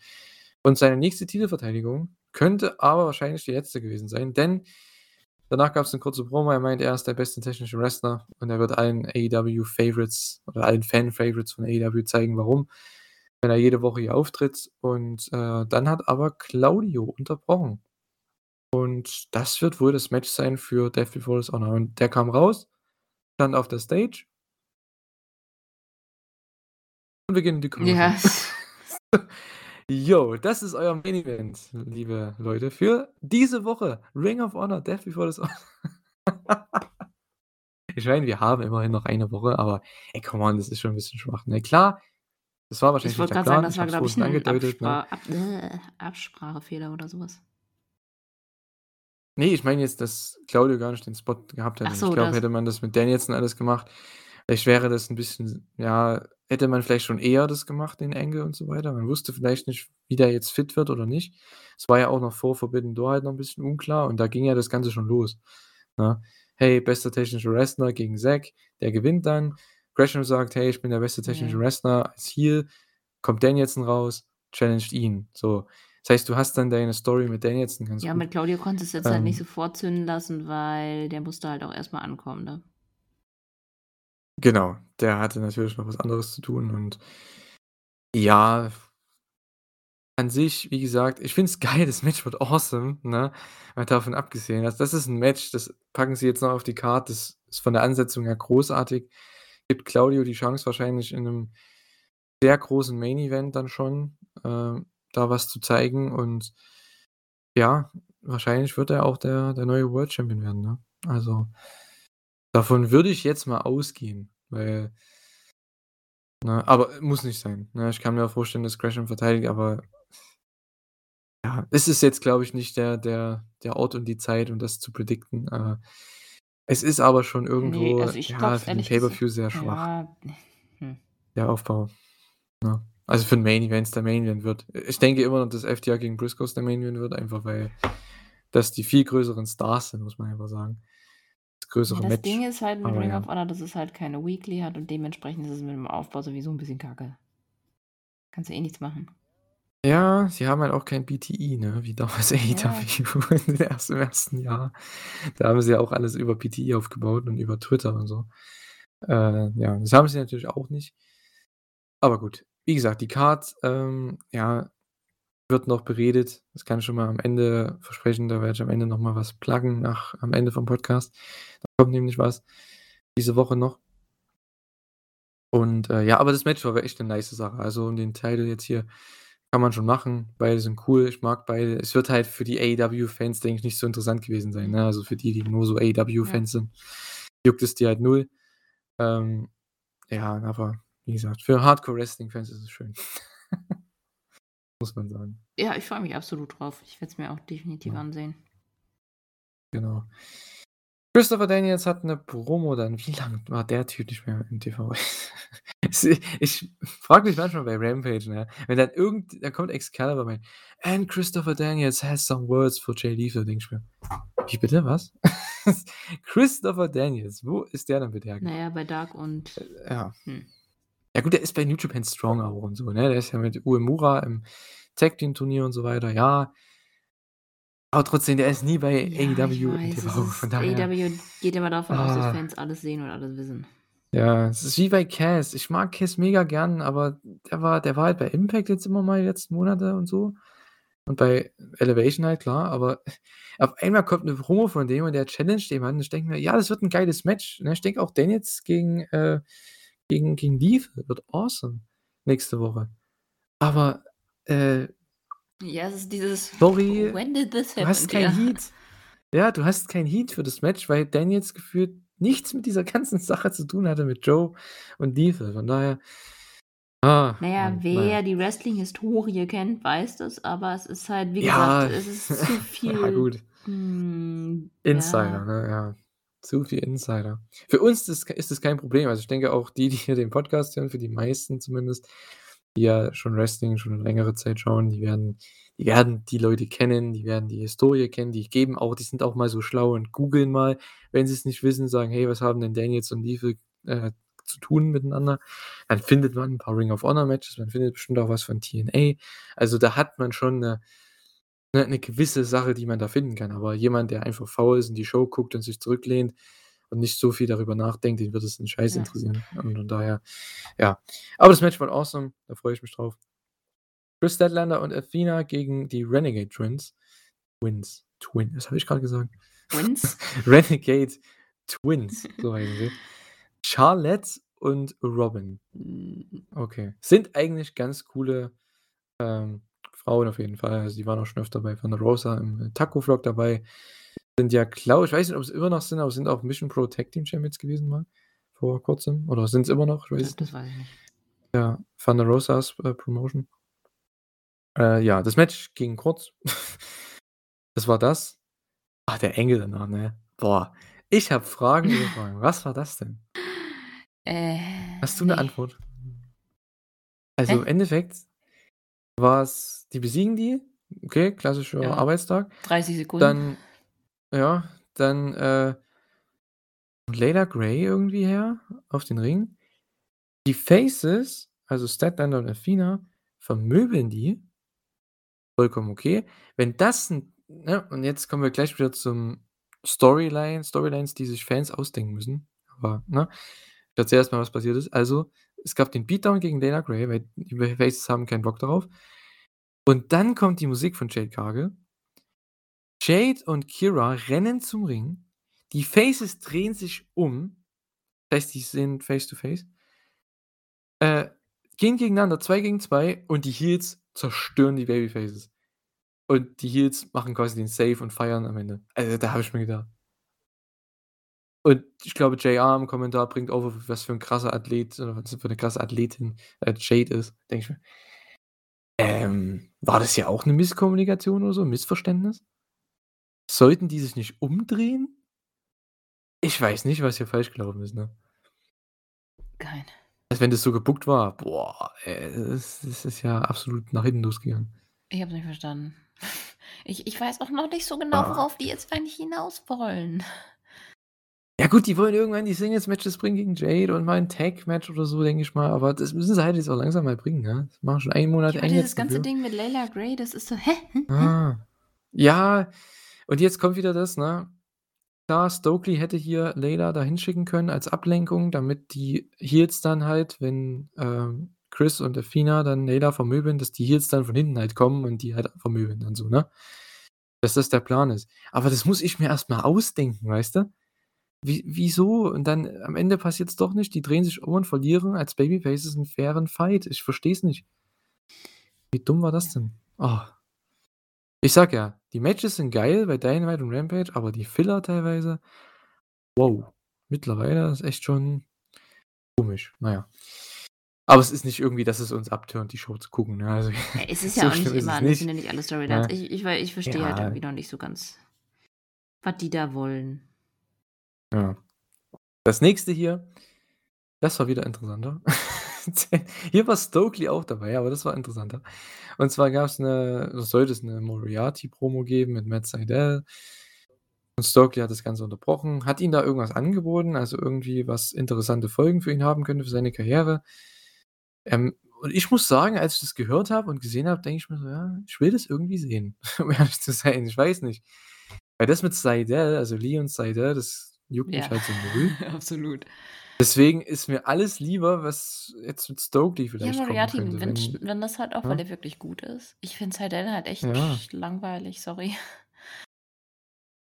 Und seine nächste Titelverteidigung könnte aber wahrscheinlich die letzte gewesen sein, denn danach gab's 'ne kurze Promo. Er meint, er ist der beste technische Wrestler und er wird allen AEW Favorites oder allen Fan Favorites von AEW zeigen, warum, wenn er jede Woche hier auftritt. Und, äh, dann hat aber Claudio unterbrochen. Und das wird wohl das Match sein für Death Before Dishonor. Und der kam raus, stand auf der Stage und wir gehen in die Ja. Commercial. Jo, das ist euer Main Event, liebe Leute, für diese Woche. Ring of Honor, Death Before Dishonor. Ich meine, wir haben immerhin noch eine Woche, aber ey, come on, das ist schon 'n bisschen schwach, ne? Klar, das war wahrscheinlich Ich nicht wollte der grad sagen, Plan. das war, glaube ich, vorhin 'n angedeutet, ne? Ab äh, Absprachefehler oder so was. Ne, ich meine jetzt, dass Claudio gar nicht den Spot gehabt hätte. Ach Ich so, glaube, hätte man das mit Danielson alles gemacht, vielleicht wäre das 'n bisschen ja, hätte man vielleicht schon eher das gemacht, den Angle und so weiter. Man wusste vielleicht nicht, wie der jetzt fit wird oder nicht. Es war ja auch noch vor Forbidden Door halt noch 'n bisschen unklar und da ging ja das Ganze schon los, ne? Hey, bester technischer Wrestler gegen Zack, der gewinnt dann. Gresham sagt: „Hey, ich bin der beste technische Ja. Wrestler als Heel.“ Kommt Danielson raus, challenged ihn. So. Das heißt, du hast dann deine Story mit Danielson ganz Ja, gut. mit Claudio konntest du jetzt halt nicht Ähm sofort zünden lassen, weil der musste halt auch erst mal ankommen, ne? Genau, der hatte natürlich noch was anderes zu tun und ja an sich, wie gesagt, ich finde es geil, das Match wird awesome, ne? Mal davon abgesehen. Also, das ist 'n Match, das packen sie jetzt noch auf die Card. Das ist von der Ansetzung her großartig. Gibt Claudio die Chance wahrscheinlich in 'nem sehr großen Main Event dann schon, ähm, da was zu zeigen und ja, wahrscheinlich wird er auch der der neue World Champion werden, ne? Also, davon würde ich jetzt mal ausgehen, weil ne, aber muss nicht sein, ne? Ich kann mir auch vorstellen, dass Gresham verteidigt, aber ja, es ist jetzt, glaube ich, nicht der der der Ort und die Zeit, um das zu predikten. Äh, es ist aber schon irgendwo, also ich glaube ja, für den Pay-per-View sehr schwach. ja, hm. Der Aufbau, ne? Also, für 'n Main Event der Main Event wird. Ich denke immer noch, dass FTR gegen Briscoes der Main Event wird, einfach weil das die viel größeren Stars sind, muss man einfach sagen. Das Ja, größere das Match, Ding ist halt mit aber Ring ja. of Honor, dass es halt keine Weekly hat und dementsprechend ist es mit dem Aufbau sowieso 'n bisschen kacke. Kannst du eh nichts machen. Ja, sie haben halt auch kein BTE, ne, wie damals Ja. AEW in den ersten im ersten Jahr. Da haben sie ja auch alles über BTE aufgebaut und über Twitter und so. Äh, ja, das haben sie natürlich auch nicht. Aber gut, wie gesagt, die Card, ähm, ja, wird noch beredet. Das kann ich schon mal am Ende versprechen. Da werde ich am Ende noch mal was pluggen nach am Ende vom Podcast. Da kommt nämlich was diese Woche noch. Und, äh, ja, aber das Match war echt 'ne nice Sache. Also, um den Title jetzt hier kann man schon machen. Beide sind cool. Ich mag beide. Es wird halt für die AEW-Fans, denke ich, nicht so interessant gewesen sein, ne? Also, für die, die nur so Ja. AEW-Fans sind, juckt es die halt null. Ähm, ja, aber wie gesagt, für Hardcore-Wrestling-Fans ist es schön. Muss man sagen. Ja, ich freue mich absolut drauf. Ich werde es mir auch definitiv Ja. ansehen. Genau. Christopher Daniels hat 'ne Promo dann wie lang war der Typ nicht mehr im TV? Ich frage mich manchmal bei Rampage, ne, wenn dann irgend da kommt Excalibur rein: „And Christopher Daniels has some words for Jay Lethal“, denke ich mir: „Wie bitte, was?“ Christopher Daniels, wo ist der denn bitte hergekommen? ja, bei Dark und Äh, ja. hm. Ja gut, der ist bei New Japan Strong auch und so, ne? Der ist ja mit Uemura im Tag-Team-Turnier und so weiter, ja. Aber trotzdem, der ist nie bei Ja, AEW weiß, TV, von daher AEW geht immer davon aus, dass Ah. Fans alles sehen und alles wissen. Ja, es ist wie bei Cass. Ich mag Cass mega gern, aber der war der war halt bei Impact jetzt immer mal die letzten Monate und so und bei Elevation halt, klar, aber auf einmal kommt 'ne Promo von dem und der challenged jemanden. Ich denke mir: „Ja, das wird 'n geiles Match“, ne? Ich denke auch Daniels gegen, äh gegen gegen Lethal wird awesome nächste Woche. Aber, äh Ja, es ist dieses sorry, When did this du happen? hast kein Ja. Heat. Ja, du hast kein Heat für das Match, weil Daniels gefühlt nichts mit dieser ganzen Sache zu tun hatte mit Joe und Lethal. Von daher ah, Na ja, Mann, wer ja. die Wrestling-Historie kennt, weiß das, aber es ist halt, wie Ja, gesagt, es ist zu ja viel, gut. hm, Insider, ja. ne, ja. Zu viel Insider. Für uns ist das kein Problem. Also, ich denke auch die, die hier den Podcast hören, für die meisten zumindest, die ja schon Wrestling schon 'ne längere Zeit schauen, die werden die werden die Leute kennen, die werden die Historie kennen, die geben auch die sind auch mal so schlau und googeln mal, wenn sie's nicht wissen, sagen: „Hey, was haben denn Daniels und Lethal, äh, zu tun miteinander?“ Dann findet man 'n paar Ring of Honor Matches, man findet bestimmt auch was von TNA. Also, da hat man schon 'ne 'ne 'ne gewisse Sache, die man da finden kann. Aber jemand, der einfach faul ist und die Show guckt und sich zurücklehnt und nicht so viel darüber nachdenkt, den wird es 'n Scheiß Ja. interessieren. Und von daher, ja. Aber das Match war awesome, da freue ich mich drauf. Kris Statlander und Athena gegen die Renegade Twins. Twins. Twin was habe ich grad gesagt? Twins? Renegade Twins, so heißen sie. Charlotte und Robin. Hm. Okay. Sind eigentlich ganz coole, ähm, Frauen auf jeden Fall. Also, die waren auch schon öfter bei Thunder Rosa im Taco-Vlog dabei. Sind ja, glaube ich weiß nicht, ob sie immer noch sind, aber sind auch Mission Pro Tag Team Champions gewesen mal vor Kurzem oder sind's immer noch? Ich weiß Ja, es das nicht. weiß ich nicht. Ja, Thunder Rosas, äh, Promotion. Äh, ja, das Match ging kurz. Das war das. Ah, der Engel danach, ne? Boah, ich habe Fragen über Fragen. Was war das denn? Äh, Hast du 'ne ne. Antwort? Also, im Hä? War's die besiegen die, okay, klassischer Ja. Arbeitstag. 30 Sekunden. Dann ja, dann, äh Layla Gray irgendwie her auf den Ring. Die Faces, also Statlander und Athena, vermöbeln die. Vollkommen okay. Wenn das ne, und jetzt kommen wir gleich wieder zum Storyline Storylines, die sich Fans ausdenken müssen. Aber, ne, ich erzähle erst mal, was passiert ist. Also, es gab den Beatdown gegen Layla Gray, weil die Faces haben keinen Bock darauf. Und dann kommt die Musik von Jade Cargill. Jade und Kira rennen zum Ring. Die Faces drehen sich um. Das heißt, die sind face to face. Äh, gehen gegeneinander 2 gegen 2 und die Heels zerstören die Babyfaces. Und die Heels machen quasi den Save und feiern am Ende. Also, da habe ich mir gedacht und ich glaube, JR im Kommentar bringt over, was für 'n krasser Athlet oder was für 'ne krasse Athletin, äh, Jade ist. Denke ich mir ähm, war das hier auch 'ne Misskommunikation oder so, 'n Missverständnis? Sollten die sich nicht umdrehen? Ich weiß nicht, was hier falsch gelaufen ist, ne? Geil. Also, wenn das so gebookt war, boah, ey, das das ist ja absolut nach hinten losgegangen. Ich habe es nicht verstanden. Ich ich weiß auch noch nicht so genau, Ah. worauf die jetzt eigentlich hinaus wollen. Ja gut, die wollen irgendwann die Singles-Matches bringen gegen Jade und mal 'n Tag-Match oder so, denke ich mal, aber das müssen sie halt jetzt auch langsam mal bringen, ne? Das machen schon einen Monat Ja, eng dieses jetzt ganze dafür. Ding mit Layla Gray, das ist so hä? Ah. Ja, und jetzt kommt wieder das, ne? klar, Stokely hätte hier Layla da hinschicken können als Ablenkung, damit die Heels dann halt, wenn, ähm, Chris und Athena dann Layla vermöbeln, dass die Heels dann von hinten halt kommen und die halt vermöbeln dann so, ne? Dass das der Plan ist. Aber das muss ich mir erst mal ausdenken, weißt du? Wie wieso? Und dann am Ende passiert's doch nicht. Die drehen sich um und verlieren als Babyfaces 'n fairen Fight. Ich verstehe es nicht. Wie dumm war das denn? Oh. Ich sage ja, die Matches sind geil bei Dynamite und Rampage, aber die Filler teilweise, wow. Mittlerweile ist echt schon komisch. Na ja. Aber es ist nicht irgendwie, dass es uns abturnt, die Show zu gucken, ne? Also, Ja, es ist so ja auch nicht immer es das sind ja nicht alle Storylines. Ne? Ich ich ich verstehe halt Ja. irgendwie noch nicht so ganz, was die da wollen. Ja. Das nächste hier, das war wieder interessanter. Hier war Stokely auch dabei, aber das war interessanter. Und zwar gab's 'ne sollte es 'ne Moriarty-Promo geben mit Matt Sydal. Und Stokely hat das Ganze unterbrochen, hat ihm da irgendwas angeboten, also irgendwie, was interessante Folgen für ihn haben könnte für seine Karriere. Ähm, und ich muss sagen, als ich das gehört habe und gesehen habe, denke ich mir so: „Ja, ich will das irgendwie sehen“, um ehrlich zu sein. Ich weiß nicht. Weil das mit Sydal, also Leon Sydal, das juckt mich Ja, halt so 0. absolut. Deswegen ist mir alles lieber, was jetzt mit Stokely Ja, vielleicht kommen Moriarty, könnte, wenn wenn wenn das halt auch weil ne? der wirklich gut ist. Ich finde Sydal halt echt Ja. langweilig, sorry.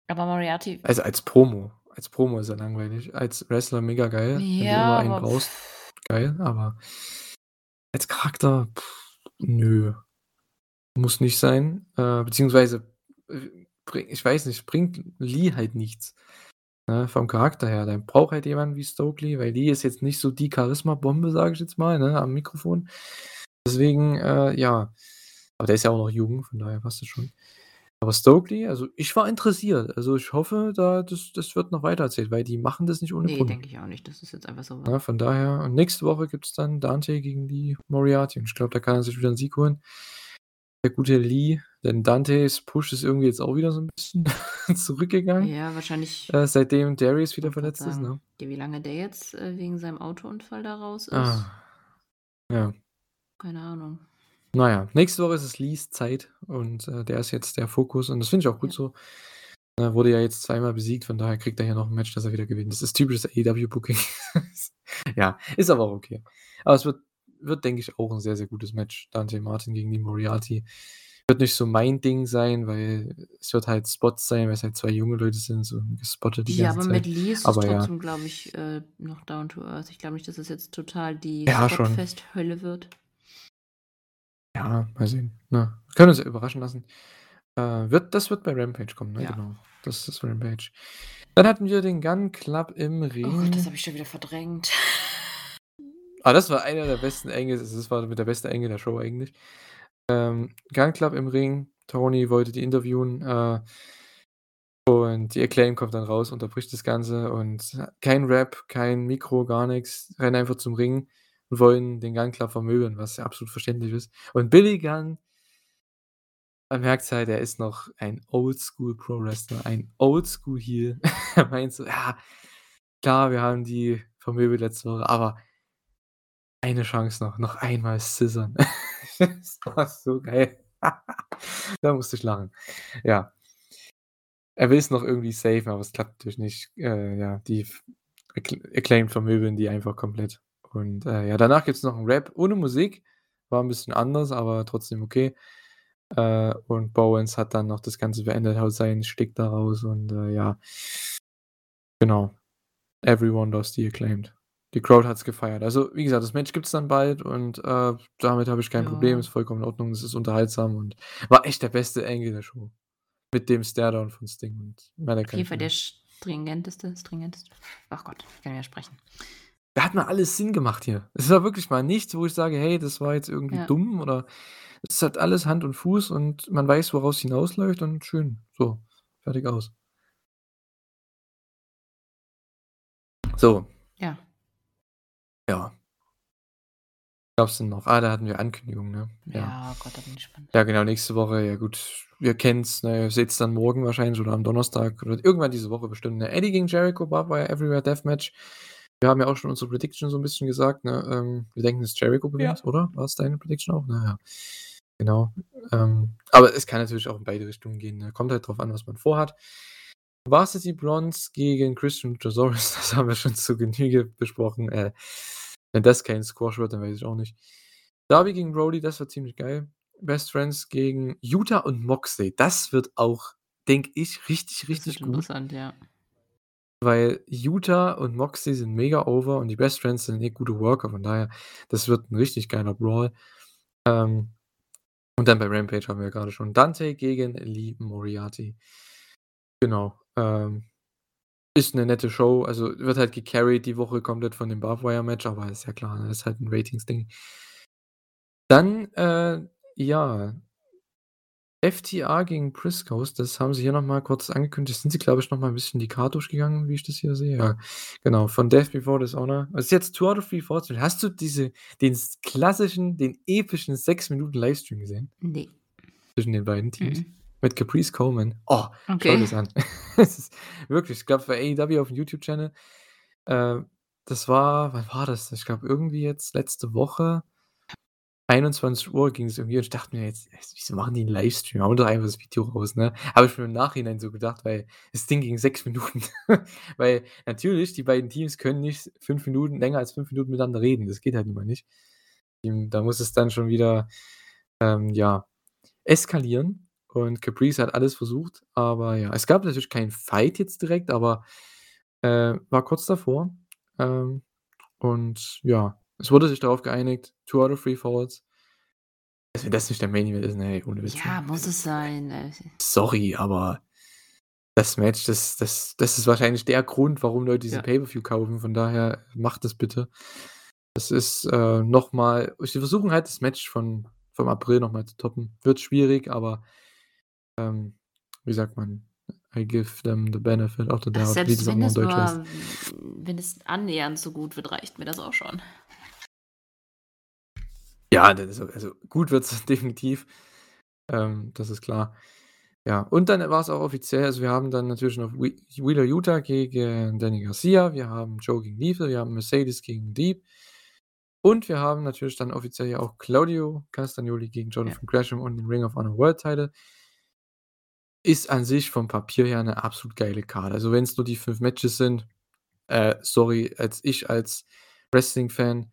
Aber Moriarty Also, als Promo als Promo ist er langweilig. Als Wrestler mega geil. Wenn du Ja, immer einen brauchst, geil, aber als Charakter, nö. Muss nicht sein. Äh, beziehungsweise, äh, ich weiß nicht, bringt Lee halt nichts, ne, vom Charakter her. Der braucht halt jemanden wie Stokely, weil Lee ist jetzt nicht so die Charisma-Bombe, sage ich jetzt mal, ne, am Mikrofon. Deswegen, äh, ja. Aber der ist ja auch noch jung, von daher passt das schon. Aber Stokely, also, ich war interessiert. Also, ich hoffe, da das das wird noch weitererzählt, weil die machen das nicht ohne Ne, Grund. denke ich auch nicht. Das ist jetzt einfach so Ne, von daher und nächste Woche gibt's dann Dante gegen Lee Moriarty und ich glaube, da kann er sich wieder 'n Sieg holen. Der gute Lee, denn Dantes Push ist irgendwie jetzt auch wieder so 'n bisschen zurückgegangen, Ja, wahrscheinlich äh, seitdem Darius wieder verletzt ist, sagen, ne? ja, wie lange der jetzt, äh, wegen seinem Autounfall da raus ist? Ah. Ja. Keine Ahnung. Na ja, nächste Woche ist es Lees Zeit und, äh, der ist jetzt der Fokus und das finde ich auch gut Ja. so. Er wurde ja jetzt zweimal besiegt, von daher kriegt er hier noch 'n Match, dass er wieder gewinnt. Das ist typisches AEW-Booking. Ja, ist aber auch okay. Aber es wird wird, denke ich, auch 'n sehr, sehr gutes Match. Dante Martin gegen Lee Moriarty. Wird nicht so mein Ding sein, weil es wird halt Spots sein, weil's halt 2 junge Leute sind, so gespottet die Ja, ganze aber mit Zeit. Lee ist es Aber ja. trotzdem, glaube ich, äh, noch down to earth. Ich glaube nicht, dass es jetzt total die Ja. Spotfest-Hölle wird. Ja, mal sehen? Wir können uns ja überraschen lassen. Äh, wird das wird bei Rampage kommen, ne? Ja. Genau. Das ist Rampage. Dann hatten wir den Gunn Club im Oh Gott, das Ring. habe ich schon wieder verdrängt. Ah, das war einer der besten Angles. Also, das war mit der beste Angle der Show eigentlich. Ähm, Gunn Club im Ring. Tony wollte die interviewen, äh und die Acclaim kommt dann raus, unterbricht das Ganze und kein Rap, kein Mikro, gar nix. Rennen einfach zum Ring und wollen den Gunn Club vermöbeln, was ja absolut verständlich ist. Und Billy Gunn man merkt's halt, er ist noch ein Oldschool Pro Wrestler, ein Oldschool Heel. Er meint so: „Ja, klar, wir haben die vermöbelt letzte Woche, aber eine Chance noch, noch einmal scissoren.“ Das war so geil. Da musste ich lachen. Ja. Er will's noch irgendwie safen, aber es klappt natürlich nicht. Äh, ja, die f Accl Acclaim vermöbeln die einfach komplett. Und, äh, ja, danach gibt's noch 'n Rap ohne Musik. War 'n bisschen anders, aber trotzdem okay. Äh, und Bowens hat dann noch das Ganze beendet, haut seinen Stick da raus und, äh, ja. Genau. Everyone loves the Acclaimed. Die Crowd hat's gefeiert. Also, wie gesagt, das Match gibt's dann bald und, äh, damit habe ich kein Problem, Ja. ist vollkommen in Ordnung. Es ist unterhaltsam und war echt der beste Angle der Show. Mit dem Staredown von Sting und da Auf jeden Fall der stringenteste stringenteste ach Gott, ich kann mehr sprechen. Da hat mal alles Sinn gemacht hier. Es war wirklich mal nichts, wo ich sage: „Hey, das war jetzt irgendwie Ja. dumm“ oder es hat alles Hand und Fuß und man weiß, woraus hinausläuft und schön. So, fertig aus. So. Ja. Ja. Gab's denn noch? Ah, da hatten wir Ankündigungen, ne? Ja. Ja, Gott, da bin ich gespannt. Ja, genau, nächste Woche, ja gut, ihr kennt's, ne? Ihr seht's dann morgen wahrscheinlich oder am Donnerstag oder irgendwann diese Woche bestimmt, ne? Eddie gegen Jericho, Barbed Wire Everywhere Deathmatch. Wir haben ja auch schon unsere Prediction so 'n bisschen gesagt, ne? Ähm, wir denken, dass Jericho gewinnt, Ja. oder? War's deine Prediction auch? Na ja. Genau. Ähm, aber es kann natürlich auch in beide Richtungen gehen, ne? Kommt halt drauf an, was man vorhat. Varsity Blondes gegen Christian Luchasaurus, das haben wir schon zu Genüge besprochen. Äh, wenn das kein Squash wird, dann weiß ich auch nicht. Darby gegen Brody, das wird ziemlich geil. Best Friends gegen Utah und Moxley, das wird auch, denke ich, richtig, richtig gut. interessant, ja. Weil Utah und Moxley sind mega over und die Best Friends sind eh gute Worker, von daher, das wird ein richtig geiler Brawl. Ähm, und dann bei Rampage haben wir ja gerade schon Dante gegen Lee Moriarty. Genau. Ähm, ist eine nette Show, also wird halt gecarried die Woche komplett von dem Barbwire-Match, aber ist ja klar, ne, ist halt ein Ratings-Ding. Dann, äh, ja, FTA gegen Briscoes, das haben sie hier noch mal kurz angekündigt. Sind sie, glaube ich, noch mal ein bisschen die Karte durchgegangen, wie ich das hier sehe? Ja, genau. Von Death Before Dishonor. Es ist jetzt Two out of Three Falls. Hast du diese, den klassischen, den epischen 6 Minuten Livestream gesehen? Nee. Zwischen den beiden Teams? Mhm. Mit Caprice Coleman. Oh, schau Okay. das an. Es ist wirklich, ich glaube, für AEW auf dem YouTube-Channel. Äh, das war, wann war das? Ich glaube, irgendwie jetzt letzte Woche. 21 Uhr ging es irgendwie und ich dachte mir jetzt, wieso machen die einen Livestream? Hauen doch einfach das Video raus, ne? Habe ich mir im Nachhinein so gedacht, weil das Ding ging sechs Minuten. weil natürlich, die beiden Teams können nicht fünf Minuten, länger als fünf Minuten miteinander reden. Das geht halt mal nicht. Da muss es dann schon wieder, ähm, ja, eskalieren. Und Caprice hat alles versucht, aber ja, es gab natürlich keinen Fight jetzt direkt, aber äh, war kurz davor. Ähm, und ja, es wurde sich darauf geeinigt, two out of three falls. Also, wenn das nicht der Main Event ist, ne, ohne Witz. Ja, muss es sein. Sorry, aber das Match, das, das, das ist wahrscheinlich der Grund, warum Leute diese Ja. Pay-Per-View kaufen. Von daher macht das bitte. Das ist äh, nochmal. Sie versuchen halt das Match von, vom April nochmal zu toppen. Wird schwierig, aber ähm, wie sagt man? I give them the benefit of the Ach, doubt, wie selbst das wenn es Deutsch nur, wenn es annähernd so gut wird, reicht mir das auch schon. Ja, ist, also gut wird es definitiv. Ähm, das ist klar. Ja, und dann war es auch offiziell, also wir haben dann natürlich noch Whe- Wheeler Utah gegen Danny Garcia, wir haben Joe gegen Lethal, wir haben Mercedes gegen Deep und wir haben natürlich dann offiziell ja auch Claudio Castagnoli gegen Jonathan Gresham und den Ring of Honor World Title. Ist an sich vom Papier her eine absolut geile Karte. Also wenn es nur die fünf Matches sind, äh, sorry, als ich als Wrestling-Fan,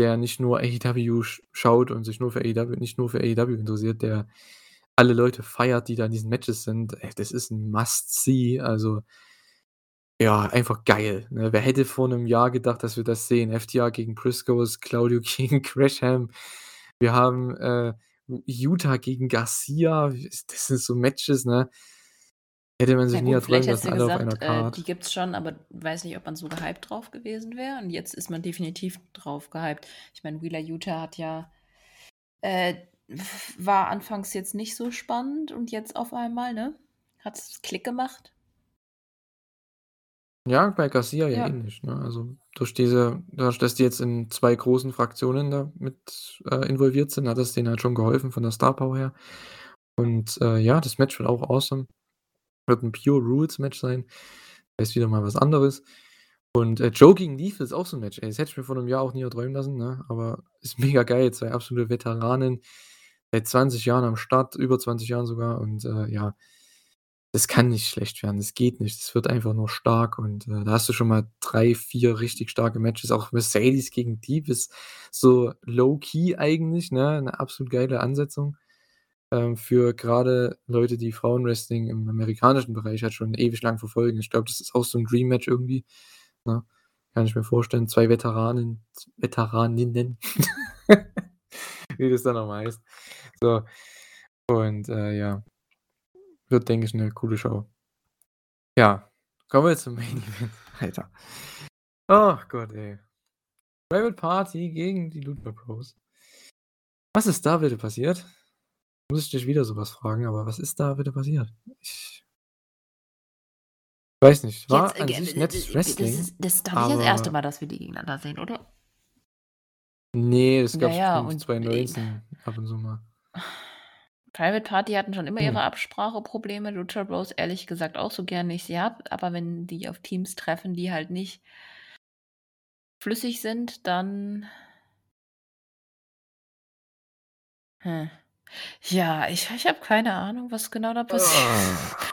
der nicht nur AEW sch schaut und sich nur für AEW nicht nur für AEW interessiert, der alle Leute feiert, die da in diesen Matches sind. Ey, das ist ein Must-See. Also ja, einfach geil, ne? Wer hätte vor 'nem Jahr gedacht, dass wir das sehen? FTR gegen Briscoes, Claudio gegen Gresham. Wir haben, äh, Utah gegen Garcia. Das sind so Matches, ne? Hätte man sich Na nie lassen, du alle auf einer gesagt, äh, die gibt's schon, aber weiß nicht, ob man so gehypt drauf gewesen wäre. Und jetzt ist man definitiv drauf gehypt. Ich meine, Wheeler Utah hat ja äh, war anfangs jetzt nicht so spannend und jetzt auf einmal, ne? Hat's Klick gemacht. Ja, bei Garcia ja Ja. ähnlich, ne? Also, durch diese dadurch, dass die jetzt in 2 großen Fraktionen da mit, äh, involviert sind, hat das denen halt schon geholfen von der Star Power her. Und, äh, ja, das Match wird auch awesome. Wird 'n Pure Rules Match sein. Ist wieder mal was anderes. Und, äh, Joe gegen Lethal ist auch so 'n Match, ey. Das hätte ich mir vor 'nem Jahr auch nie erträumen lassen, ne? Aber ist mega geil. 2 absolute Veteranen, seit 20 Jahren am Start, über 20 Jahren sogar und, äh, ja, das kann nicht schlecht werden. Das geht nicht. Das wird einfach nur stark und, äh, da hast du schon mal 3, 4 richtig starke Matches. Auch Mercedes gegen Deep ist so low key eigentlich, ne? 'Ne absolut geile Ansetzung, ähm, für grade Leute, die Frauenwrestling im amerikanischen Bereich halt schon ewig lang verfolgen. Ich glaube, das ist auch so 'n Dream Match irgendwie, ne? Kann ich mir vorstellen. 2 Veteranen Veteraninnen, wie das dann auch mal heißt. So, und, äh, ja. Wird, denke ich, 'ne coole Show. Ja, kommen wir zum Main Event, Alter. Ach Gott, ey. Private Party gegen die Lucha Bros. Was ist da bitte passiert? Muss ich dich wieder so was fragen, aber was ist da bitte passiert? Ich weiß nicht. War Jetzt, äh, an sich d nettes das Wrestling, ist das ist doch nicht das erste Mal, dass wir die gegeneinander sehen, oder? Ne, das Ja, gab's ja, bestimmt und 2019 ab und zu mal. Private Party hatten schon immer Hm. ihre Abspracheprobleme. Lucha Bros ehrlich gesagt auch so gerne ich sie habe, aber wenn die auf Teams treffen, die halt nicht flüssig sind, dann Hm. Ja, ich ich habe keine Ahnung, was genau da passiert.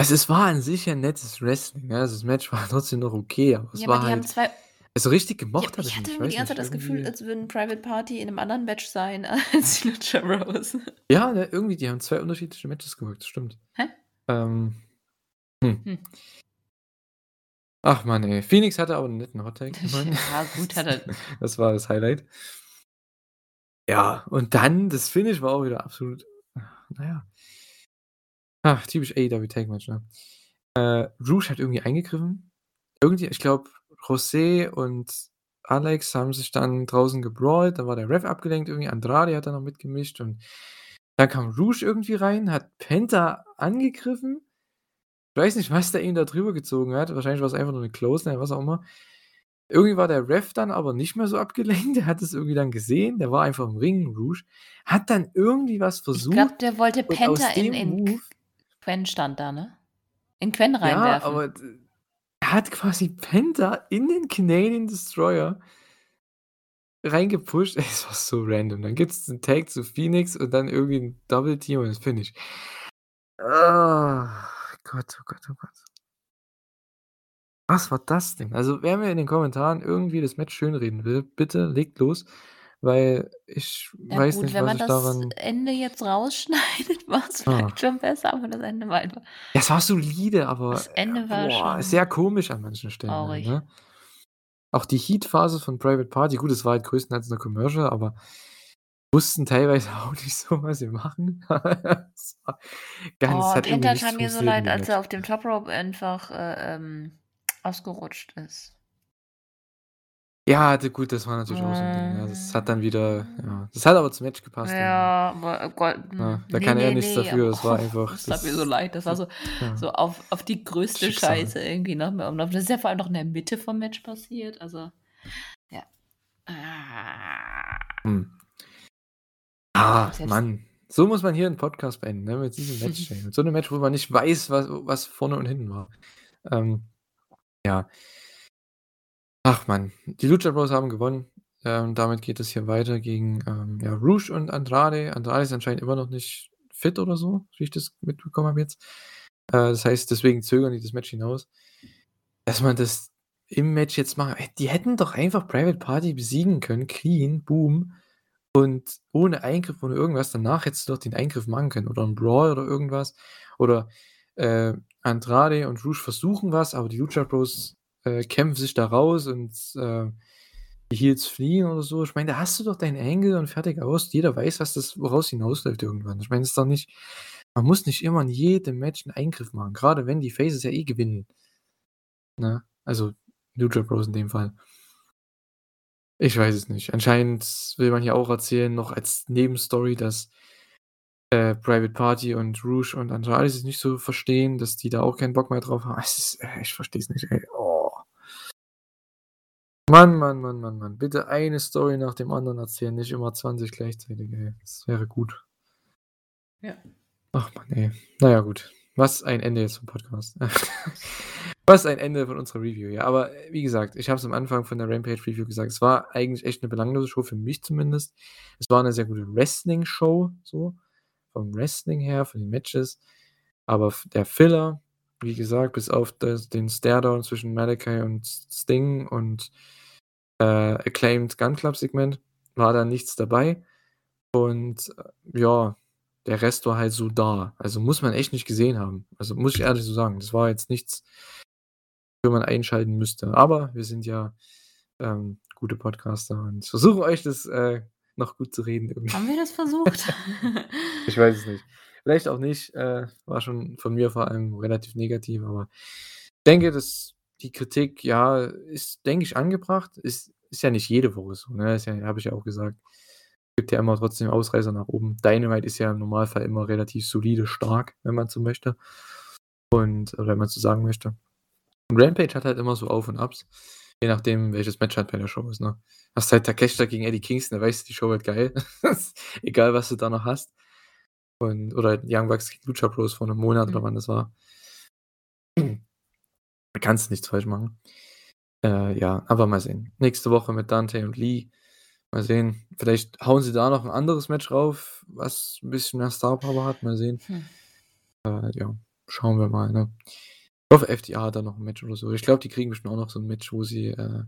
Also, es war an sich ein nettes Wrestling, ja. Also, das Match war trotzdem noch okay, aber es Ja, aber war die haben halt zwei also, richtig Ja, gemocht habe ich ich hatte nicht. Die ganze Zeit das Gefühl, irgendwie als würden Private Party in 'nem anderen Match sein als die Lucha Bros. Ja, ne, irgendwie, die haben 2 unterschiedliche Matches gemacht, das stimmt. Hä? Ähm, hm. Hm. Ach Mann, ey. Phoenix hatte aber 'n netten Hot Tag immerhin. Ja, gut, hat er Das war das Highlight. Ja, und dann das Finish war auch wieder absolut na ja. Ach, typisch AEW Tag Match, ne? Äh, Rouge hat irgendwie eingegriffen. Irgendwie ich glaube, José und Alex haben sich dann draußen gebrawlt, dann war der Ref abgelenkt irgendwie, Andrade hat da noch mitgemischt und dann kam Rouge irgendwie rein, hat Penta angegriffen. Ich weiß nicht, was der ihn da drüber gezogen hat. Wahrscheinlich war's einfach nur 'ne Clothesline, was auch immer. Irgendwie war der Ref dann aber nicht mehr so abgelenkt. Der hat es irgendwie dann gesehen. Der war einfach im Ring, Rouge, hat dann irgendwie was Ich versucht glaube, der wollte Penta in in Move Quen stand da, ne? In Quen Ja, reinwerfen. aber d er hat quasi Penta in den Canadian Destroyer reingepusht. Es war so random. Dann gibt's 'n Tag zu Phoenix und dann irgendwie 'n Double Team und das Finish. Ah, Gott, oh Gott, oh Gott. Was war das denn? Also, wer mir in den Kommentaren irgendwie das Match schönreden will, bitte legt los, weil ich Ja weiß gut, nicht, wenn was man ich das daran Ende jetzt rausschneidet, war's Ah. vielleicht schon besser, aber das Ende war einfach Ja, es war solide, aber, Das äh, Ende war boah, schon sehr komisch an manchen Stellen halt, traurig. ne? Auch die Heat-Phase von Private Party, gut, es war halt größtenteils 'ne Commercial, aber wussten teilweise auch nicht so, was sie machen. Es war ganz Oh, hat irgendwie Penta nichts tat mir so funktioniert in leid, dem als Match. er auf dem Top Rope einfach, äh, ähm, ausgerutscht ist. Ja, d gut, das war natürlich auch so 'n Ding, ja. Das hat dann wieder ja, das hat aber zum Match gepasst. Ja, aber oh Gott, Ja, hm, da ne, kann er ne, nichts ne, dafür. Das war aber einfach es tat mir so das leid. Das war so ja. so auf auf die größte Schicksal. Scheiße irgendwie, ne? Und das ist ja vor allem noch in der Mitte vom Match passiert, also ja. Ah. Hm. Ah, Mann. So muss man hier 'n Podcast beenden, ne, mit diesem Match. Mit so 'nem Match, wo man nicht weiß, was was vorne und hinten war. Ähm, ja. Ach Mann, die Lucha Bros haben gewonnen. Ähm, damit geht es hier weiter gegen, ähm, ja, Rouge und Andrade. Andrade ist anscheinend immer noch nicht fit oder so, wie ich das mitbekommen habe jetzt. Äh, das heißt, deswegen zögern die das Match hinaus. Dass man das im Match jetzt macht ey, die hätten doch einfach Private Party besiegen können, clean, boom, und ohne Eingriff, ohne irgendwas. Danach hättest du doch den Eingriff machen können oder 'n Brawl oder irgendwas. Oder, äh, Andrade und Rouge versuchen was, aber die Lucha Bros, äh, kämpfen sich da raus und, äh, die Heels fliehen oder so. Ich meine, da hast du doch deinen Angle und fertig aus. Jeder weiß, was das woraus hinausläuft irgendwann. Ich meine, das ist doch nicht man muss nicht immer in jedem Match 'n Eingriff machen, grade wenn die Faces ja eh gewinnen. Ne? Also, Lucha Bros in dem Fall. Ich weiß es nicht. Anscheinend will man hier auch erzählen, noch als Nebenstory, dass, äh, Private Party und Rouge und Andrade sich nicht so verstehen, dass die da auch keinen Bock mehr drauf haben. Es ist äh, ich verstehe es nicht, ey. Oh. Mann, Mann, Mann, Mann, Mann. Bitte eine Story nach dem anderen erzählen, nicht immer 20 gleichzeitig, ey. Das wäre gut. Ja. Ach Mann, ey. Na ja, gut. Was ein Ende jetzt vom Podcast. Was ein Ende von unserer Review, ja. Aber, äh, wie gesagt, ich habe es am Anfang von der Rampage Review gesagt, es war eigentlich echt 'ne belanglose Show, für mich zumindest. Es war 'ne sehr gute Wrestling-Show so, vom Wrestling her, von den Matches. Aber der Filler, wie gesagt, bis auf das den Staredown zwischen Malakai und Sting und, äh, Acclaimed Gun Club Segment war da nichts dabei. Und, äh, ja, der Rest war halt so da. Also, muss man echt nicht gesehen haben. Also, muss ich ehrlich so sagen. Das war jetzt nichts, wofür man einschalten müsste. Aber wir sind ja, ähm, gute Podcaster und versuchen euch das, äh, noch gut zu reden irgendwie. Haben wir das versucht? Ich weiß es nicht. Vielleicht auch nicht. Äh, war schon von mir vor allem relativ negativ, aber ich denke, dass die Kritik, ja, ist, denke ich, angebracht. Ist ist ja nicht jede Woche so, ne? Ist ja habe ich ja auch gesagt. Gibt ja immer trotzdem Ausreißer nach oben. Dynamite ist ja im Normalfall immer relativ solide stark, wenn man so möchte. Und oder wenn man so sagen möchte. Und Rampage hat halt immer so Auf und Abs, je nachdem, welches Match halt bei der Show ist, ne? Hast halt Takeshita gegen Eddie Kingston, da weißt du, die Show wird geil. Egal, was du da noch hast. Und oder Young Bucks gegen Lucha Bros vor 'nem Monat oder Mhm. wann das war. Da kannst du nichts falsch machen. Äh, ja, aber mal sehen. Nächste Woche mit Dante und Lee. Mal sehen. Vielleicht hauen sie da noch 'n anderes Match rauf, was 'n bisschen mehr Star Power hat. Mal sehen. Hm. Äh, ja. schauen wir mal, ne? Ich hoffe, FDA hat da noch ein Match oder so. Ich glaube, die kriegen bestimmt auch noch so ein Match, wo sie äh,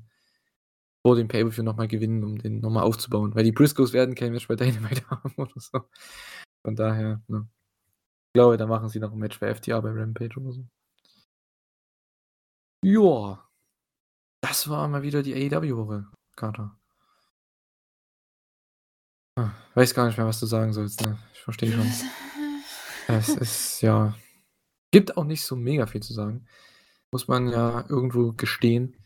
vor dem Pay-Per-View nochmal gewinnen, um den nochmal aufzubauen. Weil die Briscoes werden kein Match bei Dynamite haben oder so. Von daher, ne? Ich glaube, da machen sie noch ein Match für FDA bei Rampage oder so. Ja. Das war mal wieder die AEW-Woche, Carter. Ah, weiß gar nicht mehr, was du sagen sollst, ne? Ich verstehe schon. Es ist ja. Gibt auch nicht so mega viel zu sagen. Muss man ja irgendwo gestehen.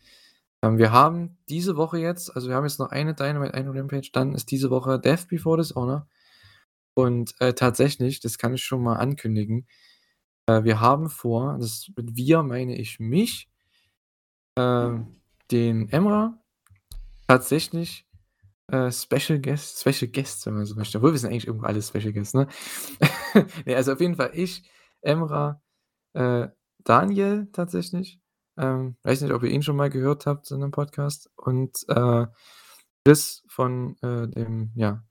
Ähm, wir haben diese Woche jetzt, also wir haben jetzt noch eine Dynamite, eine Rampage, dann ist diese Woche Death Before Dishonor. Und äh, tatsächlich, das kann ich schon mal ankündigen, äh, wir haben vor, das mit wir meine ich mich, äh, den Emra, tatsächlich Special Guest, Special Guest, wenn man so möchte. Obwohl wir sind eigentlich irgendwo alle Special Guests, ne? ne, also auf jeden Fall ich, Emra, äh, Daniel tatsächlich. Ähm, weiß nicht, ob ihr ihn schon mal gehört habt in einem Podcast. Und äh, Chris von äh, dem, ja,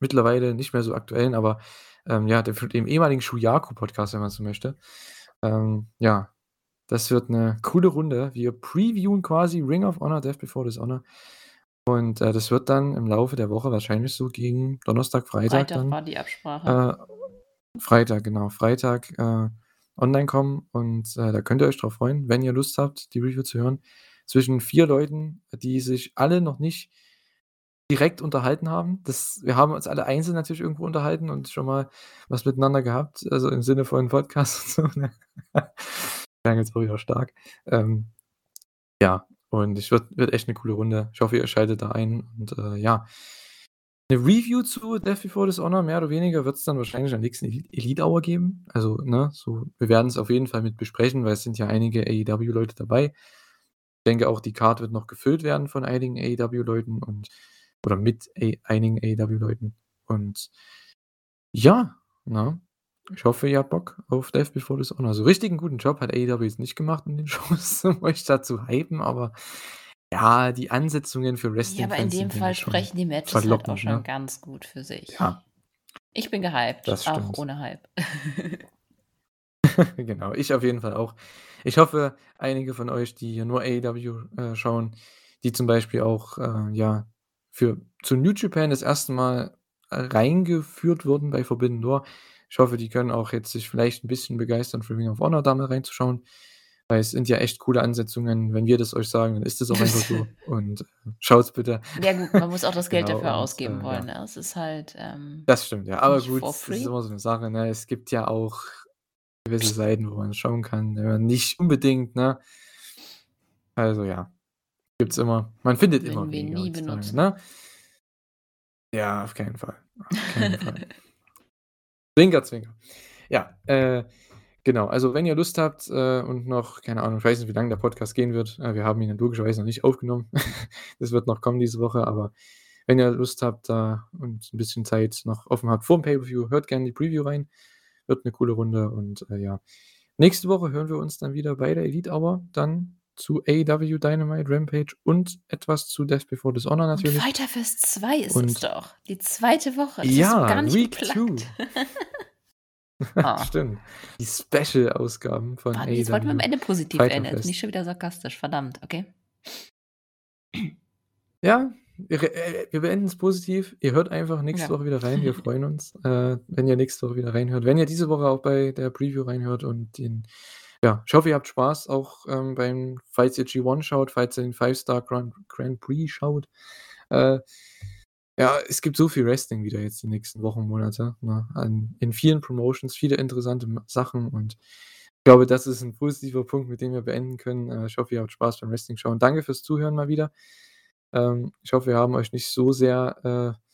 mittlerweile nicht mehr so aktuellen, aber ähm, ja, dem, dem ehemaligen Shuyaku-Podcast, wenn man so möchte. Ähm, ja, das wird eine coole Runde. Wir previewen quasi Ring of Honor, Death Before Dishonor. Und äh, das wird dann im Laufe der Woche wahrscheinlich so gegen Donnerstag, Freitag, Freitag dann. war die Absprache. Äh, Freitag, genau. Freitag äh, online kommen und äh, da könnt ihr euch drauf freuen, wenn ihr Lust habt, die Review zu hören. Zwischen vier Leuten, die sich alle noch nicht direkt unterhalten haben. Das, wir haben uns alle einzeln natürlich irgendwo unterhalten und schon mal was miteinander gehabt, also im Sinne von Podcast und so. Ne? Klang jetzt auch wieder stark. Ähm, ja, und es wird, wird echt eine coole Runde. Ich hoffe, ihr schaltet da ein. Und äh, ja, eine Review zu Death Before Dishonor, mehr oder weniger, wird es dann wahrscheinlich am nächsten Elite Hour geben. Also, ne, so, wir werden es auf jeden Fall mit besprechen, weil es sind ja einige AEW-Leute dabei. Ich denke auch, die Card wird noch gefüllt werden von einigen AEW-Leuten und oder mit einigen AEW-Leuten. Und ja, na, ich hoffe, ihr habt Bock auf Death Before Dishonor. So richtigen guten Job hat AEW jetzt nicht gemacht in den Shows, um euch da zu hypen, aber ja, die Ansetzungen für Wrestling. Ja, aber in dem Fall sprechen die Matches halt auch schon ne? ganz gut für sich. Ja. Ich bin gehypt, das auch ohne Hype. genau, ich auf jeden Fall auch. Ich hoffe, einige von euch, die hier nur AEW äh, schauen, die zum Beispiel auch äh, ja für zu New Japan das erste Mal reingeführt wurden bei Forbidden Door, ich hoffe, die können auch jetzt sich vielleicht ein bisschen begeistern, für Ring of Honor da mal reinzuschauen. Weil es sind ja echt coole Ansetzungen. Wenn wir das euch sagen, dann ist das auch einfach so. Und äh, schaut's bitte. Ja, gut, man muss auch das Geld genau, dafür und, ausgeben äh, wollen. Ja. Ne? Es ist halt. Ähm, das stimmt, ja. Aber gut, das ist immer so eine Sache. Ne? Es gibt ja auch gewisse Seiten, wo man schauen kann, wenn man nicht unbedingt, ne? Also ja. Gibt's immer. Man findet wenn immer wir nie benutzen. Ne? Ja, auf keinen Fall. Auf keinen Fall. Zwinker, Zwinker. Ja, äh, genau. Also, wenn ihr Lust habt äh, und noch, keine Ahnung, ich weiß nicht, wie lange der Podcast gehen wird. Äh, wir haben ihn logischerweise noch nicht aufgenommen. das wird noch kommen diese Woche, aber wenn ihr Lust habt da und ein bisschen Zeit noch offen habt vor dem Pay-Per-View, hört gerne die Preview rein. Wird eine coole Runde und äh, ja. Nächste Woche hören wir uns dann wieder bei der Elite Hour, dann zu AEW Dynamite Rampage und etwas zu Death Before Dishonor natürlich. Und Fighter Fest 2 ist und es doch. Die zweite Woche. Das ja, gar nicht Week geplagt. 2. oh. Stimmt. Die Special-Ausgaben von Mann, Jetzt wollten wir am Ende positiv Fighter enden. Fest. Nicht schon wieder sarkastisch. Verdammt, okay. Ja, wir, äh, wir beenden es positiv. Ihr hört einfach nächste Ja. Woche wieder rein. Wir freuen uns, äh, wenn ihr nächste Woche wieder reinhört. Wenn ihr diese Woche auch bei der Preview reinhört und den ja, ich hoffe, ihr habt Spaß auch ähm, beim, falls ihr G1 schaut, falls ihr den Five-Star Grand, Grand Prix schaut. Äh, ja, es gibt so viel Wrestling wieder jetzt die nächsten Wochen, Monate. Ne? An, in vielen Promotions, viele interessante Sachen und ich glaube, das ist ein positiver Punkt, mit dem wir beenden können. Äh, ich hoffe, ihr habt Spaß beim Wrestling schauen. Danke fürs Zuhören mal wieder. Ähm, ich hoffe, wir haben euch nicht so sehr äh,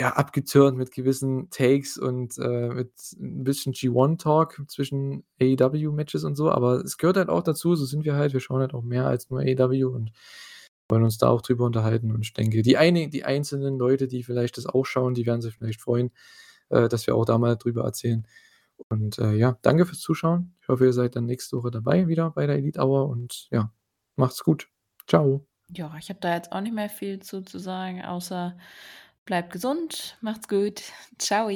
ja, abgetürnt mit gewissen Takes und äh, mit ein bisschen G1-Talk zwischen AEW-Matches und so, aber es gehört halt auch dazu, so sind wir halt, wir schauen halt auch mehr als nur AEW und wollen uns da auch drüber unterhalten und ich denke, die, eine, die einzelnen Leute, die vielleicht das auch schauen, die werden sich vielleicht freuen, äh, dass wir auch da mal drüber erzählen. Und äh, ja, danke fürs Zuschauen. Ich hoffe, ihr seid dann nächste Woche dabei wieder bei der Elite Hour und ja, macht's gut. Ciao. Ja, ich habe da jetzt auch nicht mehr viel zu, zu sagen, außer bleibt gesund, macht's gut. Ciao.